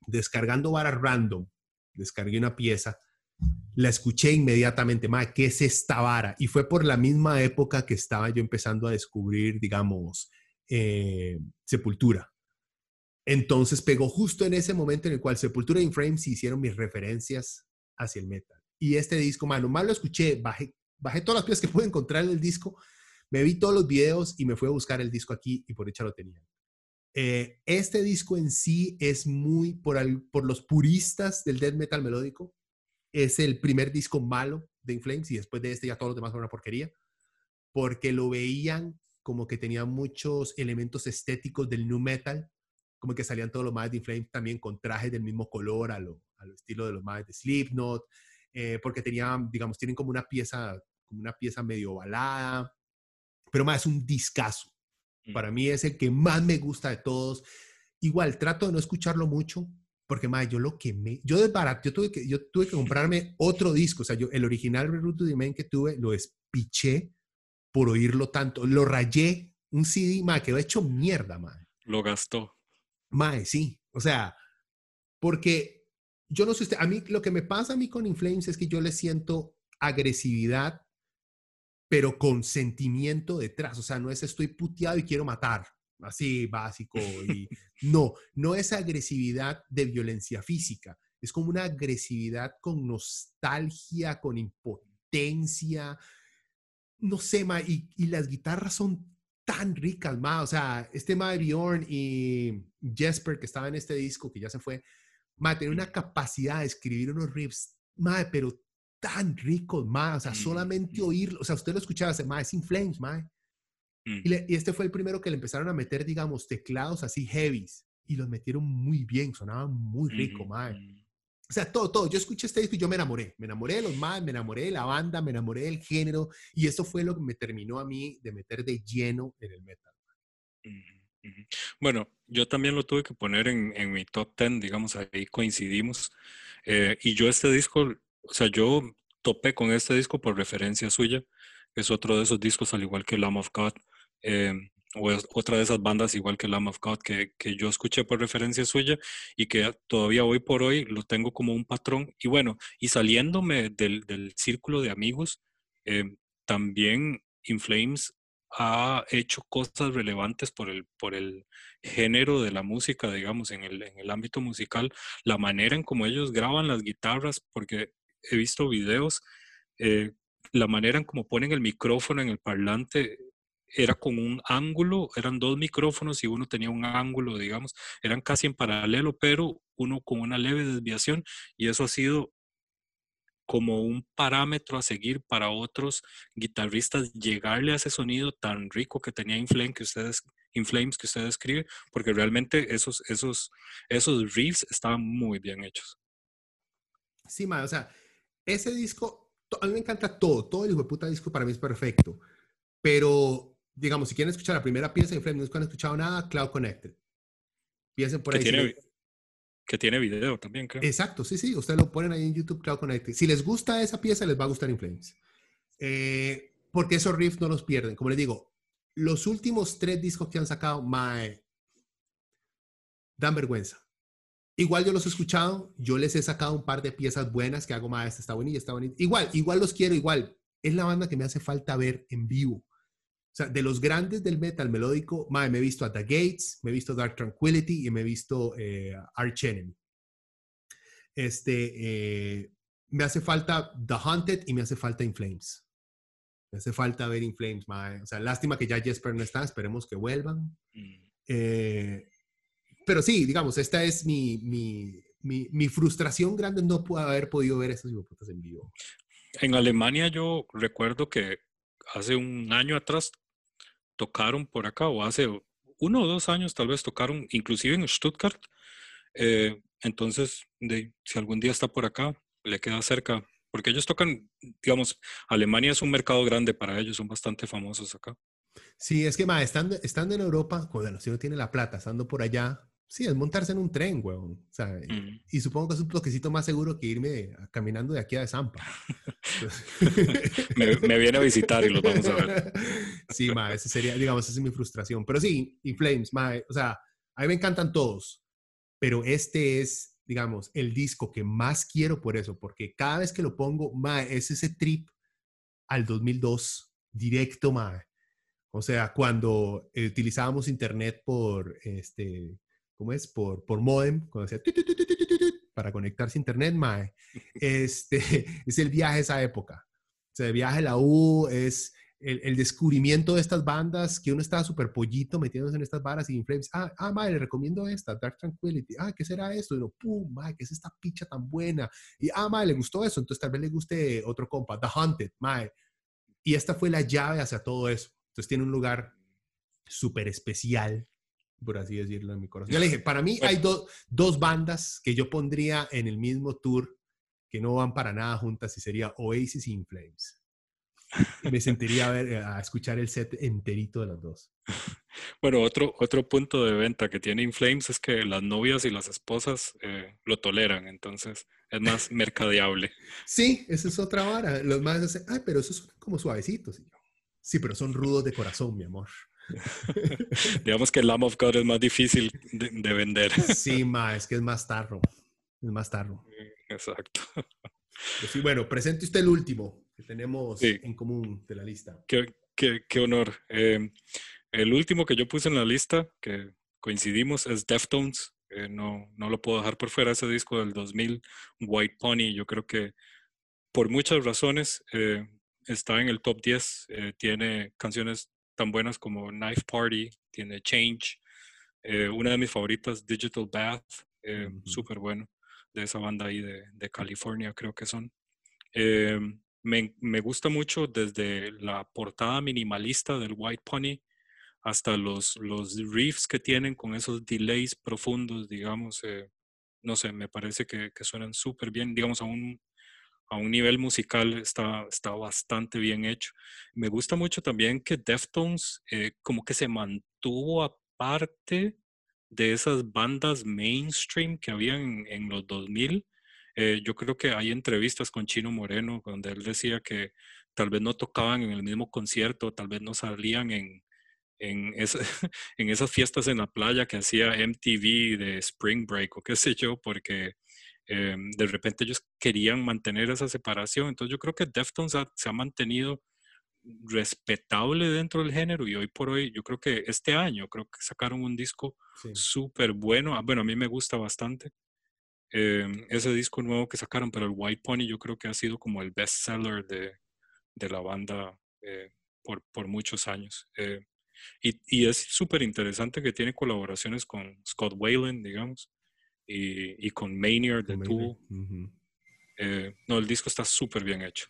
Speaker 1: descargando varas random, descargué una pieza, la escuché inmediatamente, ma, ¿qué es esta vara? Y fue por la misma época que estaba yo empezando a descubrir, digamos, eh, Sepultura. Entonces pegó justo en ese momento en el cual Sepultura y Inframes hicieron mis referencias hacia el metal. Y este disco, mano, más lo escuché, bajé, bajé todas las piezas que pude encontrar en el disco, me vi todos los videos y me fui a buscar el disco aquí y por hecho lo tenía. Eh, este disco en sí es muy, por, por los puristas del death metal melódico, es el primer disco malo de Inflames y después de este ya todos los demás fueron una porquería, porque lo veían como que tenía muchos elementos estéticos del new metal, como que salían todos los más de Inflames también con trajes del mismo color a lo, estilo de los más de Slipknot, eh, porque tenían, digamos, tienen como una pieza, como una pieza medio balada, pero más es un discazo. Mm. Para mí es el que más me gusta de todos. Igual, trato de no escucharlo mucho, porque más yo lo quemé. Yo desbarato, yo tuve que, yo tuve que comprarme otro disco. O sea, yo el original Root to que tuve, lo espiché por oírlo tanto. Lo rayé, un CD, más quedó hecho mierda, más.
Speaker 2: Lo gastó.
Speaker 1: Mae, sí. O sea, porque yo no sé usted, a mí lo que me pasa a mí con Inflames es que yo le siento agresividad, pero con sentimiento detrás. O sea, no es estoy puteado y quiero matar, así básico. Y, no, no es agresividad de violencia física. Es como una agresividad con nostalgia, con impotencia. No sé, ma, y, y las guitarras son tan ricas, ma. O sea, este ma Bjorn y Jesper, que estaba en este disco, que ya se fue, ma, tiene una capacidad de escribir unos riffs, ma, pero tan ricos, ma. O sea, solamente oírlo, o sea, usted lo escuchaba, ma, es In Flames, ma. Y, y, este fue el primero que le empezaron a meter, digamos, teclados así heavies. Y los metieron muy bien, sonaban muy rico, ma. O sea, todo, todo. Yo escuché este disco y yo me enamoré. Me enamoré de los más, me enamoré de la banda, me enamoré del género. Y eso fue lo que me terminó a mí de meter de lleno en el metal.
Speaker 2: Bueno, yo también lo tuve que poner en, en mi top 10, digamos, ahí coincidimos. Eh, y yo este disco, o sea, yo topé con este disco por referencia suya. Es otro de esos discos, al igual que Lamb of God. Eh, o otra de esas bandas igual que Lamb of God que, que, yo escuché por referencia suya y que todavía hoy por hoy lo tengo como un patrón. Y bueno, y saliéndome del, del círculo de amigos, eh, también Inflames ha hecho cosas relevantes por el, por el género de la música, digamos, en el, en el ámbito musical, la manera en cómo ellos graban las guitarras, porque he visto videos, eh, la manera en cómo ponen el micrófono en el parlante era con un ángulo, eran dos micrófonos y uno tenía un ángulo, digamos, eran casi en paralelo, pero uno con una leve desviación y eso ha sido como un parámetro a seguir para otros guitarristas llegarle a ese sonido tan rico que tenía Inflame que ustedes Inflames que usted escribe, porque realmente esos esos esos riffs estaban muy bien hechos.
Speaker 1: Sí, ma, o sea, ese disco a mí me encanta todo, todo el hijo de puta disco para mí es perfecto, pero digamos, si quieren escuchar la primera pieza de Flame, no han escuchado nada, Cloud Connected. Piensen por ahí.
Speaker 2: que tiene video también, creo.
Speaker 1: Exacto, sí, sí. Ustedes lo ponen ahí en YouTube, Cloud Connected. Si les gusta esa pieza, les va a gustar In Flames. Eh, porque esos riffs no los pierden. Como les digo, los últimos tres discos que han sacado, mae, dan vergüenza. Igual yo los he escuchado, yo les he sacado un par de piezas buenas que hago, más esta está bonita, está bonita. Igual, igual los quiero, igual. Es la banda que me hace falta ver en vivo. O sea, de los grandes del metal melódico, me he visto a The Gates, me he visto Dark Tranquility y me he visto eh, Arch Enemy. Este, eh, me hace falta The Haunted y me hace falta In Flames. Me hace falta ver In Flames, O sea, lástima que ya Jesper no está, esperemos que vuelvan. Mm. Eh, pero sí, digamos, esta es mi, mi, mi, mi, frustración grande no puedo haber podido ver esas hipoputas en vivo.
Speaker 2: En Alemania yo recuerdo que hace un año atrás tocaron por acá, o hace uno o dos años tal vez tocaron, inclusive en Stuttgart. Eh, entonces, de, si algún día está por acá, le queda cerca Porque ellos tocan, digamos, Alemania es un mercado grande para ellos, son bastante famosos acá.
Speaker 1: Sí, es que, ma, estando, estando en Europa, bueno, si uno tiene la plata, estando por allá, sí, es montarse en un tren, weón. O sea,
Speaker 2: Mm.
Speaker 1: y supongo que es un toquecito más seguro que irme caminando de aquí a Zampa.
Speaker 2: Me, me viene a visitar y los vamos a ver.
Speaker 1: Sí, ma, esa sería, digamos, esa es mi frustración. Pero sí, In Flames, ma, o sea, a mí me encantan todos, pero este es, digamos, el disco que más quiero por eso, porque cada vez que lo pongo, ma, es ese trip al 2002, directo, ma. O sea, cuando eh, utilizábamos internet por, este, ¿cómo es? Por, por modem, cuando hacía para conectarse a internet, mae. Este, es el viaje a esa época. O sea, el viaje a la U es el, el descubrimiento de estas bandas que uno estaba súper pollito metiéndose en estas varas y In Flames. Ah, ah, mae, le recomiendo esta, Dark Tranquility. Ah, ¿qué será esto? Y uno, pum, mae, ¿qué es esta picha tan buena? Y, ah, mae, le gustó eso. Entonces tal vez le guste otro compa, The Haunted, mae. Y esta fue la llave hacia todo eso. Entonces tiene un lugar súper especial, por así decirlo, en mi corazón. Ya le dije, para mí hay do- dos bandas que yo pondría en el mismo tour que no van para nada juntas y sería Oasis y In Flames. Y me sentiría a, ver, a escuchar el set enterito de las dos.
Speaker 2: Bueno, otro, otro punto de venta que tiene Inflames es que las novias y las esposas eh, lo toleran, entonces es más mercadeable.
Speaker 1: Sí, esa es otra vara. Los más dicen, ay, pero esos son como suavecitos. Y yo, sí, pero son rudos de corazón, mi amor.
Speaker 2: Digamos que el Lamb of God es más difícil de, de vender.
Speaker 1: Sí, ma, es que es más tarro. Es más tarro.
Speaker 2: Exacto.
Speaker 1: Pues sí, bueno, presente usted el último que tenemos
Speaker 2: Sí.
Speaker 1: en común de la lista.
Speaker 2: Qué, qué- qué honor. Eh, el último que yo puse en la lista, que coincidimos, es Deftones. Eh, no, no lo puedo dejar por fuera, ese disco del 2000, White Pony. Yo creo que por muchas razones eh, está en el top 10. eh, tiene canciones tan buenas como Knife Party, tiene Change. eh, una de mis favoritas, Digital Bath, eh,
Speaker 1: Ujú.
Speaker 2: súper bueno, de esa banda ahí de, de California, creo que son. Eh, me, me gusta mucho desde la portada minimalista del White Pony hasta los, los riffs que tienen con esos delays profundos, digamos. eh, no sé, me parece que, que suenan súper bien, digamos, a un, a un nivel musical está, está bastante bien hecho. Me gusta mucho también que Deftones eh, como que se mantuvo aparte de esas bandas mainstream que habían en los 2000. Eh, yo creo que hay entrevistas con Chino Moreno donde él decía que tal vez no tocaban en el mismo concierto, tal vez no salían en, en, esa- en esas fiestas en la playa que hacía MTV de Spring Break o qué sé yo, porque eh, de repente ellos querían mantener esa separación. Entonces yo creo que Deftones ha- se ha mantenido respetable dentro del género y hoy por hoy yo creo que este año creo que sacaron un disco
Speaker 1: Sí.
Speaker 2: súper bueno. Ah, Bueno, a mí me gusta bastante eh, ese disco nuevo que sacaron, pero el White Pony yo creo que ha sido como el best seller de, de la banda eh, por, por muchos años. Y, y es súper interesante que tiene colaboraciones con Scott Wayland, digamos, y, y con Maynard de Tool. Eh, no, el disco está súper bien hecho.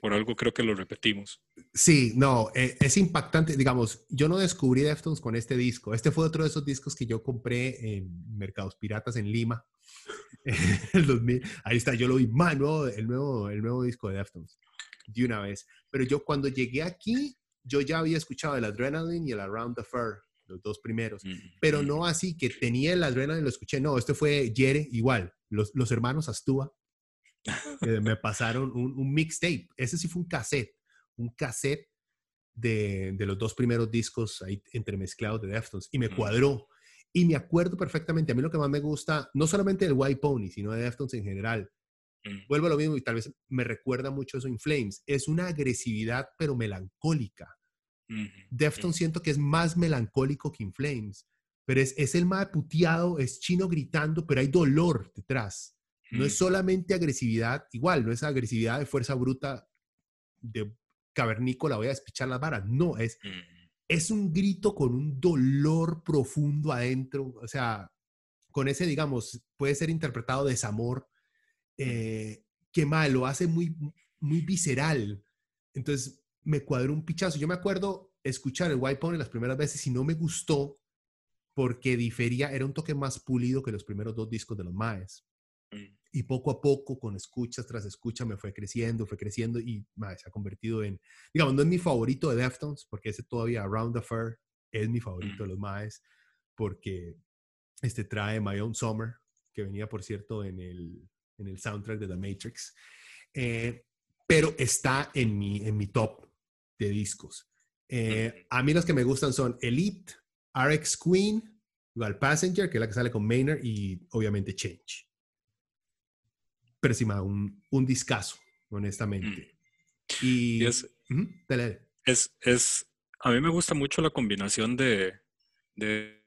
Speaker 2: Por algo creo que lo repetimos.
Speaker 1: Sí, no, eh, es impactante. Digamos, yo no descubrí Deftones con este disco. Este fue otro de esos discos que yo compré en Mercados Piratas en Lima. el 2000. Ahí está, yo lo vi, man, nuevo- el, nuevo, el nuevo disco de Deftones. De una vez. Pero yo cuando llegué aquí, yo ya había escuchado el Adrenaline y el Around the Fur, los dos primeros. Pero no así que tenía el Adrenaline y lo escuché. No, este fue Yere, igual. Los, los hermanos Astúa me pasaron un, un mixtape. Ese sí fue un cassette. Un cassette de, de los dos primeros discos ahí entremezclados de Deftones. Y me cuadró. Y me acuerdo perfectamente. A mí lo que más me gusta, no solamente del White Pony, sino de Deftones en general.
Speaker 2: Mm.
Speaker 1: Vuelvo a lo mismo y tal vez me recuerda mucho eso en Flames. Es una agresividad, pero melancólica.
Speaker 2: Ujú,
Speaker 1: Deftones siento que es más melancólico que In Flames. Pero es, es el más puteado, es chino gritando, pero hay dolor detrás. No es solamente agresividad, igual, no es agresividad de fuerza bruta de cavernícola, voy a despichar las varas. No, es, es un grito con un dolor profundo adentro. O sea, con ese, digamos, puede ser interpretado desamor, eh, que mal, lo hace muy, muy visceral. Entonces, me cuadró un pichazo. Yo me acuerdo escuchar el White Pony las primeras veces y no me gustó porque difería, era un toque más pulido que los primeros dos discos de los Maes.
Speaker 2: Mm.
Speaker 1: y poco a poco, con escuchas tras escucha, me fue creciendo, fue creciendo y se ha convertido en, digamos, no es mi favorito de Deftones, porque ese todavía Around the Fur es mi favorito de los Maes, porque este trae My Own Summer, que venía, por cierto, en el, en el soundtrack de The Matrix, eh, pero está en mi, en mi top de discos. Eh, a mí los que me gustan son Elite, RX Queen, igual Passenger, que es la que sale con Maynard, y obviamente Change pero sí, un, un discazo, honestamente.
Speaker 2: Mm. Y, es, es, es, a mí me gusta mucho la combinación de, de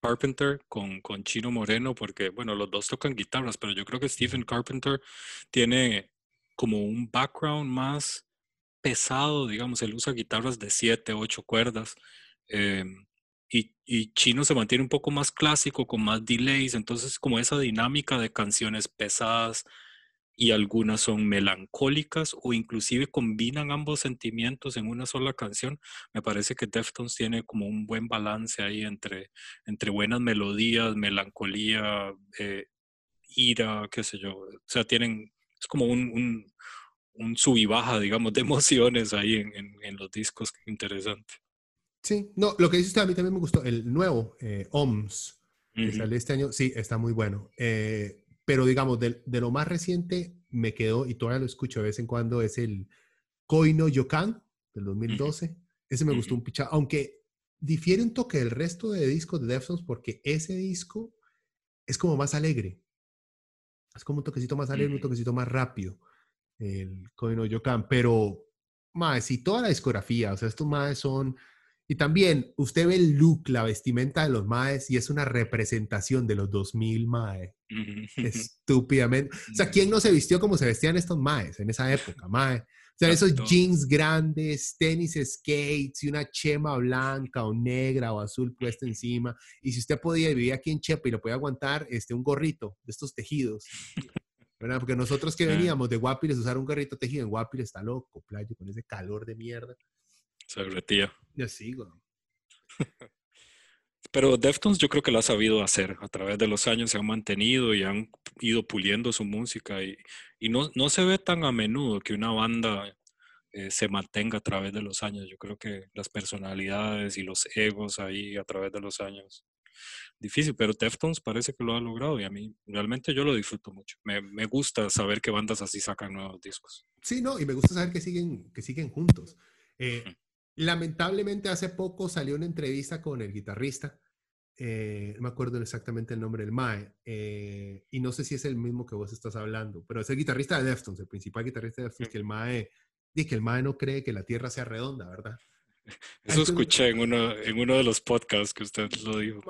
Speaker 2: Carpenter con, con Chino Moreno, porque, bueno, los dos tocan guitarras, pero yo creo que Stephen Carpenter tiene como un background más pesado, digamos, él usa guitarras de siete, ocho cuerdas. Em, y, y, Chino se mantiene un poco más clásico, con más delays, entonces como esa dinámica de canciones pesadas y algunas son melancólicas o inclusive combinan ambos sentimientos en una sola canción, me parece que Deftones tiene como un buen balance ahí entre, entre buenas melodías, melancolía, eh, ira, qué sé yo, o sea, tienen, es como un, un, un sub y baja, digamos, de emociones ahí en, en, los discos, interesante.
Speaker 1: Sí, no, lo que dice usted a mí también me gustó. El nuevo, eh, OMS, que sale este año, sí, está muy bueno. Eh, pero digamos, de, de, lo más reciente me quedó, y todavía lo escucho de vez en cuando, es el Koino Yokan del 2012. Ese me gustó un picha, aunque difiere un toque del resto de discos de Deftones porque ese disco es como más alegre. Es como un toquecito más alegre, un toquecito más rápido. El Koino Yokan, pero más, si toda la discografía, o sea, estos más son y también usted ve el look, la vestimenta de los maes y es una representación de los 2000 mae. Estúpidamente. O sea, ¿quién no se vistió como se vestían estos maes en esa época, mae? O sea, esos jeans grandes, tenis skates y una chema blanca o negra o azul puesta encima. Y si usted podía vivir aquí en Chepa y lo podía aguantar, este, un gorrito de estos tejidos. ¿Verdad? Porque nosotros que veníamos de Guapiles usar un gorrito tejido en Guapiles está loco, playo, con ese calor de mierda.
Speaker 2: Se retía.
Speaker 1: Ya sigo.
Speaker 2: Pero Deftones yo creo que lo ha sabido hacer. A través de los años se han mantenido y han ido puliendo su música. Y, y no, no, se ve tan a menudo que una banda eh, se mantenga a través de los años. Yo creo que las personalidades y los egos ahí a través de los años. Difícil, pero Deftones parece que lo ha logrado y a mí realmente yo lo disfruto mucho. Me, me gusta saber que bandas así sacan nuevos discos.
Speaker 1: Sí, no, y me gusta saber que siguen, que siguen juntos. Eh, Lamentablemente hace poco salió una entrevista con el guitarrista, eh, no me acuerdo exactamente el nombre del Mae, eh, y no sé si es el mismo que vos estás hablando, pero es el guitarrista de Deftones, el principal guitarrista de Deftones, que el Mae, y que el Mae no cree que la Tierra sea redonda, ¿verdad?
Speaker 2: Eso escuché en uno, en uno de los podcasts que usted lo dijo.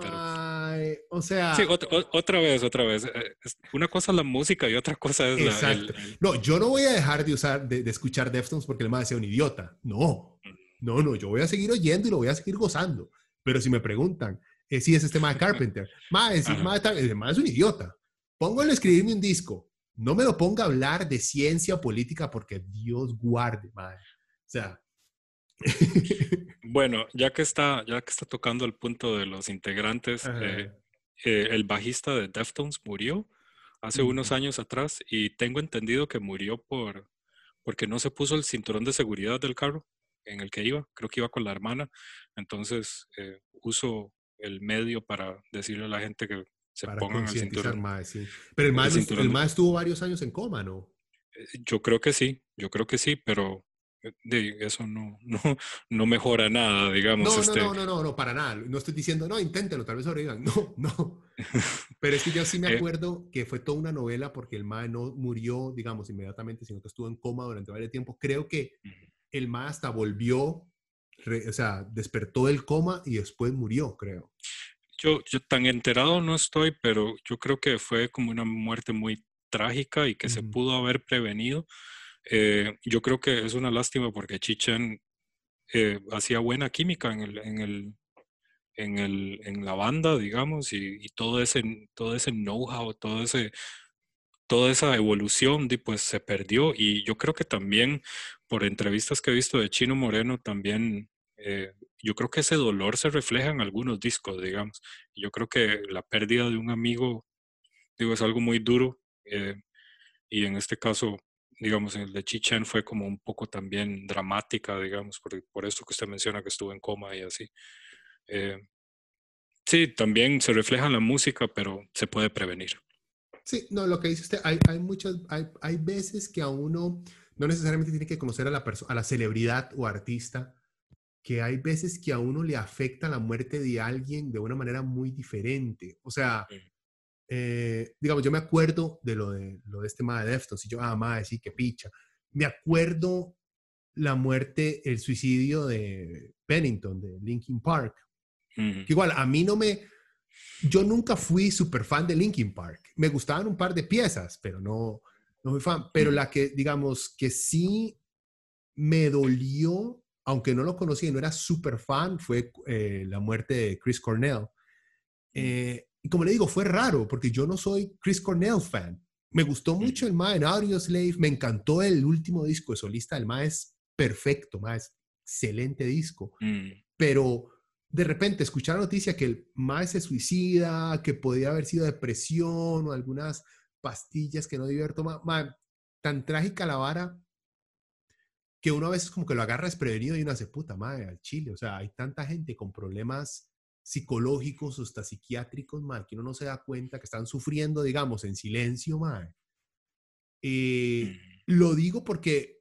Speaker 1: o sea...
Speaker 2: Sí, otra vez, otra vez. Eh, una cosa es la música y otra cosa es la...
Speaker 1: No, yo no voy a dejar de usar, de, de escuchar Deftones porque el Mae sea un idiota. No. No, no, yo voy a seguir oyendo y lo voy a seguir gozando. Pero si me preguntan eh, si es este más Carpenter, más es, más, es un idiota. Póngale a escribirme un disco. No me lo ponga a hablar de ciencia política porque Dios guarde, madre. O sea.
Speaker 2: bueno, ya que está, ya que está tocando el punto de los integrantes, eh, eh, el bajista de Deftones murió hace unos años atrás y tengo entendido que murió por porque no se puso el cinturón de seguridad del carro en el que iba, creo que iba con la hermana, entonces eh, uso el medio para decirle a la gente que se pongan el cinturón.
Speaker 1: Pero el más, el, estuvo varios años en coma, ¿no?
Speaker 2: Eh, yo creo que sí, yo creo que sí, pero eso no, no, no mejora nada, digamos.
Speaker 1: No,
Speaker 2: este
Speaker 1: no, no, no, no, para nada. No estoy diciendo, no, inténtelo, tal vez sobrevivan. No, no. Pero es que yo sí me acuerdo que fue toda una novela porque el MAE no murió, digamos, inmediatamente, sino que estuvo en coma durante varios tiempo. Creo que el MA hasta volvió, o sea, despertó del coma y después murió, creo.
Speaker 2: Yo, yo tan enterado no estoy, pero yo creo que fue como una muerte muy trágica y que se pudo haber prevenido. Eh, yo creo que es una lástima porque Chichen eh, hacía buena química en el, en el, en el, en la banda, digamos, y, y todo ese, todo ese know-how, todo ese, toda esa evolución pues se perdió y yo creo que también por entrevistas que he visto de Chino Moreno también eh, yo creo que ese dolor se refleja en algunos discos, digamos. Yo creo que la pérdida de un amigo, digo, es algo muy duro. Eh, y en este caso, digamos, en el de Chichen fue como un poco también dramática, digamos, por, por esto que usted menciona que estuvo en coma y así. Eh, sí, también se refleja en la música, pero se puede prevenir.
Speaker 1: Sí, no, lo que dice usted, hay, hay muchas, hay, hay veces que a uno no necesariamente tiene que conocer a la, a la celebridad o artista, que hay veces que a uno le afecta la muerte de alguien de una manera muy diferente. O sea, eh, digamos, yo me acuerdo de lo de, lo de este ma de Deftones, y yo, ah, ma, sí, que picha. Me acuerdo la muerte, el suicidio de Pennington, de Linkin Park. igual, a mí no me... Yo nunca fui súper fan de Linkin Park. Me gustaban un par de piezas, pero no, no fui fan. Pero la que, digamos, que sí me dolió, aunque no lo conocía y no era súper fan, fue eh, la muerte de Chris Cornell. Eh, y como le digo, fue raro porque yo no soy Chris Cornell fan. Me gustó mucho el Ma en Audio Slave, me encantó el último disco de solista, el Ma es perfecto, Ma es excelente disco.
Speaker 2: Mm.
Speaker 1: Pero de repente escuchar la noticia que el Ma se suicida, que podía haber sido depresión o algunas pastillas que no debió haber tomado, Ma, tan trágica la vara que uno a veces como que lo agarra desprevenido y uno hace puta madre al chile. O sea, hay tanta gente con problemas psicológicos o hasta psiquiátricos, madre, que uno no se da cuenta que están sufriendo, digamos, en silencio, madre. Eh,
Speaker 2: mm.
Speaker 1: lo digo porque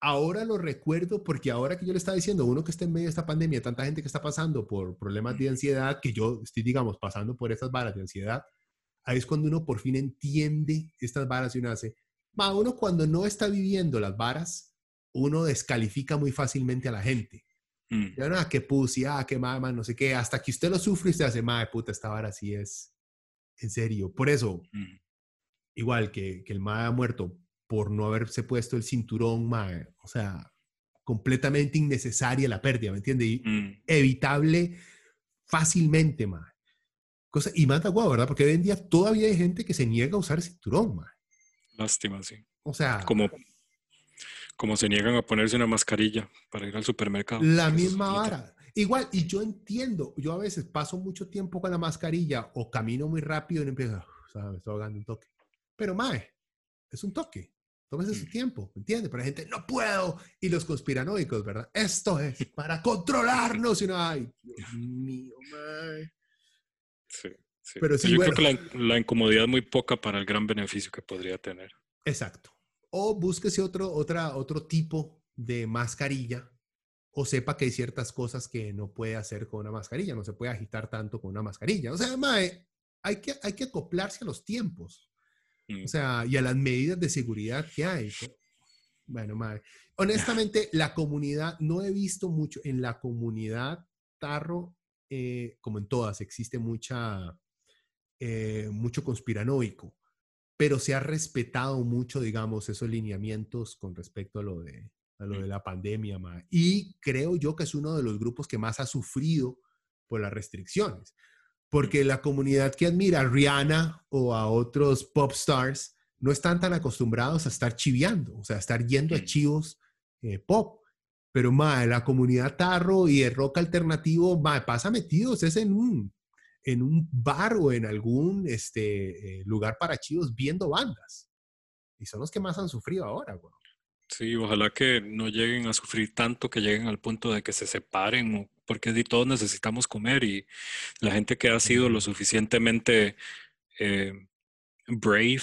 Speaker 1: ahora lo recuerdo, porque ahora que yo le estaba diciendo, uno que está en medio de esta pandemia, tanta gente que está pasando por problemas de ansiedad, que yo estoy, digamos, pasando por estas varas de ansiedad, ahí es cuando uno por fin entiende estas varas y uno hace, ma, uno cuando no está viviendo las varas, uno descalifica muy fácilmente a la gente.
Speaker 2: Mm.
Speaker 1: Ya no, que pussy, ah, que mamá, no sé qué, hasta que usted lo sufre y usted hace, madre puta, esta vara así es. En serio. Por eso,
Speaker 2: Mm.
Speaker 1: igual que, que el madre ha muerto por no haberse puesto el cinturón, madre, o sea, completamente innecesaria la pérdida, ¿me entiende? Y
Speaker 2: Mm.
Speaker 1: evitable fácilmente, madre. Cosa, y mata guau, ¿verdad? Porque hoy en día todavía hay gente que se niega a usar cinturón, madre.
Speaker 2: Lástima, sí.
Speaker 1: O sea,
Speaker 2: Como, como se niegan a ponerse una mascarilla para ir al supermercado.
Speaker 1: La misma vara. Igual, y yo entiendo, yo a veces paso mucho tiempo con la mascarilla o camino muy rápido y no empiezo, "Uf, ¿sabes? me estoy ahogando un toque. Pero, mae, es un toque. Tómese su
Speaker 2: Mm.
Speaker 1: tiempo, ¿me entiende? Pero la gente, no puedo. Y los conspiranoicos, ¿verdad? Esto es para controlarnos. Y uno, ay, Dios mío, mae.
Speaker 2: Sí, sí.
Speaker 1: Pero sí,
Speaker 2: Yo
Speaker 1: bueno.
Speaker 2: creo que la, la incomodidad es muy poca para el gran beneficio que podría tener.
Speaker 1: Exacto. O búsquese otro, otra, otro tipo de mascarilla o sepa que hay ciertas cosas que no puede hacer con una mascarilla, no se puede agitar tanto con una mascarilla. O sea, mae, hay que, hay que acoplarse a los tiempos,
Speaker 2: Mm.
Speaker 1: o sea, y a las medidas de seguridad que hay. Bueno, mae. Honestamente, la comunidad, no he visto mucho, en la comunidad Tarro, eh, como en todas, existe mucha, eh, mucho conspiranoico pero se ha respetado mucho, digamos, esos lineamientos con respecto a lo de, a lo de la pandemia. ma. Y creo yo que es uno de los grupos que más ha sufrido por las restricciones, porque la comunidad que admira a Rihanna o a otros pop stars no están tan acostumbrados a estar chiviando, o sea, a estar yendo a chivos eh, pop. Pero, ma, la comunidad tarro y el rock alternativo, ma, pasa metidos, es en un, en un bar o en algún este, eh, lugar para chivos viendo bandas. Y son los que más han sufrido ahora, güey.
Speaker 2: Sí, ojalá que no lleguen a sufrir tanto que lleguen al punto de que se separen, porque todos necesitamos comer y la gente que ha sido lo suficientemente eh, brave,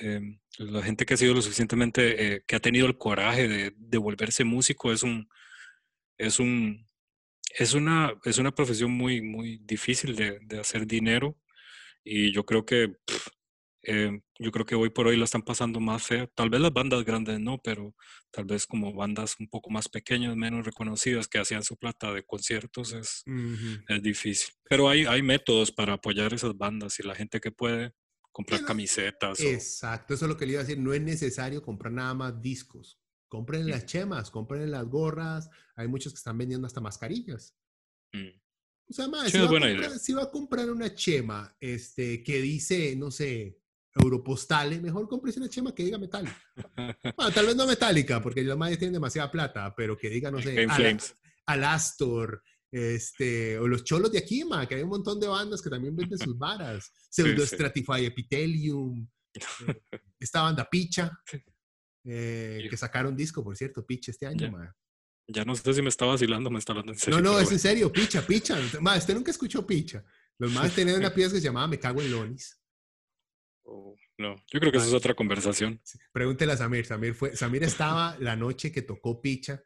Speaker 2: eh, la gente que ha sido lo suficientemente, eh, que ha tenido el coraje de, de volverse músico es un, es un, es una, es una profesión muy, muy difícil de, de hacer dinero y yo creo que eh, yo creo que hoy por hoy la están pasando más fea. Tal vez las bandas grandes no, pero tal vez como bandas un poco más pequeñas, menos reconocidas, que hacían su plata de conciertos, es, es difícil. Pero hay, hay métodos para apoyar esas bandas y la gente que puede comprar
Speaker 1: no,
Speaker 2: camisetas. o-
Speaker 1: Exacto, eso es lo que le iba a decir. No es necesario comprar nada más discos. Compren las
Speaker 2: Mm.
Speaker 1: chemas, compren las gorras. Hay muchos que están vendiendo hasta mascarillas.
Speaker 2: Mm,
Speaker 1: O sea, ma,
Speaker 2: Sí,
Speaker 1: si, va a
Speaker 2: buena
Speaker 1: comprar,
Speaker 2: idea.
Speaker 1: si va a comprar una chema este, que dice, no sé, Europostale, mejor cómprese una chema que diga metálica. Bueno, tal vez no metálica, porque los madres tienen demasiada plata, pero que diga, no sé,
Speaker 2: Flames.
Speaker 1: Alastor, este, o los cholos de aquí, ma, que hay un montón de bandas que también venden sus varas.
Speaker 2: Sí,
Speaker 1: Pseudo
Speaker 2: sí.
Speaker 1: Stratify Epithelium. esta banda Picha, eh, que sacaron disco, por cierto, Picha este año,
Speaker 2: ya, ya, no sé si me está vacilando, me está hablando en serio.
Speaker 1: No, no, es en serio, Picha, Picha. Ma, usted nunca escuchó Picha. Los más tenían una pieza que se llamaba Me cago en Lonis.
Speaker 2: Oh, no, yo creo que eso es otra conversación.
Speaker 1: Pregúntele a Samir. Samir, fue, Samir estaba la noche que tocó Picha.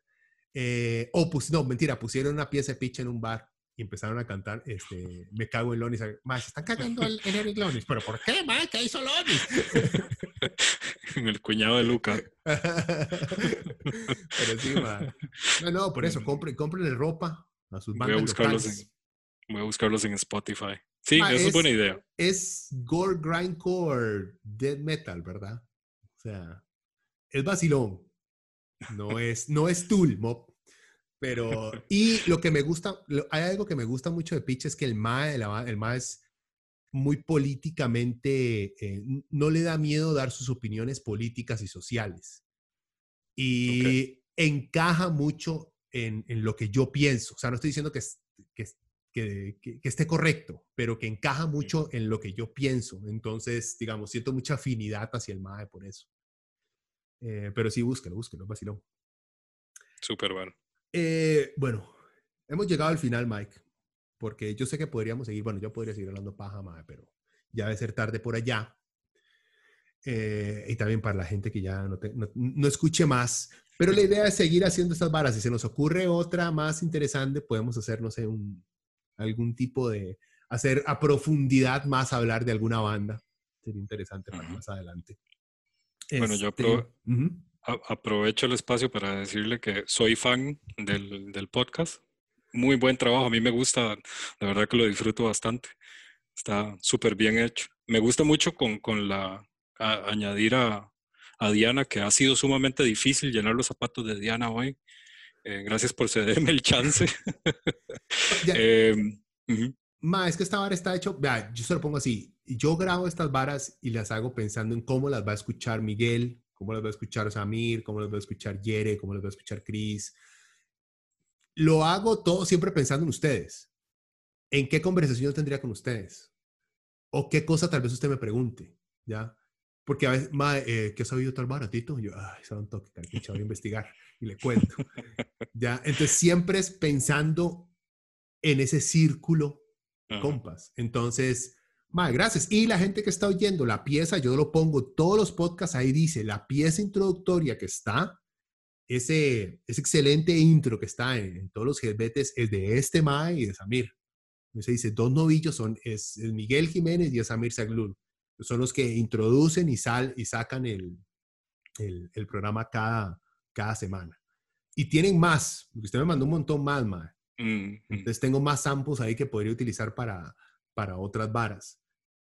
Speaker 1: Eh, o pues, no, mentira, pusieron una pieza de Picha en un bar y empezaron a cantar este, Me cago en Lonis. Más, están cagando en Eric Lonis. ¿Pero por qué, más? ¿Qué hizo Lonis?
Speaker 2: el cuñado de Luca.
Speaker 1: Pero sí, man. No, no, por eso, mm. compren, compren ropa a sus bandas
Speaker 2: voy a buscarlos en, Voy a buscarlos en Spotify. Sí, esa es, buena idea.
Speaker 1: Es gore grindcore death metal, ¿verdad? O sea, es vacilón. No es, no es Tool, Mob. Pero, y lo que me gusta, hay algo que me gusta mucho de Pitch es que el MAE, el, el MAE es muy políticamente, eh, no le da miedo dar sus opiniones políticas y sociales. Y encaja mucho en, en, lo que yo pienso. O sea, no estoy diciendo que, que, que, esté correcto, pero que encaja mucho en lo que yo pienso. Entonces, digamos, siento mucha afinidad hacia el MAE por eso. Eh, pero sí, búsquelo, búsquelo, vacilón.
Speaker 2: Súper bueno.
Speaker 1: Eh, bueno, hemos llegado al final, Mike, porque yo sé que podríamos seguir, bueno, yo podría seguir hablando paja, MAE, pero ya debe ser tarde por allá. Eh, y también para la gente que ya no, no, escuche más. Pero la idea es seguir haciendo estas varas. Si se nos ocurre otra más interesante, podemos hacer, no sé, un, algún tipo de, hacer a profundidad más hablar de alguna banda. Sería interesante para más adelante.
Speaker 2: Bueno, yo este, aprovecho el espacio para decirle que soy fan del, del, podcast. Muy buen trabajo, a mí me gusta, la verdad que lo disfruto bastante. Está súper bien hecho. Me gusta mucho con, con la, añadir a, a Diana, que ha sido sumamente difícil llenar los zapatos de Diana hoy. Eh, gracias por cederme el chance.
Speaker 1: eh, Ma, es que esta vara está hecho, vea, yo se lo pongo así, yo grabo estas varas y las hago pensando en cómo las va a escuchar Miguel, cómo las va a escuchar Samir, cómo las va a escuchar Yere, cómo las va a escuchar Chris. Lo hago todo siempre pensando en ustedes. ¿En qué conversación tendría con ustedes? ¿O qué cosa tal vez usted me pregunte? ¿Ya? Porque a veces, ma, eh, ¿qué ha sabido tal baratito? yo, ay, se un toque, voy a investigar y le cuento. ¿Ya? Entonces siempre es pensando en ese círculo compas. Entonces, ma, gracias. Y la gente que está oyendo la pieza, yo lo pongo todos los podcasts, ahí dice, la pieza introductoria que está, ese, ese excelente intro que está en, todos los gelbetes es de este ma y de Samir. Se dice, dos novillos son, es, Miguel Jiménez y es Samir Saglul son los que introducen y, sal, y sacan el, el, programa cada, cada semana. Y tienen más, porque usted me mandó un montón más, mae. Mm, mm. Entonces tengo más samples ahí que podría utilizar para, para otras varas.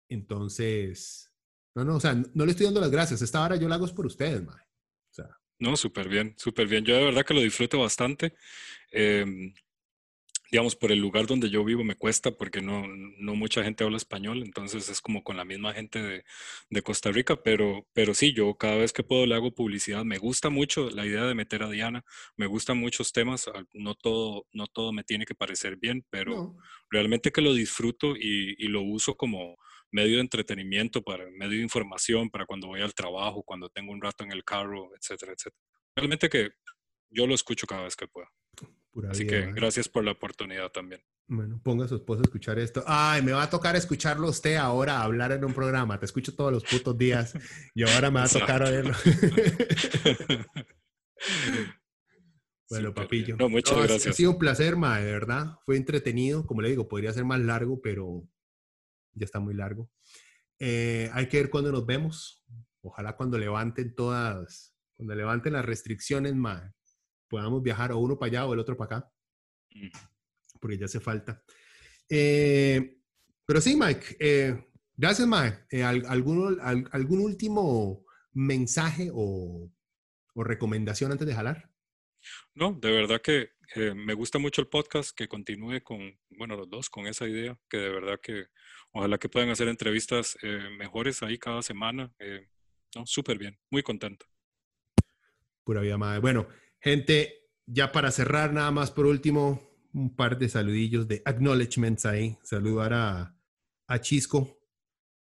Speaker 1: Entonces, no, no, o sea, no le estoy dando las gracias. Esta vara yo la hago por ustedes, mae.
Speaker 2: No, súper bien, súper bien. Yo de verdad que lo disfruto bastante. Eh, digamos, por el lugar donde yo vivo me cuesta porque no, no mucha gente habla español, entonces es como con la misma gente de, de, Costa Rica, pero, pero sí, yo cada vez que puedo le hago publicidad. Me gusta mucho la idea de meter a Diana, me gustan muchos temas, ah, no todo, no todo me tiene que parecer bien, pero realmente que lo disfruto y, y, lo uso como medio de entretenimiento, para medio de información, para cuando voy al trabajo, cuando tengo un rato en el carro, etcétera, etcétera. Realmente que yo lo escucho cada vez que pueda. Así que gracias por la oportunidad también.
Speaker 1: Bueno, ponga a su esposa a escuchar esto. Ay, me va a tocar escucharlo usted ahora hablar en un programa. Te escucho todos los putos días y ahora me va a tocar oírlo. bueno, papillo.
Speaker 2: No, muchas gracias.
Speaker 1: Ha sido un placer, ma, de verdad. Fue entretenido. Como le digo, podría ser más largo, pero ya está muy largo. Eh, hay que ver cuándo nos vemos. Ojalá cuando levanten todas, cuando levanten las restricciones, ma, podamos viajar o uno para allá o el otro para acá, porque ya hace falta. Eh, pero sí, Mike, eh, gracias, Mike. Eh, ¿algún, ¿Algún último mensaje o, o, recomendación antes de jalar?
Speaker 2: No, de verdad que me gusta mucho el podcast, que continúe con, bueno, los dos, con esa idea, que de verdad que ojalá que puedan hacer entrevistas mejores ahí cada semana. no, súper bien, muy contento.
Speaker 1: Pura vida, madre. Bueno, Gente, ya para cerrar, nada más por último, un par de saludillos de acknowledgements ahí. Saludar a, a Chisco,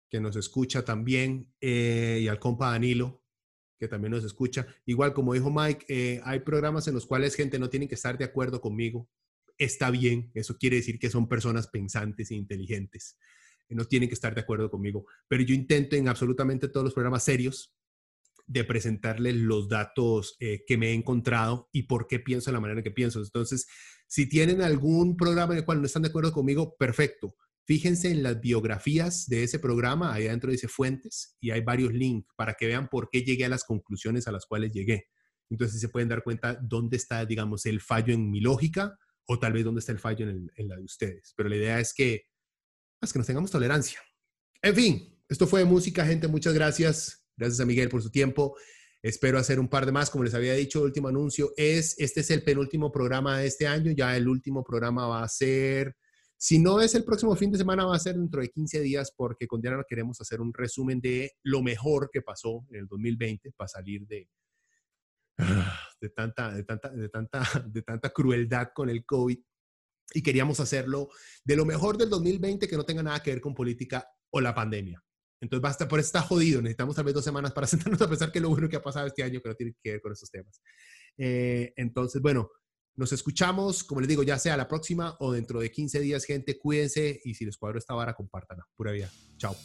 Speaker 1: que nos escucha también, eh, y al compa Danilo, que también nos escucha. Igual, como dijo Mike, eh, hay programas en los cuales gente no tiene que estar de acuerdo conmigo. Está bien, eso quiere decir que son personas pensantes e inteligentes. No tienen que estar de acuerdo conmigo, pero yo intento en absolutamente todos los programas serios de presentarles los datos eh, que me he encontrado y por qué pienso de la manera que pienso. Entonces, si tienen algún programa en el cual no están de acuerdo conmigo, perfecto. Fíjense en las biografías de ese programa, ahí adentro dice fuentes y hay varios links para que vean por qué llegué a las conclusiones a las cuales llegué. Entonces se pueden dar cuenta dónde está, digamos, el fallo en mi lógica o tal vez dónde está el fallo en, la de ustedes. Pero la idea es que, que nos tengamos tolerancia. En fin, esto fue música, gente. Muchas gracias. Gracias a Miguel por su tiempo. Espero hacer un par de más. Como les había dicho, el último anuncio es, este es el penúltimo programa de este año. Ya el último programa va a ser si no es el próximo fin de semana, va a ser dentro de 15 días porque con Diana queremos hacer un resumen de lo mejor que pasó en el 2020 para salir de, de, tanta, de, tanta, de, tanta, de tanta crueldad con el COVID. Y queríamos hacerlo de lo mejor del 2020 que no tenga nada que ver con política o la pandemia. Entonces, basta, por eso está jodido. Necesitamos tal vez dos semanas para sentarnos a pensar que lo bueno que ha pasado este año que no tiene que ver con esos temas. Eh, entonces, bueno, nos escuchamos, como les digo, ya sea la próxima o dentro de 15 días, gente, cuídense y si les cuadro esta vara, compártanla. Pura vida. Chao.